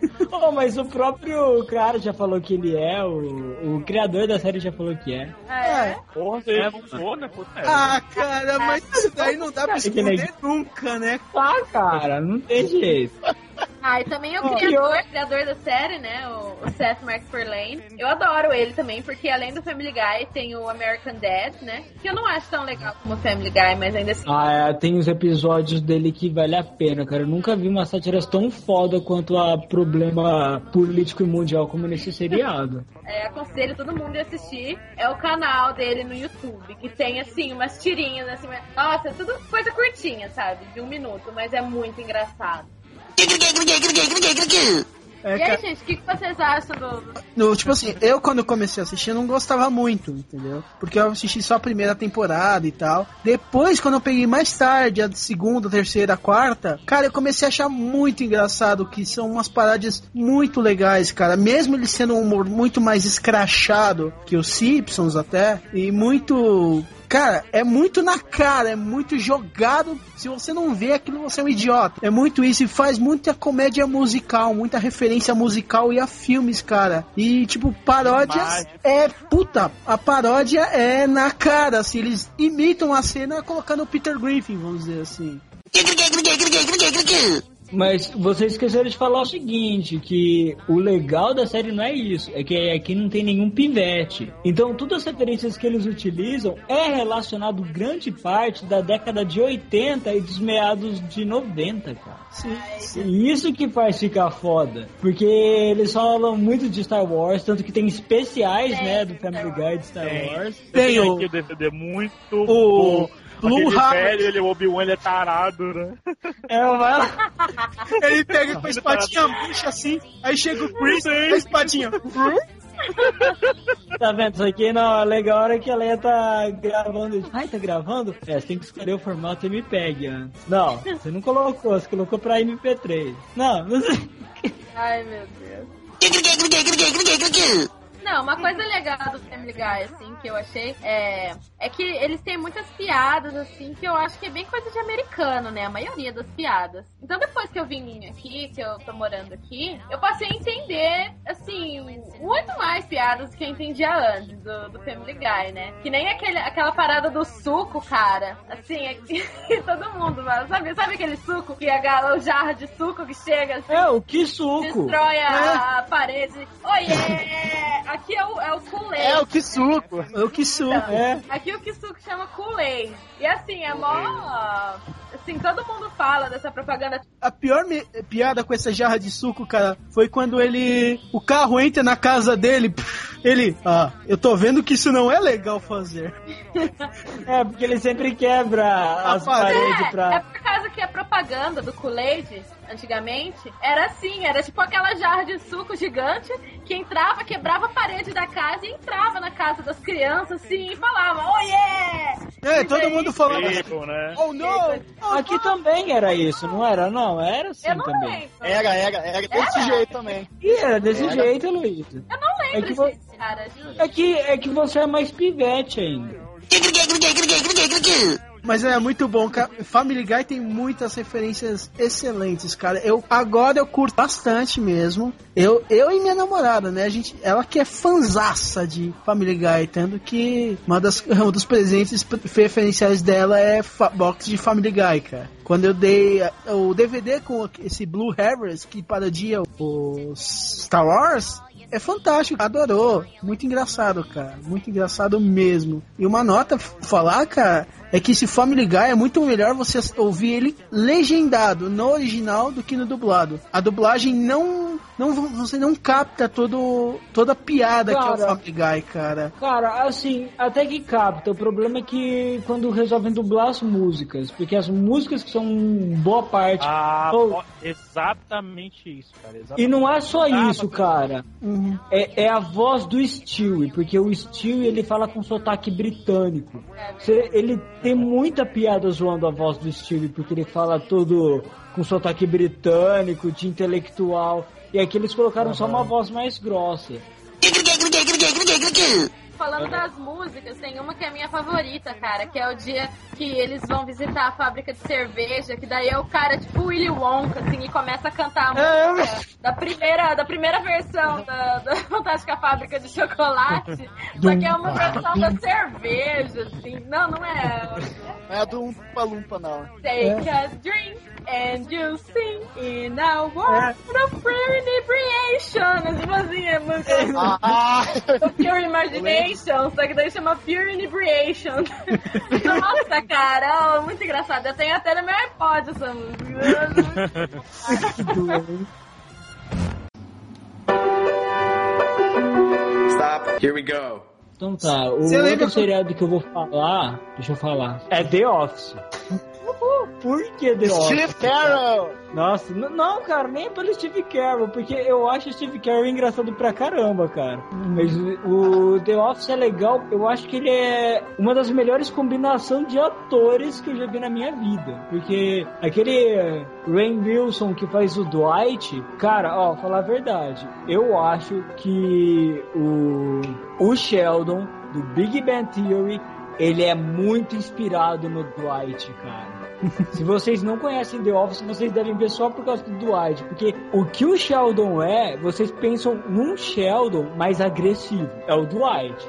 Speaker 3: Oh, mas o próprio cara já falou que ele é, o, o criador da série já falou que é.
Speaker 5: É.
Speaker 1: Porra, você é bom, né? Puta, é.
Speaker 2: Ah, cara, mas isso daí não dá pra
Speaker 3: que
Speaker 2: esconder nunca, né?
Speaker 3: Ah, cara, não tem jeito.
Speaker 5: Ah, e também o criador, criador da série, né? O, o Seth MacFarlane. Eu adoro ele também, porque além do Family Guy, tem o American Dad, né? Que eu não acho tão legal como o Family Guy, mas ainda assim.
Speaker 3: Ah, é, tem os episódios dele que vale a pena, cara. Eu nunca vi uma sátira tão foda quanto a problema político e mundial como nesse seriado.
Speaker 5: É, aconselho todo mundo a assistir. É o canal dele no YouTube, que tem, assim, umas tirinhas, assim. mas- Nossa, é tudo coisa curtinha, sabe? De um minuto, mas é muito engraçado.
Speaker 2: É,
Speaker 5: e
Speaker 2: cara.
Speaker 5: aí, gente, o que, que vocês acham do.
Speaker 2: No, tipo assim, eu quando comecei a assistir eu não gostava muito, entendeu? Porque eu assisti só a primeira temporada e tal. Depois, quando eu peguei mais tarde, a segunda, terceira, a quarta, cara, eu comecei a achar muito engraçado que são umas paródias muito legais, cara. Mesmo ele sendo um humor muito mais escrachado que os Simpsons até, e muito. Cara, é muito na cara, é muito jogado. Se você não vê aquilo, você é um idiota. É muito isso e faz muita comédia musical, muita referência musical e a filmes, cara. E tipo, paródias é puta. A paródia é na cara, assim, eles imitam a cena colocando o Peter Griffin, vamos dizer assim.
Speaker 3: Mas vocês esqueceram de falar o seguinte, que o legal da série não é isso, é que aqui não tem nenhum pivete. Então todas as referências que eles utilizam é relacionado grande parte da década de 80 e dos meados de 90, cara. E isso que faz ficar foda. Porque eles falam muito de Star Wars, tanto que tem especiais, né, do Family Guy de Star
Speaker 1: Tem.
Speaker 3: Wars.
Speaker 2: Tem
Speaker 1: Eu
Speaker 2: o-
Speaker 1: DVD muito
Speaker 2: o
Speaker 1: bom.
Speaker 2: Hammer.
Speaker 1: velho, ele, o Obi-Wan, ele é tarado, né?
Speaker 3: É, vai
Speaker 2: Ele pega com a espadinha puxa assim, aí chega o Chris com a espadinha.
Speaker 3: Tá vendo? Isso aqui não, a legal hora que a Leia tá gravando. Ai, tá gravando? É, você tem que escolher o formato MPEG antes. Não, você não colocou, você colocou pra MP3. Não, não sei.
Speaker 5: Ai, meu Deus. Não, uma coisa legal do Family Guy, assim, que eu achei, é, é que eles têm muitas piadas, assim, que eu acho que é bem coisa de americano, né? A maioria das piadas. Então depois que eu vim aqui, que eu tô morando aqui, eu passei a entender, assim, muito mais piadas do que eu entendia antes do, do Family Guy, né? Que nem aquele, aquela parada do suco, cara. Assim, é que todo mundo, mano, sabe, sabe aquele suco que a gala, o jarro de suco que chega assim,
Speaker 3: É, o que suco?
Speaker 5: destrói a, a parede. Oiê! Aqui é o, é o Kool-Aid.
Speaker 4: É o que suco.
Speaker 2: Eu que sou.
Speaker 3: É.
Speaker 5: Aqui o Kisuke chama Kool-Aid. E assim, é mó. Assim, todo mundo fala dessa propaganda.
Speaker 2: A pior me- piada com essa jarra de suco, cara, foi quando ele. O carro entra na casa dele. Ele. Ah, eu tô vendo que isso não é legal fazer.
Speaker 3: É, porque ele sempre quebra as
Speaker 2: parede.
Speaker 3: paredes
Speaker 5: É,
Speaker 3: pra.
Speaker 5: é por causa que a propaganda do Kool-Aid, antigamente, era assim, era tipo aquela jarra de suco gigante que entrava, quebrava a parede da casa e entrava na casa das crianças, assim, e falava, oh yeah!
Speaker 2: É, todo mundo falando.
Speaker 1: Tipo, né?
Speaker 2: Oh não!
Speaker 3: Aqui também era isso, não era? Não, era assim
Speaker 5: Eu não
Speaker 3: também.
Speaker 5: lembro.
Speaker 4: Era, era, era desse
Speaker 5: Era?
Speaker 4: jeito também.
Speaker 3: E era desse
Speaker 4: Era.
Speaker 3: jeito, Luiz.
Speaker 5: Eu não
Speaker 3: É
Speaker 5: lembro
Speaker 3: que vo-
Speaker 5: disso, cara.
Speaker 3: É que, é que você é mais pivete ainda.
Speaker 2: Mas é muito bom, cara. Family Guy tem muitas referências excelentes, cara. Eu agora eu curto bastante mesmo. Eu, eu e minha namorada, né? A gente, ela que é fanzaça de Family Guy, tendo que uma das, um dos presentes preferenciais dela é box de Family Guy, cara. Quando eu dei o DVD com esse Blue Harvest que parodia o Star Wars, é fantástico, adorou. Muito engraçado, cara. Muito engraçado mesmo. E uma nota falar, cara, é que esse Family Guy é muito melhor você ouvir ele legendado no original do que no dublado. A dublagem não. não você não capta todo, toda a piada que é o
Speaker 3: Cara.
Speaker 2: Family Guy, cara.
Speaker 3: Cara, assim, até que capta. O problema é que quando resolvem dublar as músicas, porque as músicas que são boa parte.
Speaker 1: Ah,
Speaker 3: Oh.
Speaker 1: ó, exatamente isso, cara.
Speaker 3: E
Speaker 1: Exatamente.
Speaker 3: não é só isso, cara.
Speaker 2: Uhum.
Speaker 3: É, é a voz do Stewie, porque o Stewie ele fala com sotaque britânico. Ele tem muita piada zoando a voz do Stewie, porque ele fala todo com sotaque britânico, de intelectual. E aqui eles colocaram só uma voz mais grossa.
Speaker 5: Falando das músicas, tem uma que é a minha favorita, cara, que é o dia que eles vão visitar a fábrica de cerveja, que daí é o cara tipo Willy Wonka, assim, e começa a cantar a
Speaker 3: É,
Speaker 5: música da primeira, da primeira versão da, da Fantástica Fábrica de Chocolate, só que é uma versão da cerveja, assim. Não, não é.
Speaker 4: Não é do Umpa Lumpa, não.
Speaker 5: Take a drink and you sing in a world of pure inebriation. Tipo assim, é muito...
Speaker 4: Ah,
Speaker 5: O Pure Imagination, só que daí chama Pure Inebriation. Nossa, cara, ó, muito engraçado. Eu tenho até no meu iPod essa música.
Speaker 9: Stop. Here we go.
Speaker 3: Então tá, o
Speaker 2: Você
Speaker 3: outro seriado que eu vou falar, deixa eu falar, é The Office. Por que The Office?
Speaker 4: Steve Carroll!
Speaker 3: Nossa, não, cara, nem pelo Steve Carell, porque eu acho o Steve Carell engraçado pra caramba, cara. Mas o The Office é legal, eu acho que ele é uma das melhores combinações de atores que eu já vi na minha vida. Porque aquele Rain Wilson que faz o Dwight, cara, ó, falar a verdade, eu acho que o, o Sheldon do Big Bang Theory ele é muito inspirado no Dwight, cara. Se vocês não conhecem The Office, vocês devem ver só por causa do Dwight. Porque o que o Sheldon é, vocês pensam num Sheldon mais agressivo. É o Dwight.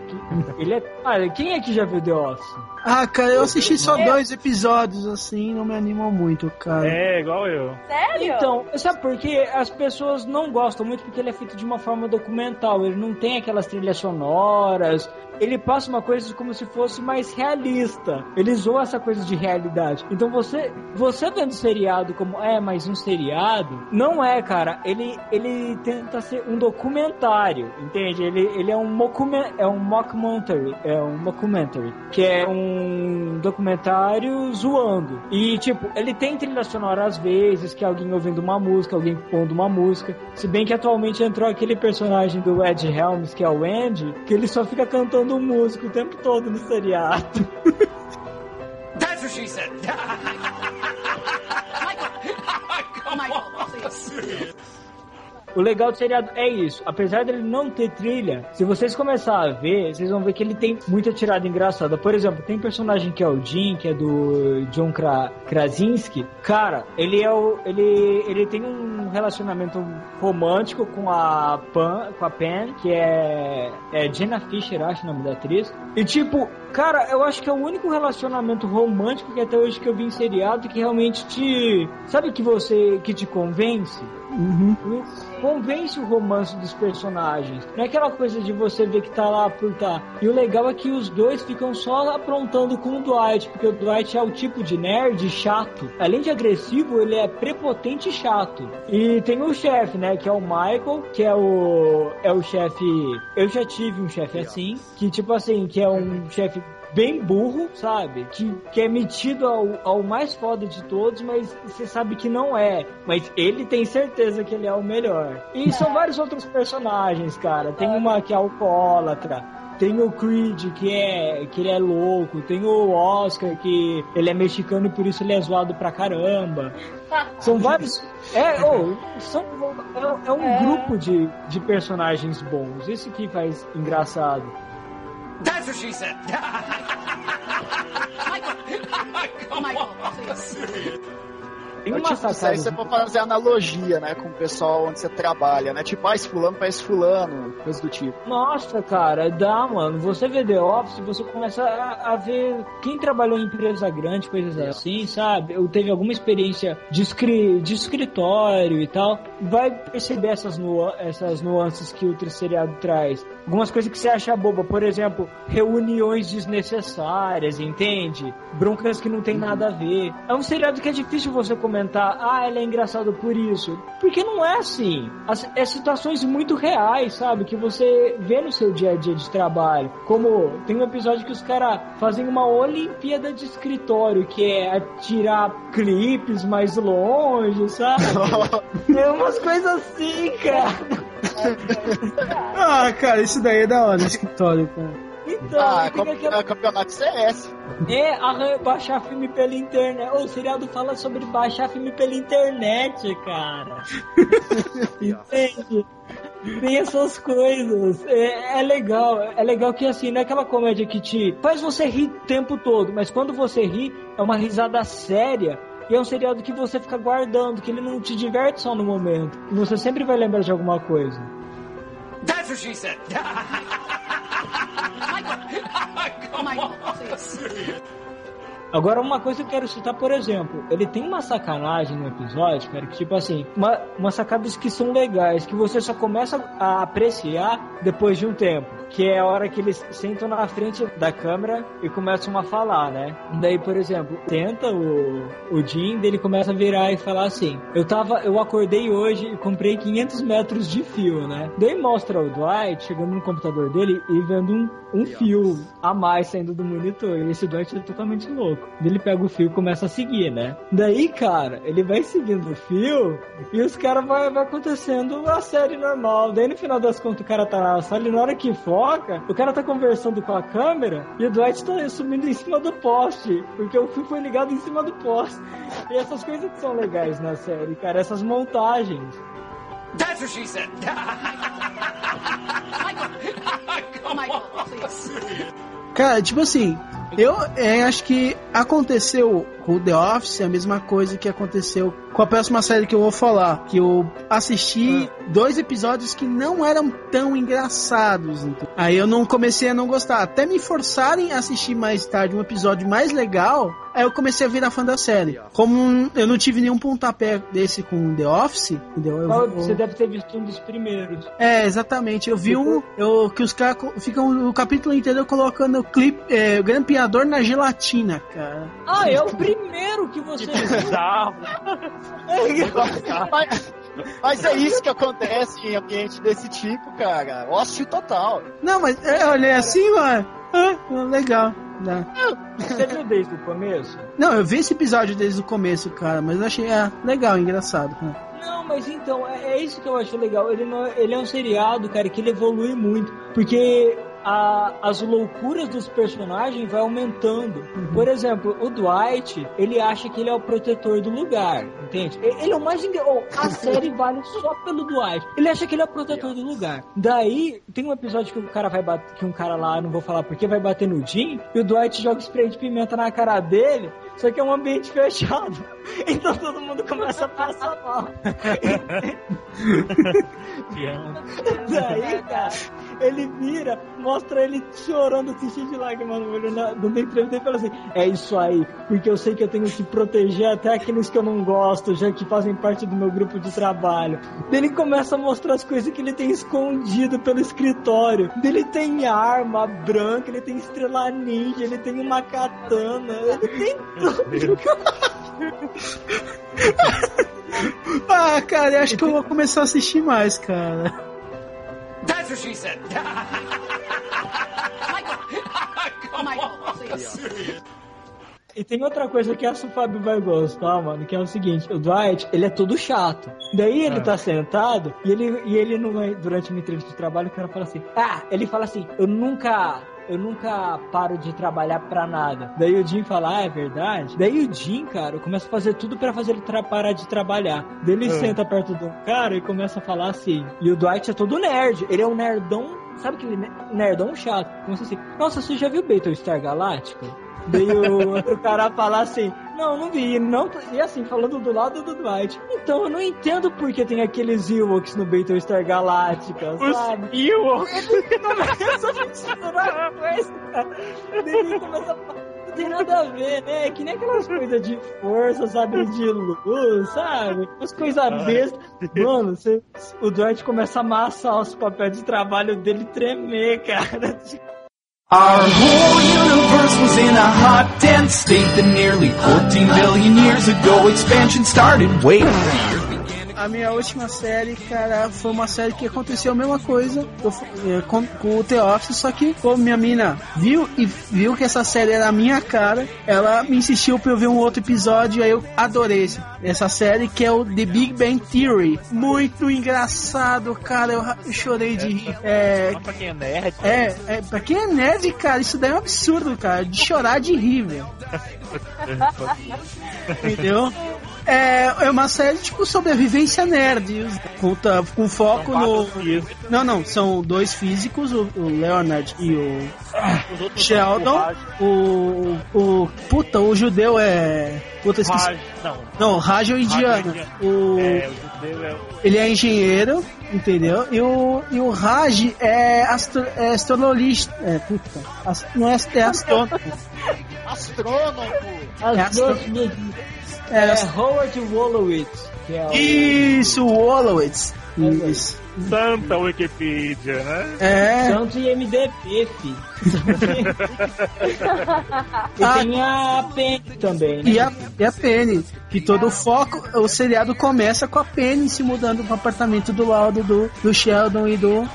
Speaker 3: Ele é. Cara, quem aqui já viu The Office?
Speaker 2: Ah, cara, eu assisti só dois episódios assim, não me animam muito, cara.
Speaker 1: É, igual eu.
Speaker 5: Sério?
Speaker 3: Então, sabe por quê? As pessoas não gostam muito porque ele é feito de uma forma documental. Ele não tem aquelas trilhas sonoras. Ele passa uma coisa como se fosse mais realista. Ele zoa essa coisa de realidade. Então você, você vendo seriado como é mais um seriado, não é, cara. Ele, ele tenta ser um documentário, entende? Ele, ele é um mockumen- é um mockumentary, é um mockumentary, que é um documentário zoando. E tipo, ele tem trilha sonora às vezes, que é alguém ouvindo uma música, alguém pondo uma música. Se bem que atualmente entrou aquele personagem do Ed Helms, que é o Andy, que ele só fica cantando música o tempo todo no seriado.
Speaker 8: That's what she said.
Speaker 3: o legal do seriado é isso. Apesar dele não ter trilha, se vocês começarem a ver, vocês vão ver que ele tem muita tirada engraçada. Por exemplo, tem personagem que é o Jim, que é do John Kra Krasinski. Cara, ele é o. Ele, ele tem um relacionamento romântico com a Pan, com a Pen, que é, é Jenna Fisher, acho o nome da atriz. E tipo, cara, eu acho que é o único relacionamento romântico que até hoje que eu vi em seriado que realmente te. Sabe que você. que te convence? Convence o romance dos personagens. Não é aquela coisa de você ver que tá lá por tá. E o legal é que os dois ficam só aprontando com o Dwight, porque o Dwight é o tipo de nerd chato. Além de agressivo, ele é prepotente e chato. E tem o chefe, né, que é o Michael, que é o é o chefe. Eu já tive um chefe assim, que tipo assim, que é um chefe bem burro, sabe? Que, que é metido ao, ao mais foda de todos, mas você sabe que não é. Mas ele tem certeza que ele é o melhor. E são vários outros personagens, cara. Tem uma que é alcoólatra. Tem o Creed, que é que ele é louco. Tem o Oscar, que ele é mexicano e por isso ele é zoado pra caramba. São vários. É, oh, são, é, é um
Speaker 5: É.
Speaker 3: grupo de, de personagens bons. Isso que faz engraçado.
Speaker 8: That's what she said.
Speaker 7: Michael, please.
Speaker 3: Tem
Speaker 4: É
Speaker 3: uma
Speaker 4: tipo, isso aí
Speaker 3: sacada.
Speaker 4: você pode fazer analogia, né, com o pessoal onde você trabalha, né? Tipo, ah, esse fulano parece fulano, coisa do tipo.
Speaker 3: Nossa, cara, dá, mano. Você vê The Office, você começa a, a ver quem trabalhou em empresa grande, coisas assim, sabe? Ou teve alguma experiência de, escri de escritório e tal, vai perceber essas, nua essas nuances que o seriado traz. Algumas coisas que você acha boba, por exemplo, reuniões desnecessárias, entende? Broncas que não tem nada a ver. É um seriado que é difícil você comentar, ah, ele é engraçado por isso. Porque não é assim. As, é situações muito reais, sabe? Que você vê no seu dia a dia de trabalho. Como tem um episódio que os caras fazem uma Olimpíada de escritório, que é atirar clipes mais longe, sabe? é umas coisas assim, cara.
Speaker 2: Ah, cara, isso daí é da hora, escritório, cara.
Speaker 3: Então,
Speaker 4: ah, é
Speaker 3: aquela-
Speaker 4: campeonato CS.
Speaker 3: É, arran- baixar filme pela internet. O seriado fala sobre baixar filme pela internet, cara. Entende? Tem essas coisas. É, é legal. É legal que assim, não é aquela comédia que te faz você rir o tempo todo, mas quando você ri, é uma risada séria. E é um seriado que você fica guardando, que ele não te diverte só no momento. E você sempre vai lembrar de alguma coisa.
Speaker 8: That's what she said.
Speaker 3: Agora, uma coisa que eu quero citar, por exemplo, ele tem uma sacanagem no episódio, cara, que tipo assim, uma, umas sacadas que são legais, que você só começa a apreciar depois de um tempo. Que é a hora que eles sentam na frente da câmera e começam a falar, né? Daí, por exemplo, tenta o, o Jim, ele começa a virar e falar assim: Eu tava, eu acordei hoje e comprei 500 metros de fio, né? Daí mostra o Dwight chegando no computador dele e vendo um, um fio a mais saindo do monitor. E esse Dwight é totalmente louco. Daí ele pega o fio e começa a seguir, né? Daí, cara, ele vai seguindo o fio e os caras vai, vai acontecendo a série normal. Daí no final das contas o cara tá na sala e na hora que foca, o cara tá conversando com a câmera e o Dwight tá subindo em cima do poste. Porque o fio foi ligado em cima do poste. E essas coisas que são legais na série, cara, essas montagens.
Speaker 8: That's what she said.
Speaker 7: Michael, please.
Speaker 2: Cara, tipo assim, eu é, acho que aconteceu com o The Office a mesma coisa que aconteceu com a próxima série que eu vou falar. Que eu assisti dois episódios que não eram tão engraçados. Então. Aí eu não comecei a não gostar. Até me forçarem a assistir mais tarde um episódio mais legal, aí eu comecei a virar fã da série. Como eu não tive nenhum pontapé desse com The Office, entendeu? Eu- eu-
Speaker 3: Você deve ter visto um dos primeiros.
Speaker 2: é, exatamente. Eu vi um eu, que os caras ficam o capítulo inteiro colocando o clipe, é, o grampeador na gelatina, cara.
Speaker 3: Ah, é o primeiro que você viu.
Speaker 4: mas, mas é isso que acontece em ambiente desse tipo, cara. Ócio total.
Speaker 2: Não, mas é, eu olhei assim, mano. Ah, legal. Né?
Speaker 3: Você viu desde o começo?
Speaker 2: Não, eu vi esse episódio desde o começo, cara, mas eu achei ah, legal, engraçado. cara.
Speaker 3: Não, mas então, é, é isso que eu acho legal. Ele, não, ele é um seriado, cara, que ele evolui muito. Porque a- as loucuras dos personagens vai aumentando. Por exemplo, o Dwight, ele acha que ele é o protetor do lugar, entende? Ele é o mais engraçado. a série vale só pelo Dwight. Ele acha que ele é o protetor do lugar. Daí, tem um episódio que o cara vai bater, que um cara lá, não vou falar porque, vai bater no Jim, e o Dwight joga spray de pimenta na cara dele, só que é um ambiente fechado. Então todo mundo começa a passar mal. Daí, cara, ele vira, mostra ele chorando, cheio de lágrimas no olho, dando entrevista e fala assim: É isso aí, porque eu sei que eu tenho que proteger até aqueles que eu não gosto, já que fazem parte do meu grupo de trabalho. Ele começa a mostrar as coisas que ele tem escondido pelo escritório. Ele tem arma branca, ele tem estrela ninja, ele tem uma katana, ele tem tudo.
Speaker 2: Ah, cara, eu acho que eu vou começar a assistir mais, cara.
Speaker 8: What she said.
Speaker 7: Michael.
Speaker 3: E tem outra coisa que essa o Fábio vai gostar, mano, que é o seguinte, o Dwight, ele é todo chato. Daí ele
Speaker 1: Ah.
Speaker 3: tá sentado e ele, e ele numa, durante uma entrevista de trabalho, o cara fala assim, ah, ele fala assim, eu nunca... Eu nunca paro de trabalhar pra nada. Daí o Jim fala, ah, é verdade? Daí o Jim, cara, começa a fazer tudo pra fazer ele parar de trabalhar. Daí ele
Speaker 1: Ah.
Speaker 3: senta perto do cara e começa a falar assim. E o Dwight é todo nerd. Ele é um nerdão, sabe aquele ne- nerdão chato? Começa assim, nossa, você já viu Battlestar Galactica? Daí o outro cara falar assim, não, não vi, não, e assim, falando do lado do Dwight. Então, eu não entendo por que tem aqueles Ewoks no Battlestar Galactica, sabe?
Speaker 1: Ewoks!
Speaker 3: Ele começa a misturar coisa, cara. Daí ele começa a falar, não tem nada a ver, né? É que nem aquelas coisas de força, sabe? De luz, sabe? As coisas bestas. Mano, você, o Dwight começa a amassar os papéis de trabalho dele tremer, cara.
Speaker 10: Our whole universe was in a hot, dense state that nearly 14 billion years ago expansion started. Wait.
Speaker 2: A minha última série, cara, foi uma série que aconteceu a mesma coisa eh, com, com o The Office, só que como minha mina viu e viu que essa série era a minha cara, ela me insistiu pra eu ver um outro episódio e aí eu adorei essa série, que é o The Big Bang Theory. Muito engraçado, cara, eu, chorei de rir. É,
Speaker 1: Só pra quem é nerd.
Speaker 2: é, é, pra quem é nerd, cara, isso daí é um absurdo, cara, de chorar de rir, velho. Entendeu? É, é uma série tipo sobrevivência nerd, conta com foco
Speaker 1: São
Speaker 2: no.
Speaker 1: físicos.
Speaker 2: Não, não, são dois físicos, o, o Leonard e o Sheldon. O, o. Puta, o judeu é. Puta, esqueci.
Speaker 1: Raj, não.
Speaker 2: Não, Raj é o indiano. O,
Speaker 1: É, o judeu é o.
Speaker 2: ele é engenheiro, entendeu? E o, e o Raj é, astro, é astrologista. É, puta. as- não é, é astrônomo.
Speaker 4: Astrônomo!
Speaker 3: As
Speaker 2: É
Speaker 3: minhas-
Speaker 2: É,
Speaker 3: É Howard Wolowitz, que é o...
Speaker 2: Isso, o Wolowitz. Isso.
Speaker 1: Santa Wikipedia, né?
Speaker 2: É.
Speaker 3: Santo e MDP, filho. e
Speaker 2: Ah.
Speaker 3: tem a Penny também, né?
Speaker 2: E a, e a Penny, que todo o foco, o seriado começa com a Penny se mudando pro apartamento do lado do, do Sheldon e do.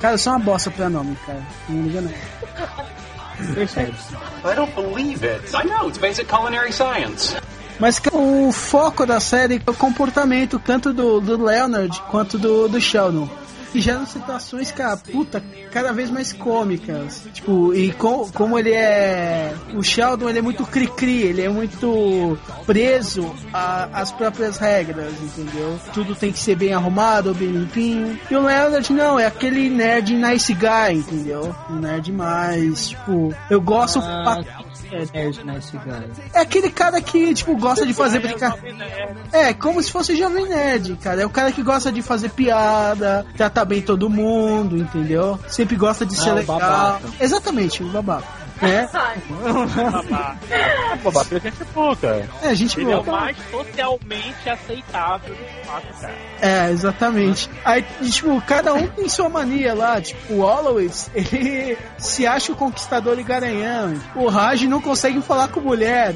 Speaker 2: Cara, eu sou uma bosta pra nome, cara. Não liga não.
Speaker 3: Percebe?
Speaker 11: I don't believe it. I know, it's basic culinary science.
Speaker 2: Mas o foco da série é o comportamento tanto do, do Leonard quanto do, do Sheldon. E geram situações, cara, puta, cada vez mais cômicas. Tipo, e com, como ele é. O Sheldon ele é muito cri-cri, ele é muito preso a- às próprias regras, entendeu? Tudo tem que ser bem arrumado, bem limpinho. E o Leonard não, é aquele nerd nice guy, entendeu? Um nerd mais, tipo, eu gosto.
Speaker 3: Ah, é nerd nice guy.
Speaker 2: É aquele cara que, tipo, gosta de fazer brincadeira. É, como se fosse jovem nerd, cara. É o cara que gosta de fazer piada, tratar bem todo mundo, entendeu? Sempre gosta de ser
Speaker 3: Ah,
Speaker 2: legal.
Speaker 3: babaca.
Speaker 2: Exatamente, o babaca. É,
Speaker 1: Babaca é gente boa, cara.
Speaker 2: é gente
Speaker 1: Ele é o mais socialmente aceitável do fato, cara.
Speaker 2: É, exatamente. Aí, tipo, cada um tem sua mania lá. Tipo, o Hollowitz, ele se acha o conquistador e garanhão. O Raj não consegue falar com mulher.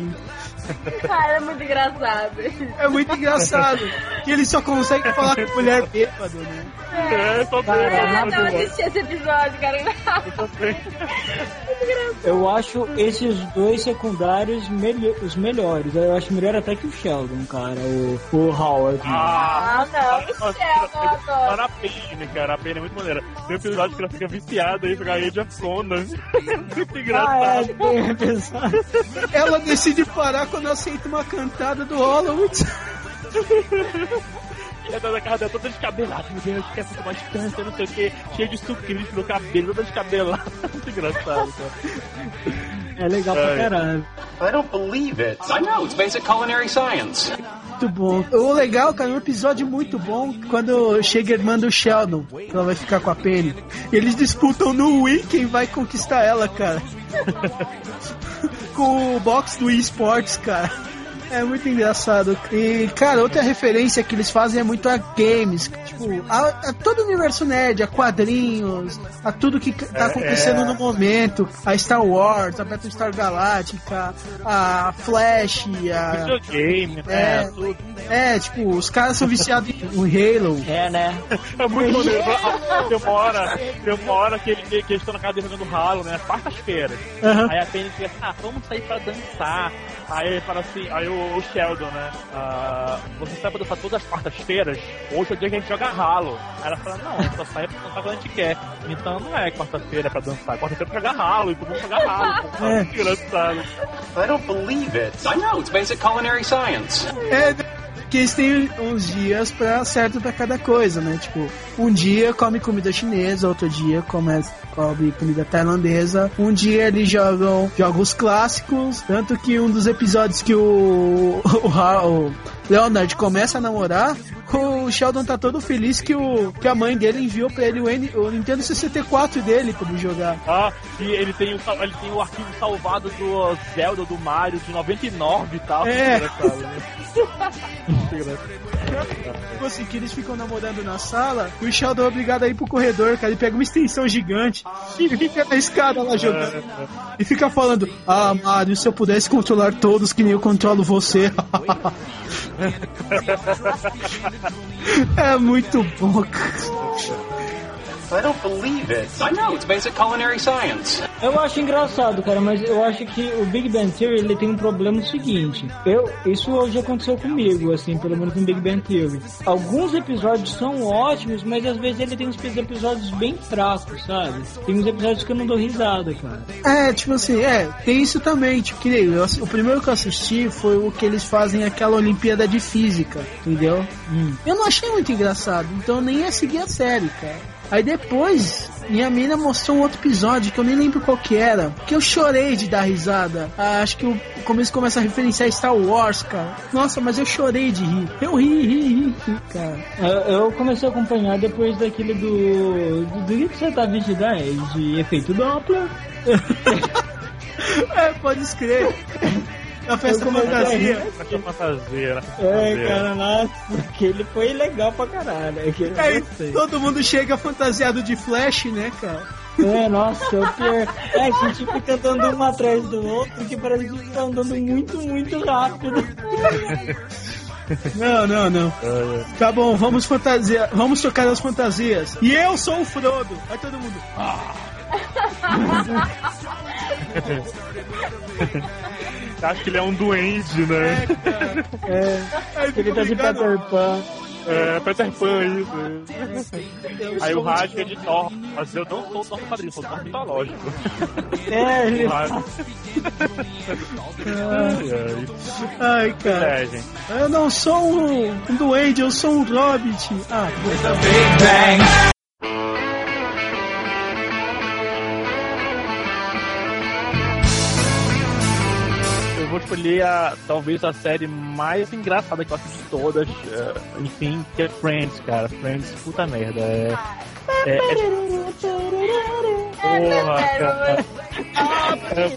Speaker 5: Cara, é muito engraçado.
Speaker 2: É muito engraçado. que ele só consegue falar com mulher bêbado, né?
Speaker 1: É, só
Speaker 5: Ah, não assisti esse episódio, cara.
Speaker 3: Eu acho esses dois secundários melho- os melhores. Eu acho melhor até que o Sheldon, cara, o, o Howard.
Speaker 5: Ah, não, o céu, eu adoro.
Speaker 1: Para a Penny, cara. A Penny é muito maneira. Tem um episódio que ela fica viciada em jogar Age of Conan. muito
Speaker 3: Ah, é,
Speaker 1: engraçado.
Speaker 3: um episódio.
Speaker 2: Ela decide parar quando aceita uma cantada do Hollywood.
Speaker 1: E a dona casa dela toda descabelada. Meu Deus, quer muito mais câncer, não sei o que. Cheia de sucrilhos no cabelo, toda descabelada. Muito engraçado, cara.
Speaker 3: É legal pra
Speaker 1: Ai.
Speaker 3: caralho.
Speaker 11: I don't believe it. I know, it's basic culinary science.
Speaker 2: Muito bom. O legal, cara, um episódio muito bom quando chega a irmã do Sheldon, que ela vai ficar com a Penny. Eles disputam no Wii quem vai conquistar ela, cara. com o box do eSports, cara. É muito engraçado. E, cara, outra referência que eles fazem é muito a games. Tipo, a, a todo o universo nerd, a quadrinhos, a tudo que tá
Speaker 1: É,
Speaker 2: acontecendo
Speaker 1: é.
Speaker 2: no momento. A Star Wars, a Battlestar Galactica, a Flash, a.
Speaker 1: Videogame, né?
Speaker 2: É.
Speaker 1: Tudo.
Speaker 2: É, tipo, os caras são viciados em Halo.
Speaker 3: É, né?
Speaker 1: É muito maneiro. Tem uma hora, tem uma hora que, ele, que eles estão na casa jogando ralo, né? Quartas-feiras.
Speaker 2: Aham.
Speaker 1: Aí a Penny fica assim, ah, vamos sair pra dançar. Aí ele fala assim, aí o, o Sheldon, né? Ah, você sai pra dançar todas as quartas-feiras? Hoje é o dia que a gente joga ralo. Aí ela fala, não, só sai pra dançar quando a gente quer. Então não é quarta-feira pra dançar, quarta-feira é pra jogar ralo, então vamos jogar ralo. Pô,
Speaker 2: É.
Speaker 1: Muito engraçado.
Speaker 11: I don't believe it. I know, it's basic culinary science.
Speaker 2: É, que eles têm uns dias pra, certo pra cada coisa, né? Tipo, um dia come comida chinesa, outro dia come, come comida tailandesa, um dia eles jogam jogos clássicos, tanto que um dos episódios que o, o, o Leonard começa a namorar, o Sheldon tá todo feliz que, o, que a mãe dele enviou pra ele o, N, o Nintendo 64 dele pra ele jogar.
Speaker 1: Ah, e ele tem, o, ele tem o arquivo salvado do Zelda, do Mario, de 99 e tal.
Speaker 2: É.
Speaker 1: Muito engraçado, né?
Speaker 2: Tipo assim, que eles ficam namorando na sala, o Sheldon é obrigado a ir pro corredor, cara. Ele pega uma extensão gigante e fica na escada lá jogando. E fica falando: Ah, Mario, se eu pudesse controlar todos que nem eu controlo você. é muito cara.
Speaker 11: I don't believe it. I know, it's basic culinary science.
Speaker 3: Eu acho engraçado, cara, mas eu acho que o Big Bang Theory ele tem um problema seguinte. Eu, isso já aconteceu comigo, assim, pelo menos no Big Bang Theory. Alguns episódios são ótimos, mas às vezes ele tem uns episódios bem fracos, sabe? Tem uns episódios que eu não dou risada, cara.
Speaker 2: É, tipo assim, é, tem isso também. Tipo, que nem eu, o primeiro que eu assisti foi o que eles fazem aquela Olimpíada de Física, entendeu? Eu não achei muito engraçado, então eu nem ia seguir a série, cara. Aí depois, minha mina mostrou um outro episódio que eu nem lembro qual que era, que eu chorei de dar risada. Ah, acho que o começo começa a referenciar Star Wars, cara. Nossa, mas eu chorei de rir. Eu ri, ri, ri, ri cara.
Speaker 3: Eu, eu comecei a acompanhar depois daquele do. Do, do que você tá vestido aí? De efeito Doppler.
Speaker 2: É, pode escrever. A festa fantasia.
Speaker 3: rir.
Speaker 1: Essa fantasia,
Speaker 3: É, cara, nossa, aquele foi legal pra caralho. Aquele eu
Speaker 2: Aí todo mundo chega fantasiado de Flash, né, cara?
Speaker 3: É, nossa, o pior. É, a gente fica andando um atrás do outro, que parece que tá andando muito, muito rápido.
Speaker 2: Não, não, não. Tá bom, vamos fantasia, vamos trocar as fantasias. E eu sou o Frodo. Aí todo mundo.
Speaker 1: Acho que ele é um duende, né?
Speaker 3: É,
Speaker 2: Aí
Speaker 3: ele tá de. Peter Pan.
Speaker 1: É, Peter Pan, isso. Aí o rádio é de Thor. Mas eu não sou Thor do quadrinho, sou Thor mitológico.
Speaker 3: É, ele.
Speaker 1: Ai, ai.
Speaker 2: Ai, cara.
Speaker 1: É, gente.
Speaker 2: Eu não sou um, um duende, eu sou um hobbit. Ah,
Speaker 1: escolher a, talvez a série mais engraçada que eu assisti todas. é, enfim, que é Friends, cara. Friends, puta merda. É. É, é... Porra, cara. É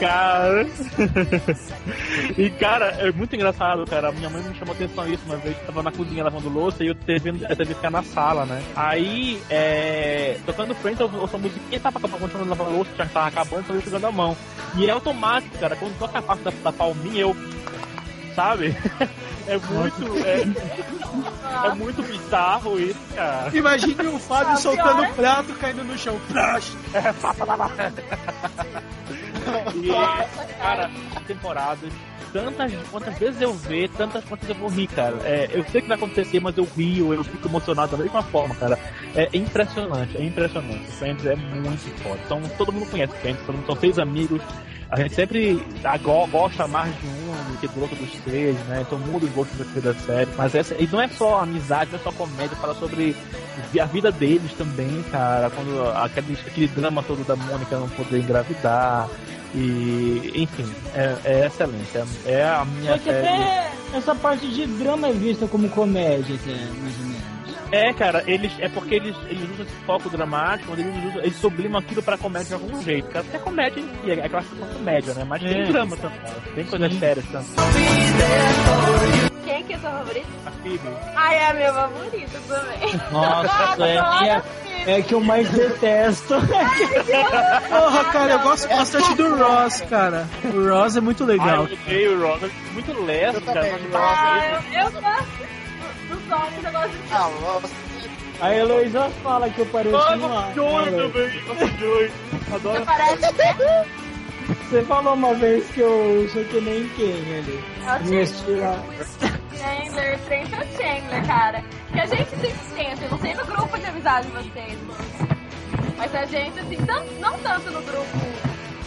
Speaker 1: cara. e, cara, é muito engraçado, cara. Minha mãe me chamou atenção isso uma vez. Tava na cozinha lavando louça e eu teve, eu teve que ficar na sala, né? Aí, é. Tocando Friends, eu ouço a musiquinha, tava continuando lavando louça, já tava acabando, tava jogando a mão. E é automático, cara. Quando toca a parte da, da palminha, eu. Sabe? É muito. É, é muito bizarro isso, cara.
Speaker 2: Imagine o Fábio soltando o prato caindo no chão. Plash.
Speaker 1: É, E, cara, temporadas, tantas quantas vezes eu ver, tantas quantas eu vou rir, cara. É, eu sei que vai acontecer, mas eu rio, eu fico emocionado da mesma forma, cara. É impressionante, é impressionante. Friends é muito forte. Então, todo mundo conhece Friends, todo mundo são seis amigos. A gente sempre go- gosta mais de um do que do outro dos três, né? Então muda os gostos da série. Mas essa, e não é só amizade, não é só comédia, fala sobre a vida deles também, cara. Quando aquele, aquele drama todo da Mônica não poder engravidar. E, enfim, é, é excelente. É, é a minha
Speaker 3: Só que
Speaker 1: série.
Speaker 3: até essa parte de drama é vista como comédia, até, mais ou menos.
Speaker 1: É, cara, eles é porque eles, eles usam esse foco dramático, eles, usam, eles sublimam aquilo pra comédia de algum jeito, cara. Porque é comédia em si, é classificação comédia, né? Mas
Speaker 3: É.
Speaker 1: tem drama também, tem coisas sérias também.
Speaker 5: Quem que é sua favorita?
Speaker 1: A Phoebe.
Speaker 5: Ai, é a minha favorita também.
Speaker 3: Nossa, é, a minha- é que eu mais detesto.
Speaker 2: Porra, cara, eu gosto bastante do Ross, cara. O Ross é muito
Speaker 1: Ai,
Speaker 2: legal.
Speaker 1: eu odeio o Ross, é muito leso, cara.
Speaker 5: Ah, eu, eu gosto dos homens, eu gosto de
Speaker 4: Ah.
Speaker 3: A Heloísa fala que eu pareço
Speaker 1: Ah,
Speaker 3: um.
Speaker 1: Joey também, nossa, Joey. Adoro.
Speaker 5: Parece
Speaker 3: Você falou uma vez que eu sou que nem quem ali.
Speaker 5: Eu sei. Chandler, Trent é o Chandler, cara. Que a gente sempre tenta, eu não sei no grupo de amizade de vocês, mas a gente, assim, tanto, não tanto no grupo,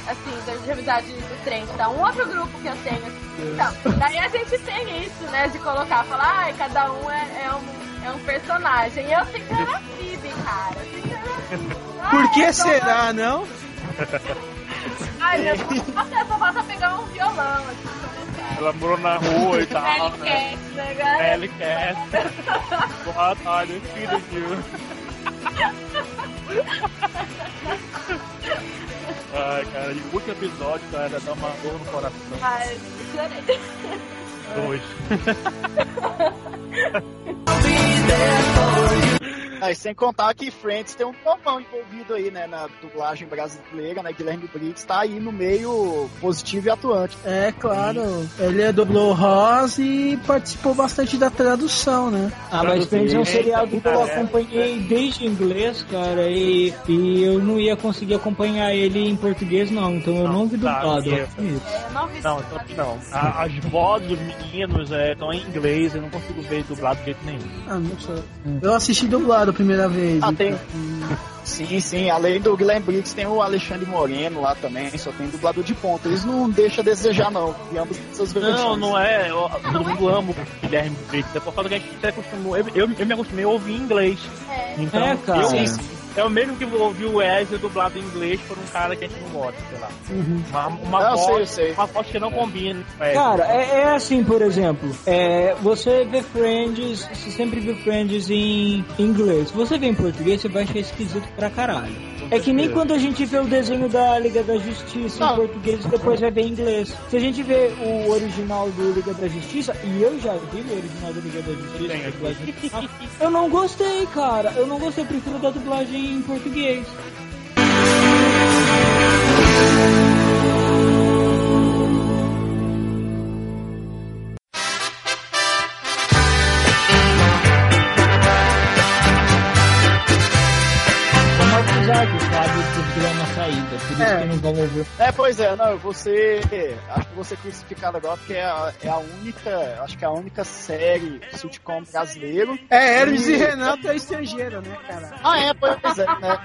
Speaker 5: assim, de amizade do Trent, tá? Um outro grupo que eu tenho, assim. Então, daí a gente tem isso, né, de colocar, falar, ai, cada um é, é um, é um personagem. E eu fico na Phoebe, cara. Na-
Speaker 2: Por
Speaker 5: Ai,
Speaker 2: que será, não?
Speaker 5: Ai, meu Deus, só falta pegar um violão, assim,
Speaker 1: Ela morou na rua e tal, né?
Speaker 5: Cat, né,
Speaker 1: Cat. Boa tarde, filho de Ai, cara, e o último episódio, cara, dá uma dor no coração.
Speaker 5: Ai, chorei.
Speaker 1: Dois.
Speaker 4: Ah, e sem contar que Friends tem um povão envolvido aí, né, na dublagem brasileira, né? Guilherme Briggs tá aí no meio positivo e atuante.
Speaker 2: É, claro. Ele dublou o Ross e participou bastante da tradução, né?
Speaker 3: Ah, mas Friends é um seriado que eu
Speaker 1: É.
Speaker 3: acompanhei desde inglês, cara, e, e eu não ia conseguir acompanhar ele em português, não. Então eu não vi
Speaker 1: Tá,
Speaker 3: dublado.
Speaker 5: É, eu não
Speaker 1: Não, então não. A- as vozes dos meninos estão em inglês, eu não consigo ver dublado de jeito nenhum.
Speaker 2: Ah, não sei. Eu assisti dublado primeira vez.
Speaker 4: Ah,
Speaker 2: então.
Speaker 4: tem. Sim, sim. Além do Guilherme Briggs, tem o Alexandre Moreno lá também. Só tem dublador de ponta. Eles não deixam a desejar, não. De ambas essas versões.
Speaker 1: Não, não é. eu- todo mundo ama o Guilherme Briggs. É por causa que a gente se acostumou. Eu, eu, eu me acostumei a ouvir inglês.
Speaker 5: É.
Speaker 1: Então,
Speaker 3: É, cara.
Speaker 1: eu-
Speaker 3: Sim,
Speaker 1: é o mesmo que ouvir o Wesley dublado em inglês por um cara que a gente não gosta, sei lá. Uma, uma
Speaker 4: Não, eu sei, eu
Speaker 1: voz,
Speaker 4: sei.
Speaker 1: uma voz que não combina. com o Wesley.
Speaker 3: Cara, é, é assim, por exemplo, é, você vê Friends, você sempre vê Friends em inglês. Você vê em português, você vai achar esquisito pra caralho. É que nem quando a gente vê o desenho da Liga da Justiça em português e depois vai ver em inglês. Se a gente vê o original do Liga da Justiça, e eu já vi o original do Liga da Justiça, original, eu não gostei, cara. Eu não gostei, eu prefiro da dublagem em português. Saída, por isso
Speaker 2: É.
Speaker 3: que não vamos ouvir.
Speaker 4: É, pois é, não, eu vou ser. Acho que vou ser crucificado agora, porque é a, é a única. Acho que é a única série sitcom brasileiro.
Speaker 2: É, Hermes e Renato é estrangeiro, né, cara?
Speaker 4: Ah, é, pois é, né?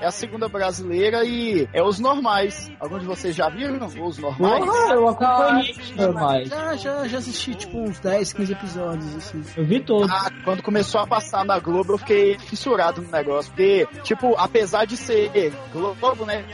Speaker 4: É a segunda brasileira e é os normais. Alguns de vocês já viram os normais?
Speaker 3: Porra, eu acompanhei os normais.
Speaker 2: Já, já, já assisti, tipo, uns 10, 15 episódios, assim.
Speaker 3: Eu vi todos.
Speaker 4: Ah, quando começou a passar na Globo, eu fiquei fissurado no negócio. Porque, tipo, apesar de ser Globo, né?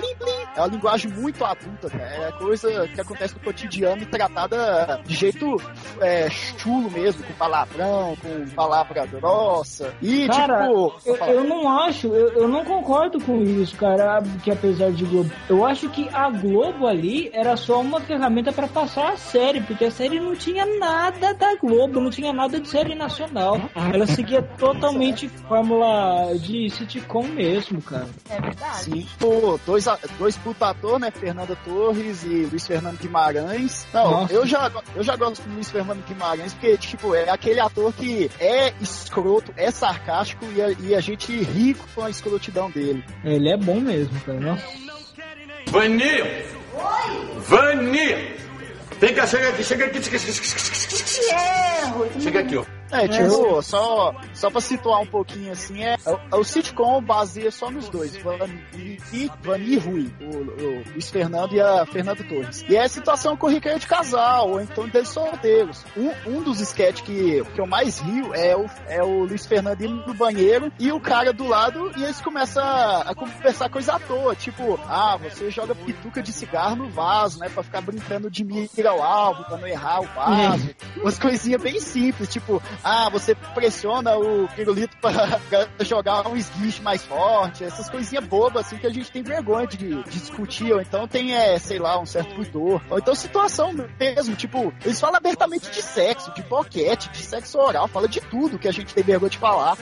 Speaker 4: É uma linguagem muito adulta, né? É coisa que acontece no cotidiano e tratada de jeito é, chulo mesmo, com palavrão, com palavra grossa. E,
Speaker 3: Cara,
Speaker 4: tipo.
Speaker 3: eu, eu não acho, eu, eu não concordo com isso, cara, que apesar de Globo. Eu acho que a Globo ali era só uma ferramenta pra passar a série, porque a série não tinha nada da Globo, não tinha nada de série nacional. Ela seguia totalmente fórmula de sitcom mesmo, cara.
Speaker 5: É verdade.
Speaker 4: Sim, pô, dois, dois puta ator, né? Fernanda Torres e Luiz Fernando Guimarães. Não,
Speaker 3: Nossa.
Speaker 4: eu já, eu já gosto do Luiz Fernando Guimarães, porque, tipo, é aquele ator que é escroto, é sarcástico e a, e a gente ri com a escrotidão dele.
Speaker 3: Ele é bom mesmo, cara. Nossa.
Speaker 9: Vanil! Vanil! Vem cá, chega aqui, chega aqui. Chega aqui, ó.
Speaker 4: É, tipo, só, só pra situar um pouquinho assim, é, é o sitcom baseia só nos dois, Vani e Vani e Rui, o, o Luiz Fernando e a Fernanda Torres. E é a situação corriqueira de casal, ou então deles solteiros. Um, um dos sketches que, que eu mais rio é o, é o Luiz Fernando indo no banheiro e o cara do lado, e eles começam a, a conversar coisa à toa, tipo, ah, você joga pituca de cigarro no vaso, né, pra ficar brincando de mira ao alvo, pra não errar o vaso. Umas coisinhas bem simples, tipo, ah, você pressiona o pirulito pra, pra jogar um esguiche mais forte, essas coisinhas bobas assim que a gente tem vergonha de, de discutir, ou então tem, é, sei lá, um certo pudor. Ou então situação mesmo, tipo, eles falam abertamente de sexo, de boquete, de sexo oral, fala de tudo que a gente tem vergonha de falar.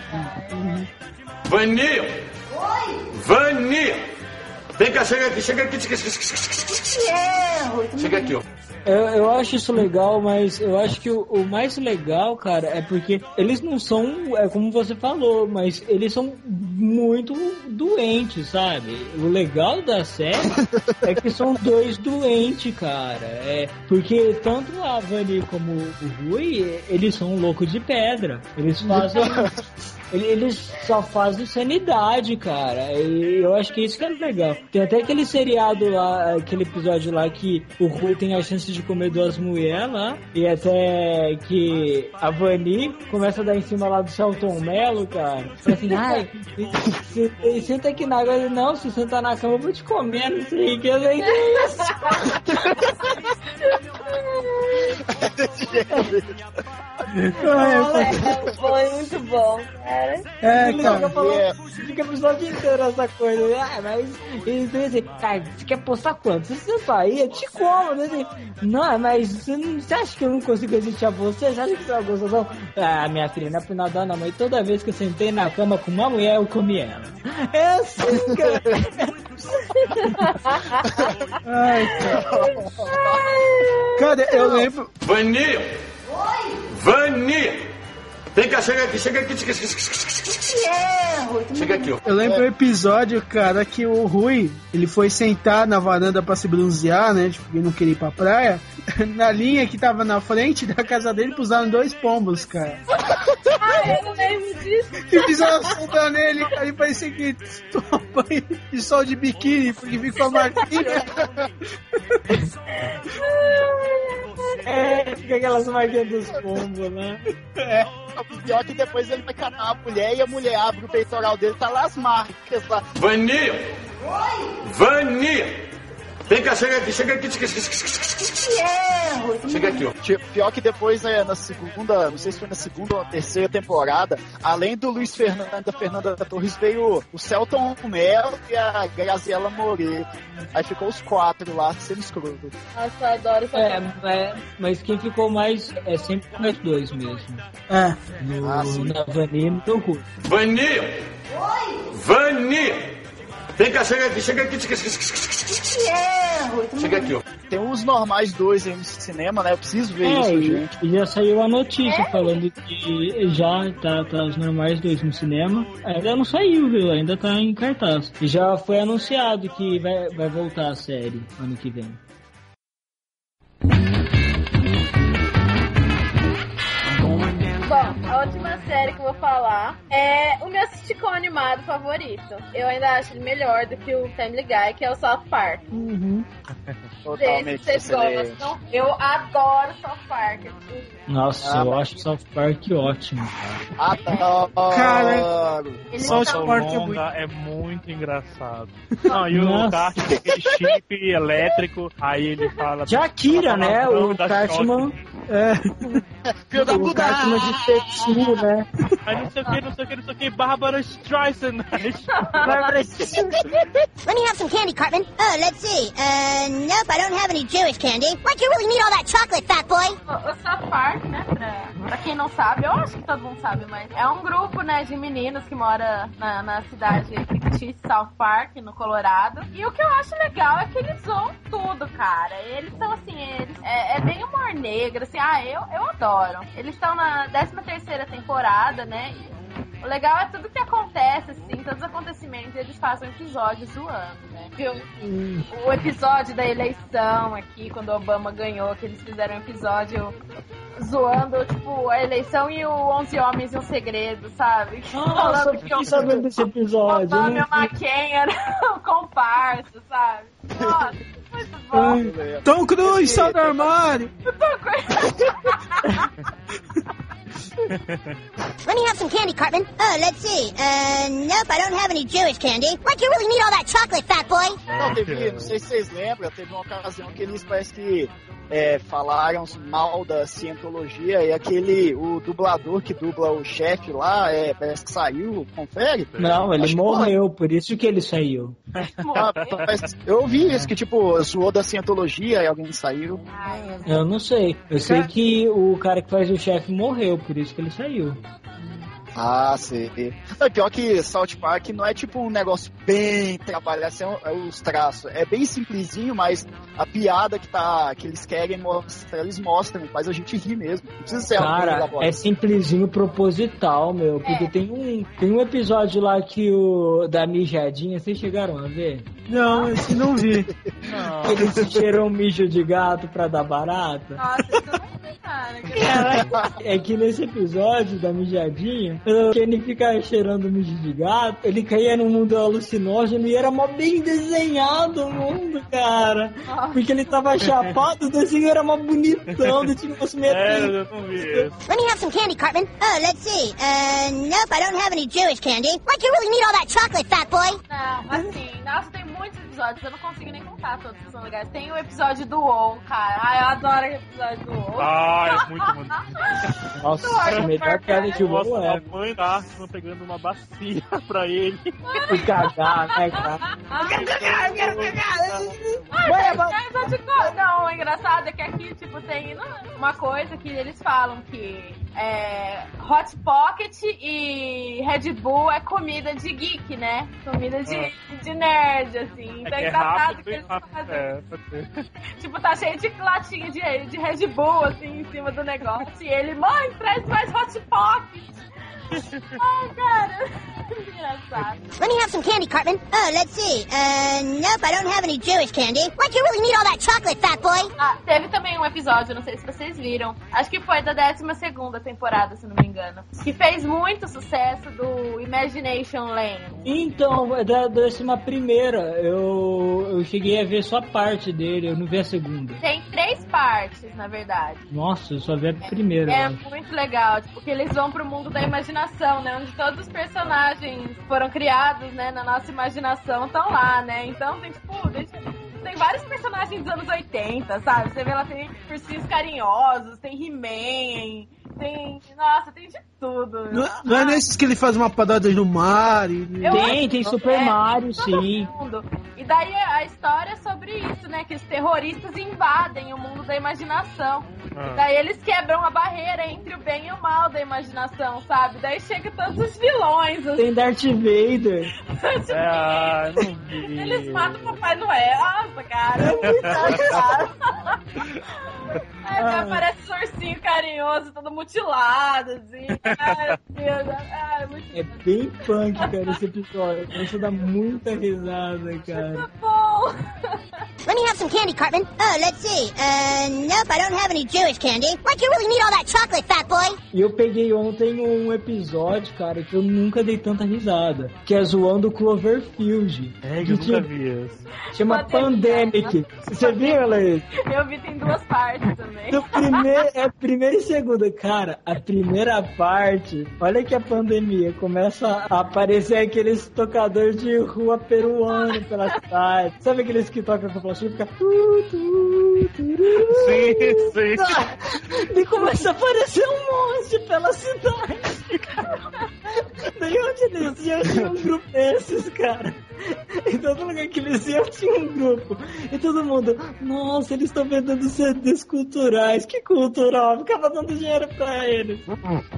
Speaker 9: Vanil! Vanil! Vem cá, chega aqui, chega aqui. Chega, chega aqui, ó.
Speaker 3: Eu, eu acho isso legal, mas eu acho que o, o mais legal, cara, é porque eles não são, é como você falou, mas eles são muito doentes, sabe? O legal da série é que são dois doentes, cara. É, porque tanto a Vani como o Rui, eles são loucos de pedra. Eles fazem. Ele- Eles só fazem sanidade, cara. E eu acho que isso que é legal. Tem até aquele seriado lá, aquele episódio lá que o Rui tem a chance de comer duas mulheres lá. E até que a Vani começa a dar em cima lá do Celton Mello, cara. Fala assim, ai, se- se- senta aqui na água. Não, se sentar na cama eu vou te comer, não sei o que. Eu falei, que isso?
Speaker 5: É, foi muito bom, cara.
Speaker 2: É,
Speaker 3: Ele
Speaker 2: cara.
Speaker 3: fica falando,
Speaker 4: é.
Speaker 3: fica o episódio inteiro essa coisa. Ah, mas eles dizem assim, cara, você quer postar quanto? Se você sair, eu te como. Né? Assim, Não, mas você, não, você acha que eu não consigo resistir a você? Você acha que você é uma gostosa? Ah, minha filha, não é por nada não, mas toda vez que eu sentei na cama com uma mulher, eu comi ela. É assim, cara.
Speaker 2: Ai, cara. Cara, eu lembro.
Speaker 9: Vanil! Vanil! Vem cá, chega aqui, chega aqui. Chega, chega aqui, ó.
Speaker 2: Eu lembro um episódio, cara, que o Rui, ele foi sentar na varanda pra se bronzear, né? Tipo, ele não queria ir pra praia. Na linha que tava na frente da casa dele, puseram dois pombos, cara.
Speaker 5: Ai, eu não lembro disso.
Speaker 2: E fizeram soltar nele, cara, e parecia que tomou banho de sol de biquíni, porque ficou a marquinha.
Speaker 3: É, fica aquelas marquinhas dos pombos, né?
Speaker 4: É, pior é que depois ele vai catar a mulher e a mulher abre o peitoral dele, tá lá as marcas lá.
Speaker 9: Vanil! Vanil! Vem cá, chega aqui, chega aqui. Chega, chega aqui, ó.
Speaker 4: Pior que depois, né, na segunda, não sei se foi na segunda ou na terceira temporada, além do Luiz Fernando e da Fernanda Torres, veio o Celton Mello e a Graziela Moreira. Aí ficou os quatro lá, sendo escroto.
Speaker 5: Nossa, eu adoro essa
Speaker 3: É, é, mas quem ficou mais é sempre nós dois mesmo.
Speaker 2: É.
Speaker 3: No,
Speaker 4: Ah, sim.
Speaker 3: na Vanilla e no Rui.
Speaker 9: Vanil! Vanil! Vem cá, chega aqui, chega aqui. Chega, chega aqui, ó.
Speaker 4: Tem os normais dois aí no cinema, né? Eu preciso ver
Speaker 3: É,
Speaker 4: isso,
Speaker 3: e,
Speaker 4: gente.
Speaker 3: e já saiu a notícia
Speaker 5: É?
Speaker 3: falando que já tá, tá os normais dois no cinema. Ainda não saiu, viu? Ainda tá em cartaz. E já foi anunciado que vai, vai voltar a série ano que vem.
Speaker 5: A última série que eu vou falar é o meu sitcom animado favorito. Eu ainda acho ele melhor do que o Family Guy, que é o South Park. Gente,
Speaker 4: Totalmente
Speaker 5: vocês
Speaker 4: excelente.
Speaker 5: gostam? Eu adoro South Park.
Speaker 3: Nossa,
Speaker 4: Ah,
Speaker 3: eu
Speaker 4: mas-
Speaker 3: acho South Park ótimo.
Speaker 4: Adoro.
Speaker 2: Cara,
Speaker 5: Ele
Speaker 2: South
Speaker 5: tá-
Speaker 2: Park é
Speaker 1: longa é muito engraçado. Não, e o. Kart tem aquele chip elétrico, aí ele fala.
Speaker 3: Shakira,
Speaker 1: fala
Speaker 3: né? O Cartman. É,
Speaker 4: Filho da
Speaker 3: o
Speaker 4: puta!
Speaker 3: Cartman de Tetsu, né?
Speaker 1: Aí não sei o que, não sei o que, não sei o que, Bárbara Streisand.
Speaker 12: Let me have some candy, Cartman. Uh, let's see. Uh, nope, I don't have any Jewish candy. Why'd you really need all that chocolate, fat boy?
Speaker 5: O o South Park, né, pra, quem não sabe, eu acho que todo mundo sabe, mas é um grupo, né, de meninos que mora na, na cidade fictícia South Park, no Colorado. E o que eu acho legal é que eles zoam tudo, cara. Eles são assim, eles, é, é bem humor negro, assim, ah, eu, eu adoro. Eles estão na 13 terceira temporada, né? O legal é tudo que acontece, assim, todos os acontecimentos, eles fazem um episódio zoando, né? Viu? O episódio da eleição aqui, quando o Obama ganhou, que eles fizeram um episódio zoando, tipo, a eleição e o 11 Homens e um Segredo, sabe?
Speaker 3: Nossa, eu fiquei sabendo desse episódio.
Speaker 5: O Obama
Speaker 3: eu
Speaker 5: e o McCain era um comparsa, sabe? Nossa, muito bom.
Speaker 2: Tom Cruise, sai do armário!
Speaker 12: Let me have some candy, Cartman. Oh, let's see. Uh, nope, I don't have any Jewish candy. Like, you really need all that chocolate, fat boy?
Speaker 4: Não, teve, não sei se vocês lembram, teve uma ocasião que eles parece que é, falaram mal da cientologia e aquele, o dublador que dubla o chefe lá, é, parece que saiu, confere?
Speaker 3: Não, ele
Speaker 4: Acho que
Speaker 3: morreu, por isso que ele saiu.
Speaker 4: Ah, eu ouvi isso, que tipo, zoou da cientologia e alguém saiu.
Speaker 3: Eu não sei. Eu sei que o cara que faz o chefe morreu, por isso que ele saiu.
Speaker 4: Ah, sei. É pior que South Park não é tipo um negócio bem trabalhado, assim, é os traços. É bem simplesinho, mas a piada que, tá, que eles querem mostrar, eles mostram, faz a gente rir mesmo. Não precisa ser
Speaker 3: Cara, é simplesinho proposital, meu. Porque tem, um, tem um episódio lá que o. da mijadinha, vocês chegaram a ver?
Speaker 2: Não, esse não vi.
Speaker 3: Que eles cheiram mijo de gato pra dar barata.
Speaker 5: Nossa, eu não cara.
Speaker 3: É que nesse episódio da mijadinha, o Kenny fica cheirando mijo de gato, ele caía num mundo alucinógeno e era mó bem desenhado o mundo, cara. Porque ele tava chapado, o desenho era mó bonitão, do tipo assim, meio
Speaker 1: É, eu não vi isso.
Speaker 12: Let me have some candy, Cartman. Oh, let's see. Uh, nope, I don't have any Jewish candy. Like, you really need all that chocolate, fat boy?
Speaker 5: Não, assim, nossa, tem muitos episódios, eu não consigo nem contar todos que são legais. Tem o episódio do WoW, cara. Ai, eu adoro aquele episódio do WoW.
Speaker 1: Ah, é muito, muito.
Speaker 3: Nossa, a melhor piada de WoW
Speaker 1: a
Speaker 3: é
Speaker 1: mãe da Arsenal pegando uma bacia pra ele.
Speaker 3: o cagar, né, cara?
Speaker 5: Ai, mas- mas eu te conto- Não, o engraçado é que aqui, tipo, tem uma coisa que eles falam que é, Hot Pocket e Red Bull é comida de geek, né? Comida de, de nerd, assim. É,
Speaker 1: que é
Speaker 5: engraçado que eles
Speaker 1: rápido.
Speaker 5: fazem.
Speaker 1: É.
Speaker 5: Tipo, tá cheio de latinha de, de Red Bull, assim, em cima do negócio. E ele, mãe, traz mais Hot Pocket. Ai, cara. Que engraçado.
Speaker 12: Let me have some candy, Cartman. Oh, let's see. Uh, nope, I don't have any Jewish candy. Like, you really need all that chocolate, fat boy?
Speaker 5: Ah, teve também um episódio, não sei se vocês viram. Acho que foi da 12 temporada, se não me engano. Que fez muito sucesso do Imagination Lane.
Speaker 3: Então, é da décima primeira, eu, eu cheguei a ver só parte dele, eu não vi a segunda.
Speaker 5: Tem três partes, na verdade.
Speaker 3: Nossa, eu só vi a primeira.
Speaker 5: É
Speaker 3: acho.
Speaker 5: muito legal, tipo, porque eles vão pro mundo da imaginação, né? Onde todos os personagens foram criados, né, na nossa imaginação estão lá, né? Então tem, tipo, deixa- tem vários personagens dos anos 80, sabe? Você vê lá, tem ursinhos carinhosos, tem He-Man, tem. Nossa, tem de tudo.
Speaker 2: Não, não é nesses que ele faz uma padada no mar e...
Speaker 3: Tem, tem Super
Speaker 5: é,
Speaker 3: Mario,
Speaker 5: tem todo
Speaker 3: sim.
Speaker 5: mundo. E daí a história é sobre isso, né? Que os terroristas invadem o mundo da imaginação.
Speaker 1: Ah.
Speaker 5: E daí eles quebram a barreira entre o bem e o mal da imaginação, sabe? Daí chega todos os vilões. Os...
Speaker 3: Tem Darth Vader.
Speaker 5: Tipo,
Speaker 1: É, ah, não vi.
Speaker 5: Eles matam o Papai Noel. Nossa, cara. É muito engraçado. Aí
Speaker 3: Ah.
Speaker 5: aparece os ursinho carinhoso, todo mutilado, assim. Ai, meu Deus. Ai, muito
Speaker 3: É bem punk, cara, esse episódio. Isso dá muita risada, cara.
Speaker 5: bom.
Speaker 12: Let me have some candy, Cartman. Oh, let's see. Uh, nope, I don't have any Jewish candy. Like, you really need all that chocolate, fat boy?
Speaker 3: E eu peguei ontem um episódio, cara, que eu nunca dei tanta risada. Que é zoando o Cloverfield.
Speaker 1: É,
Speaker 3: que
Speaker 1: eu nunca vi isso.
Speaker 3: Chama Pandemic. Você viu, Alex?
Speaker 5: Eu vi tem duas partes também.
Speaker 3: Primeiro, é a primeira e segunda. Cara, a primeira parte, olha que a pandemia começa a aparecer aqueles tocadores de rua peruano pela cidade. Sabe aqueles que tocam com plástico e fica.
Speaker 1: Sim, sim.
Speaker 3: E começa a aparecer um monte pela cidade. Daí onde eles iam um grupo desses, cara. Então todo lugar que eles iam tinha um grupo. E todo mundo, nossa, eles estão vendendo CDs culturais. Que cultural? Ficava dando dinheiro pra eles.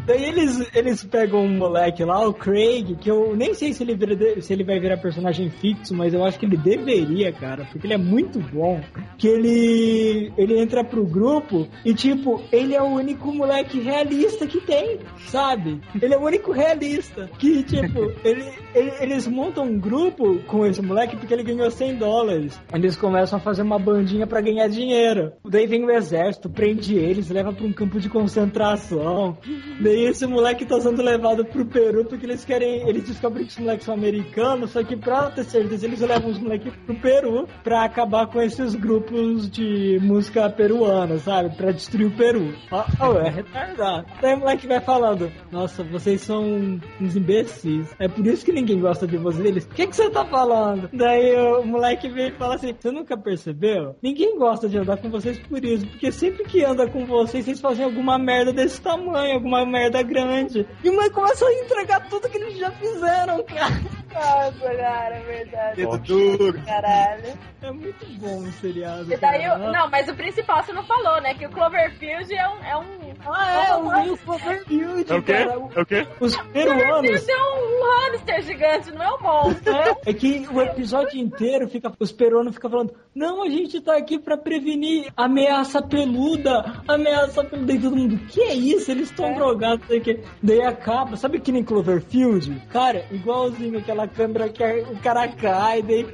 Speaker 3: Daí eles, eles pegam um moleque lá, o Craig, que eu nem sei se ele, vira, se ele vai virar personagem fixo, mas eu acho que ele deveria, cara, porque ele é muito bom. Que ele, ele entra pro grupo e, tipo, ele é o único moleque realista que tem, sabe? Ele é o único realista. Que, tipo, ele, ele- eles montam um grupo com esse moleque porque ele ganhou 100 dólares. Eles começam a fazer uma bandinha pra ganhar dinheiro. Daí vem o exército, prende eles, leva pra um campo de concentração. Daí esse moleque tá sendo levado pro Peru porque eles querem. Eles descobrem que os moleques são americanos, só que pra ter certeza eles levam os moleques pro Peru pra acabar com esses grupos de música peruana, sabe? Pra destruir o Peru. Ó, ó, é retardado. Daí o moleque vai falando: Nossa, vocês são uns imbecis. É por isso que ninguém gosta de vocês. Eles, o que, que você tá falando? Daí o moleque vem e fala assim: Você nunca percebeu? Ninguém gosta de andar com vocês por isso. Porque sempre que anda com vocês, vocês fazem alguma merda desse tamanho, alguma merda grande. E o moleque começa a entregar tudo que eles já fizeram, cara.
Speaker 5: Nossa, cara, é verdade.
Speaker 4: Dedo duro.
Speaker 5: Caralho.
Speaker 3: É muito bom o seriado.
Speaker 5: E daí,
Speaker 3: cara.
Speaker 5: o- não, mas o principal você não falou, né? Que o Cloverfield é um. É um
Speaker 3: Ah, é, o Will Cloverfield,
Speaker 1: É o quê?
Speaker 3: cara.
Speaker 1: É o quê?
Speaker 3: Os
Speaker 5: O
Speaker 3: peruanos.
Speaker 5: Cloverfield é um, um hamster gigante, não é um monstro.
Speaker 3: É, é que o episódio inteiro fica, os peruanos ficam falando, não, a gente tá aqui pra prevenir ameaça peluda, ameaça peluda, e todo mundo, que é isso? Eles estão drogados, sei que. Daí acaba, sabe que nem Cloverfield? Cara, igualzinho aquela câmera que o cara cai, daí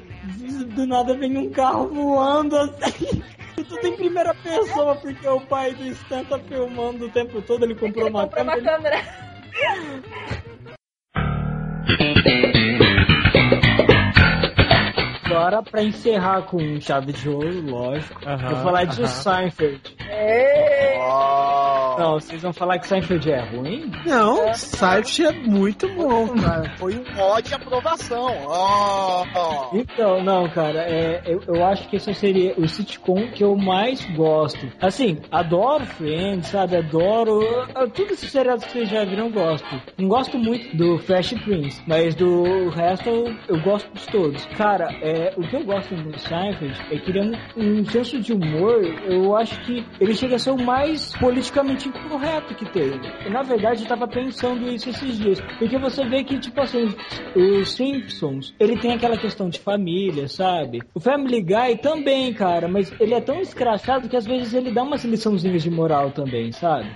Speaker 3: do nada vem um carro voando assim. E tudo em primeira pessoa, porque o pai do Stan tá filmando o tempo todo, ele comprou
Speaker 5: Ele
Speaker 3: uma
Speaker 5: comprou uma
Speaker 3: câmera.
Speaker 5: câmera.
Speaker 3: Agora, pra encerrar com chave de ouro, lógico,
Speaker 1: Aham,
Speaker 3: vou falar de
Speaker 1: aham.
Speaker 3: Seinfeld.
Speaker 5: Ei,
Speaker 3: Não, vocês vão falar que Seinfeld é ruim?
Speaker 2: Não, Seinfeld é muito bom, cara.
Speaker 4: Foi um ódio de aprovação. Ó.
Speaker 3: Então, não, cara, é, eu, eu acho que esse seria o sitcom que eu mais gosto. Assim, adoro Friends, sabe? Adoro. uh, Tudo esses seriados que vocês já viram, eu gosto. Não gosto muito do Fresh Prince, mas do resto eu, eu gosto de todos. Cara, é, o que eu gosto do Seinfeld é que ele é um, um senso de humor, eu acho que ele chega a ser o mais politicamente incorreto que tem. E, na verdade, eu tava pensando isso esses dias. Porque você vê que, tipo assim, os Simpsons, ele tem aquela questão de família, sabe? O Family Guy também, cara, mas ele é tão escrachado que às vezes ele dá umas liçãozinhas de moral também, sabe?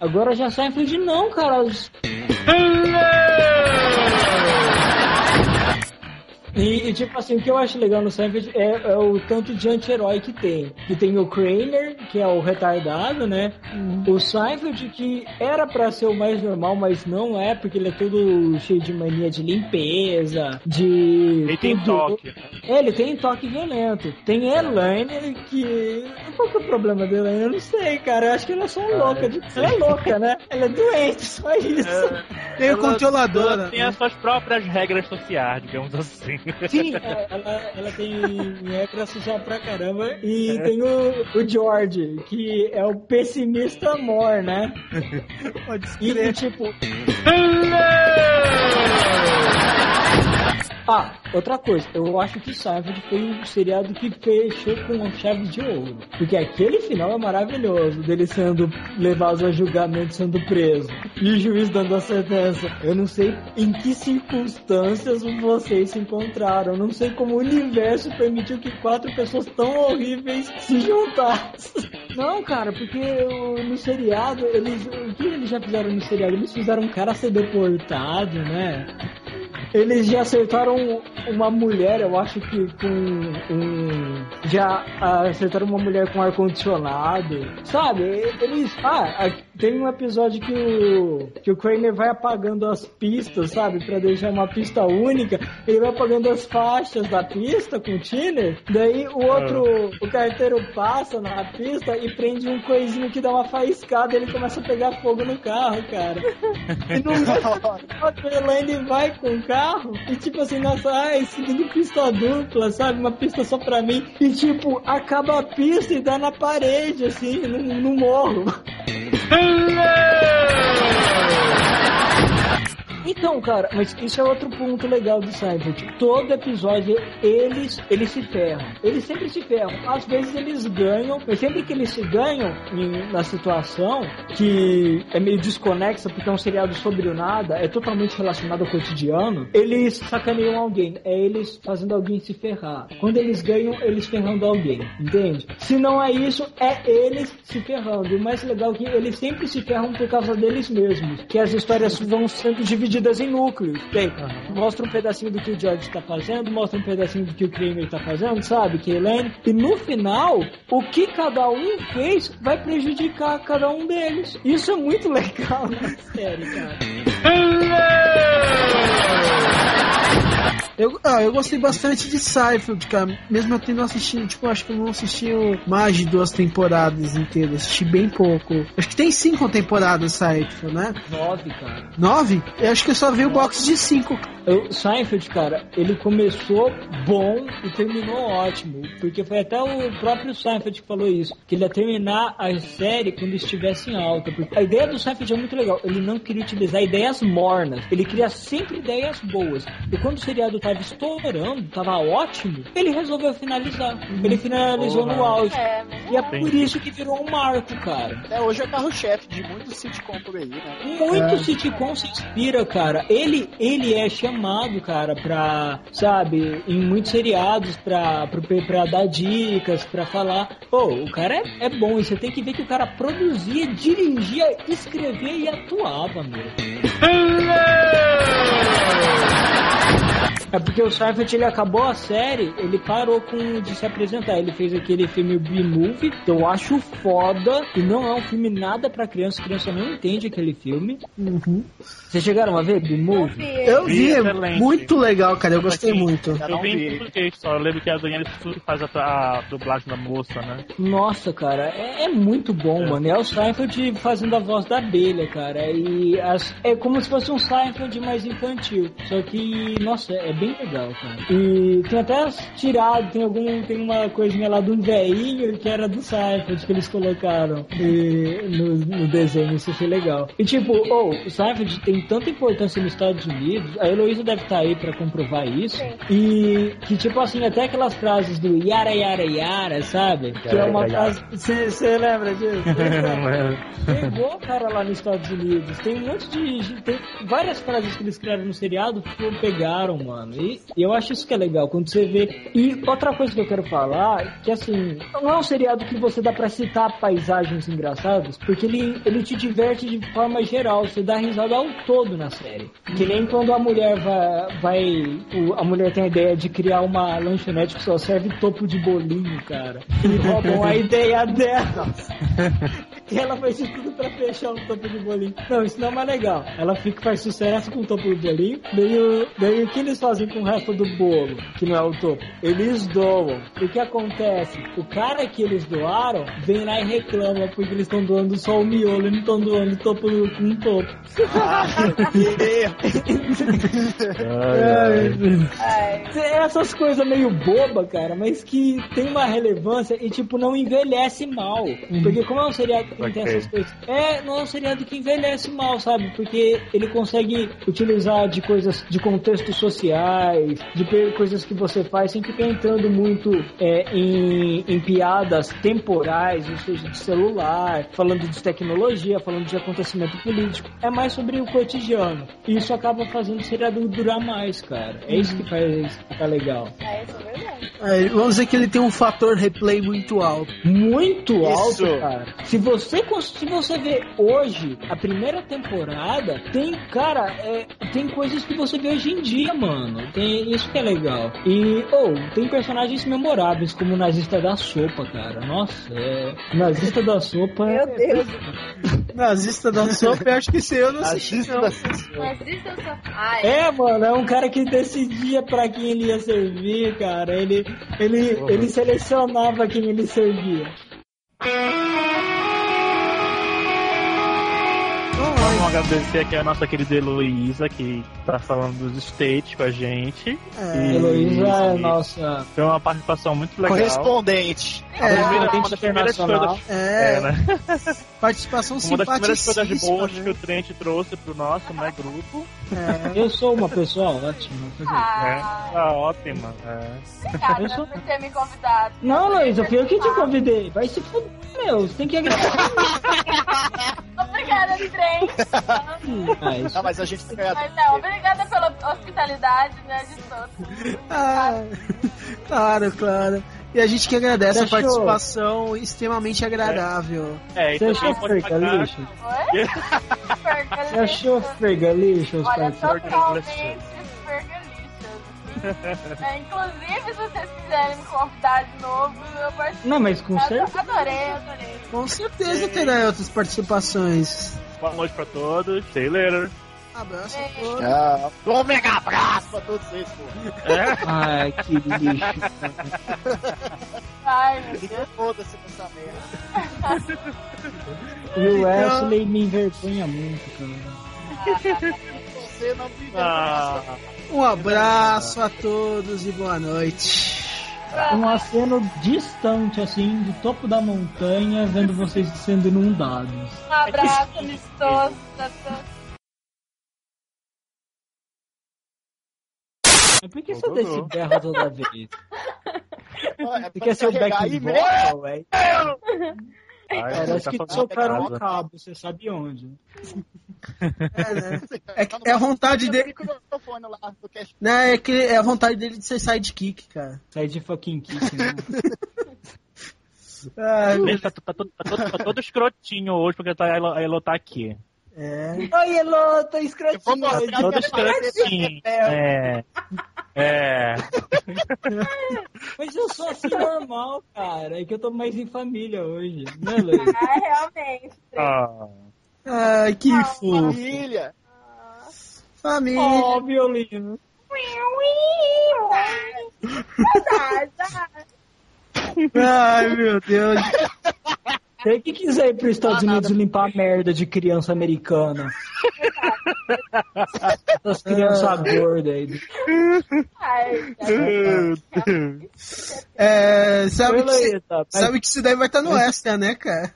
Speaker 3: Agora já Seinfeld não, cara. Os- E, e, tipo assim, o que eu acho legal no Seinfeld é, é o tanto de anti-herói que tem. Que tem o Kramer, que é o retardado, né? O Seinfeld, que era pra ser o mais normal, mas não é, porque ele é todo cheio de mania de limpeza, de...
Speaker 1: Ele tem
Speaker 3: tudo.
Speaker 1: toque.
Speaker 3: É, ele tem toque violento. Tem Elaine, que... Qual que é o problema dela? Eu não sei, cara. Eu acho que ela é só
Speaker 1: Ah,
Speaker 3: louca. de- Ela é louca, né? Ela é doente, só isso.
Speaker 2: Tem o
Speaker 1: Ela-
Speaker 2: controladora.
Speaker 1: ela Tem as suas próprias regras sociais, digamos assim.
Speaker 3: Sim, é, ela, ela tem regra social pra caramba. E tem o, o George, que é o pessimista amor, né?
Speaker 2: Pode
Speaker 3: E, e tipo. Ah, outra coisa, eu acho que Seinfeld foi um seriado que fechou com uma chave de ouro. Porque aquele final é maravilhoso, dele sendo levado a julgamento, sendo preso. E o juiz dando a sentença. Eu não sei em que circunstâncias vocês se encontraram. Eu não sei como o universo permitiu que quatro pessoas tão horríveis se juntassem. Não, cara, porque o- no seriado, eles. O que eles já fizeram no seriado? Eles fizeram um cara ser deportado, né? Eles já acertaram uma mulher, eu acho que com um. Já acertaram uma mulher com ar-condicionado. Sabe? Eles. Ah, a- tem um episódio que o. que o Kramer vai apagando as pistas, sabe? Pra deixar uma pista única. Ele vai apagando as faixas da pista com o tiner. Daí o outro. O carteiro passa na pista e prende um coisinho que dá uma faiscada e ele começa a pegar fogo no carro, cara. E no a Elaine vai com o carro e tipo assim, nossa, ai, seguindo pista dupla, sabe? Uma pista só pra mim. E tipo, acaba a pista e dá na parede, assim, no, no morro.
Speaker 12: E
Speaker 3: Então, cara, mas isso é outro ponto legal do Seinfeld. Todo episódio, eles, eles se ferram. Eles sempre se ferram. Às vezes eles ganham, mas sempre que eles se ganham em, na situação que é meio desconexa, porque é um seriado sobre o nada, é totalmente relacionado ao cotidiano, eles sacaneiam alguém. É eles fazendo alguém se ferrar. Quando eles ganham, eles ferrando alguém. Entende? Se não é isso, é eles se ferrando. E o mais legal é que eles sempre se ferram por causa deles mesmos. Que as histórias vão sendo divididas em núcleos. Bem, mostra um pedacinho do que o George está fazendo, mostra um pedacinho do que o Kramer está fazendo, sabe? Que Elaine. E no final, o que cada um fez vai prejudicar cada um deles. Isso é muito legal na série, cara.
Speaker 2: Eu, ah, eu gostei bastante de Seinfeld, cara. Mesmo eu tendo assistido, tipo, acho que eu não assisti mais de duas temporadas inteiras. Assisti bem pouco. Acho que tem cinco temporadas Seinfeld, né?
Speaker 3: Nove, cara.
Speaker 2: Nove? Eu acho que eu só vi o box de cinco.
Speaker 3: Eu, Seinfeld, cara, ele começou bom e terminou ótimo. Porque foi até o próprio Seinfeld que falou isso. Que ele ia terminar a série quando estivesse em alta. Porque a ideia do Seinfeld é muito legal. Ele não queria utilizar ideias mornas. Ele queria sempre ideias boas. E quando o seriado tava estourando, tava ótimo, ele resolveu finalizar. Ele finalizou no auge.
Speaker 5: É,
Speaker 3: E é por isso que virou um marco, cara.
Speaker 4: É, hoje é carro-chefe de muitos sitcom por aí, né?
Speaker 3: Muito
Speaker 2: É.
Speaker 3: sitcom se inspira, cara. Ele, ele é chamado, cara, pra, sabe, em muitos seriados pra, pra, pra dar dicas, pra falar. Pô, o cara é, é bom. E você tem que ver que o cara produzia, dirigia, escrevia e atuava, meu. É porque o Seinfeld ele acabou a série, ele parou com de se apresentar. Ele fez aquele filme B-Movie, que eu acho foda, e não é um filme nada pra criança, criança não entende aquele filme. Vocês chegaram a ver B-Movie?
Speaker 2: Eu vi, é muito legal, cara. Eu gostei
Speaker 1: Assim,
Speaker 2: muito.
Speaker 1: Eu vi em português só. Eu lembro que a Daniela faz a, a dublagem da moça, né?
Speaker 3: Nossa, cara, é, é muito bom, mano. É o Seinfeld fazendo a voz da abelha, cara. E as- é como se fosse um Seinfeld mais infantil. Só que, nossa, é bem legal, cara. E tem até as tiradas, tem algum, tem uma coisinha lá de um veinho que era do Seinfeld que eles colocaram e, no, no desenho. Isso achei legal. E tipo, oh, o Seinfeld tem tanta importância nos Estados Unidos. A Heloísa deve estar aí pra comprovar isso. E que, tipo assim, até aquelas frases do yara yara yara, sabe? Que é uma frase. Você lembra disso? Pegou, cara, lá nos Estados Unidos. Tem um monte de. Tem várias frases que eles criaram no seriado que pegaram, mano. E, e eu acho isso que é legal, quando você vê. E outra coisa que eu quero falar, que assim, não é um seriado que você dá pra citar paisagens engraçadas, porque ele, ele te diverte de forma geral. Você dá risada ao todo na série. Que nem quando a mulher vai. vai a mulher tem a ideia de criar uma lanchonete que só serve topo de bolinho, cara. E roubam a ideia dela. E ela faz de tudo pra fechar o topo de bolinho. Não, isso não é mais legal. Ela fica, faz sucesso com o topo de bolinho. Daí, o- daí o que eles fazem com o resto do bolo, que não é o topo? Eles doam. O que acontece? O cara que eles doaram vem lá e reclama porque eles estão doando só o miolo e não estão doando o topo com um topo. É, essas coisas meio boba, cara, mas que tem uma relevância e, tipo, não envelhece mal. Porque como é um seriado que não tem
Speaker 1: Ok.
Speaker 3: essas coisas... É, não é um seriado que envelhece mal, sabe? Porque ele consegue utilizar de coisas, de contextos sociais, de coisas que você faz sem ficar entrando muito é, em, em piadas temporais, ou seja, de celular, falando de tecnologia, falando de acontecimento político. É mais sobre o cotidiano. E isso acaba fazendo o seriado durar mais, cara. É isso que faz ficar legal.
Speaker 5: É, isso é verdade.
Speaker 2: É, vamos dizer que ele tem um fator replay muito alto.
Speaker 3: Muito alto,
Speaker 4: Isso.
Speaker 3: cara. Se você, cons- se você vê hoje a primeira temporada, tem, cara, é, tem coisas que você vê hoje em dia, mano. Tem isso que é legal. E, ou, tem personagens memoráveis, como o nazista da sopa, cara. Nossa, é. Nazista da sopa.
Speaker 5: Meu
Speaker 3: é-
Speaker 5: Deus.
Speaker 2: Nazista da sopa, eu acho que esse eu não assisti.
Speaker 4: Nazista
Speaker 2: não.
Speaker 4: da.
Speaker 5: Ai,
Speaker 3: É, mano, é um cara que decidia pra quem ele ia servir, cara. Ele, ele, ele selecionava quem ele servia.
Speaker 1: Agradecer aqui a nossa querida Heloísa, que tá falando dos States com a gente.
Speaker 2: É,
Speaker 1: E-
Speaker 3: Heloísa é nossa
Speaker 1: Foi uma participação muito legal.
Speaker 4: Correspondente.
Speaker 1: A primeira- uma
Speaker 3: Correspondente
Speaker 1: das primeiras
Speaker 3: internacional.
Speaker 2: É,
Speaker 1: É, né?
Speaker 2: participação
Speaker 1: Uma das primeiras coisas
Speaker 2: simpaticíssima.
Speaker 1: boas
Speaker 2: né?
Speaker 1: que o Trent trouxe pro nosso né, grupo.
Speaker 2: É.
Speaker 3: Eu sou uma pessoa ótima.
Speaker 1: É,
Speaker 5: Ah,
Speaker 1: tá ótima. É.
Speaker 5: obrigada
Speaker 3: Eu sou-
Speaker 5: por ter me convidado.
Speaker 3: Não, Luísa, fui eu que te convidei. Vai se fuder, meu. Você tem que agradecer.
Speaker 5: Obrigada.
Speaker 3: Ah, isso-
Speaker 4: Não, mas a gente agradece.
Speaker 5: Mas não, obrigada pela hospitalidade, né, de todos.
Speaker 2: Ah, claro, claro. E a gente que agradece
Speaker 3: Você
Speaker 2: a
Speaker 3: achou-
Speaker 2: participação extremamente agradável.
Speaker 1: É, e
Speaker 3: Você
Speaker 1: também
Speaker 3: achou
Speaker 1: pagar-
Speaker 3: fergalixo?
Speaker 5: Oi?
Speaker 3: Você achou fergalixo, os
Speaker 5: Olha,
Speaker 3: participantes?
Speaker 5: totalmente fergalicious. É, inclusive, se vocês quiserem me convidar de novo, eu participo.
Speaker 3: Não, mas com certeza.
Speaker 5: Adorei, adorei.
Speaker 2: Com certeza terá outras participações.
Speaker 1: Boa noite pra todos. See you later.
Speaker 2: Abraço a todos.
Speaker 4: Tchau. Um mega abraço pra todos vocês, pô.
Speaker 1: É?
Speaker 3: Ai, que lixo.
Speaker 5: Ai, meu Deus.
Speaker 4: foda-se nessa merda.
Speaker 3: E o Wesley me envergonha muito, cara.
Speaker 4: Você não vive
Speaker 1: Ah,
Speaker 2: Um abraço a todos e boa noite.
Speaker 3: Um aceno distante, assim, do topo da montanha, vendo vocês sendo inundados.
Speaker 5: Um abraço amistoso pra todos.
Speaker 3: Mas por que você dá esse berro toda vez?
Speaker 4: É
Speaker 3: Você
Speaker 4: pra
Speaker 3: quer ser o back vocal, velho?
Speaker 1: ai,
Speaker 3: Parece
Speaker 1: tá
Speaker 3: que socaram
Speaker 1: de
Speaker 3: um cabo, você sabe onde.
Speaker 2: É, né? É, que- é a vontade dele. Né, é, que é a vontade dele de ser sidekick, cara.
Speaker 3: Sai de fucking kick, né?
Speaker 2: Ai,
Speaker 1: Ele tá, tá todo, tá, todo, tá todo escrotinho hoje porque tá, a Elo tá aqui.
Speaker 2: É.
Speaker 3: Oi, Elô, tá escrotinho.
Speaker 4: Vou mostrar minha
Speaker 1: escrotinho. É. É.
Speaker 3: Mas eu sou assim normal, cara. É que eu tô mais em família hoje. Né, Luiz?
Speaker 5: Ah, realmente.
Speaker 1: Ah.
Speaker 2: Ai, que fofo.
Speaker 4: Família.
Speaker 2: Família.
Speaker 3: Ó, violino.
Speaker 2: Ai, meu Deus.
Speaker 3: Você que quiser ir pros Estados Unidos limpar a merda de criança americana. Essas crianças gordas aí.
Speaker 5: Ai,
Speaker 2: É, sabe, que, se-
Speaker 3: Luísa, mas
Speaker 2: sabe que isso daí vai estar no extra, né, cara?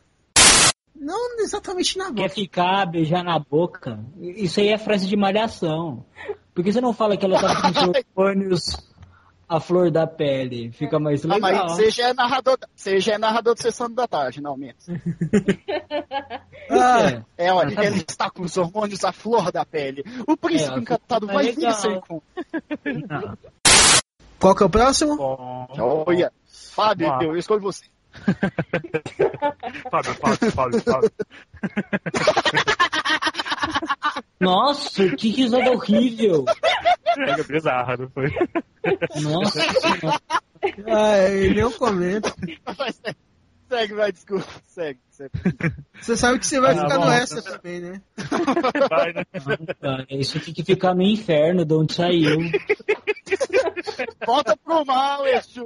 Speaker 2: Não exatamente na
Speaker 3: Quer
Speaker 2: boca.
Speaker 3: ficar, beijar na boca? Isso aí é frase de malhação. Por que você não fala que ela tá com seus à flor da pele? Fica mais
Speaker 4: Ah,
Speaker 3: legal.
Speaker 4: mas você já é narrador, você já é narrador de sessão da tarde, não menos.
Speaker 2: Ah,
Speaker 3: É.
Speaker 4: É, olha,
Speaker 3: Ah, tá
Speaker 4: ele está com os hormônios à flor da pele. O príncipe
Speaker 3: É,
Speaker 4: encantado vai vir sem
Speaker 2: qual que é o próximo?
Speaker 1: Bom.
Speaker 4: Olha, Fábio,
Speaker 1: lá.
Speaker 4: eu escolho você.
Speaker 1: Fábio, Fábio, Fábio, Fábio.
Speaker 3: Nossa, que risada horrível.
Speaker 1: Pega bizarra, não foi?
Speaker 3: Nossa senhora.
Speaker 2: Ai, não comento.
Speaker 4: Vai, segue, segue, vai, desculpa. Segue, segue.
Speaker 2: Você sabe que você vai
Speaker 1: Ah,
Speaker 2: ficar no extra também, né?
Speaker 1: Vai, né?
Speaker 3: Cara, isso tem que ficar no inferno de onde saiu.
Speaker 4: Volta pro mal, Exu.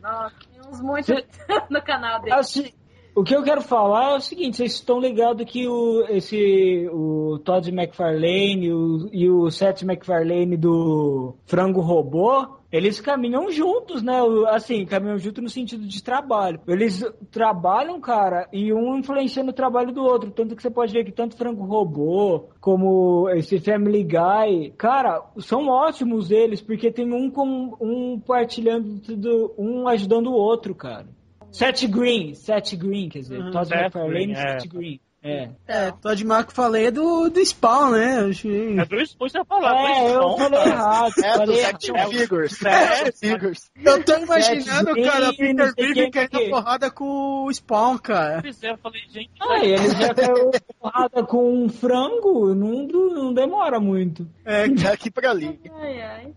Speaker 5: Nossa, tem uns muitos
Speaker 3: Cê-
Speaker 5: no canal dele.
Speaker 3: Assim, o que eu quero falar é o seguinte, vocês estão ligados que o, esse, o Todd McFarlane o, e o Seth MacFarlane do Frango Robô, eles caminham juntos, né? Assim, caminham juntos no sentido de trabalho. Eles trabalham, cara, e um influenciando o trabalho do outro. Tanto que você pode ver que tanto Frango Robô como esse Family Guy, cara, são ótimos eles, porque tem um com um partilhando tudo, um ajudando o outro, cara. Seth Green, Seth Green, quer dizer,
Speaker 2: Uhum.
Speaker 3: Todd
Speaker 1: Seth
Speaker 3: McFarlane
Speaker 1: Green,
Speaker 3: e
Speaker 1: é.
Speaker 3: Seth Green. É.
Speaker 2: É, Todd Marco falei é do, do Spawn, né? Eu achei-
Speaker 1: É do Spawn, você ia falar.
Speaker 3: É, eu
Speaker 1: do
Speaker 3: falei errado.
Speaker 4: É
Speaker 3: falei errado.
Speaker 4: action figures.
Speaker 1: É,
Speaker 4: Action figures.
Speaker 2: Eu tô imaginando,
Speaker 3: Seth
Speaker 2: cara, Peter
Speaker 3: quem,
Speaker 2: caindo na porrada com o Spawn, cara.
Speaker 1: Pois é, eu falei, gente,
Speaker 3: Ah, e ele já caiu porrada com um frango, não, não demora muito.
Speaker 2: É,
Speaker 4: Daqui pra ali.
Speaker 5: Ai, ai.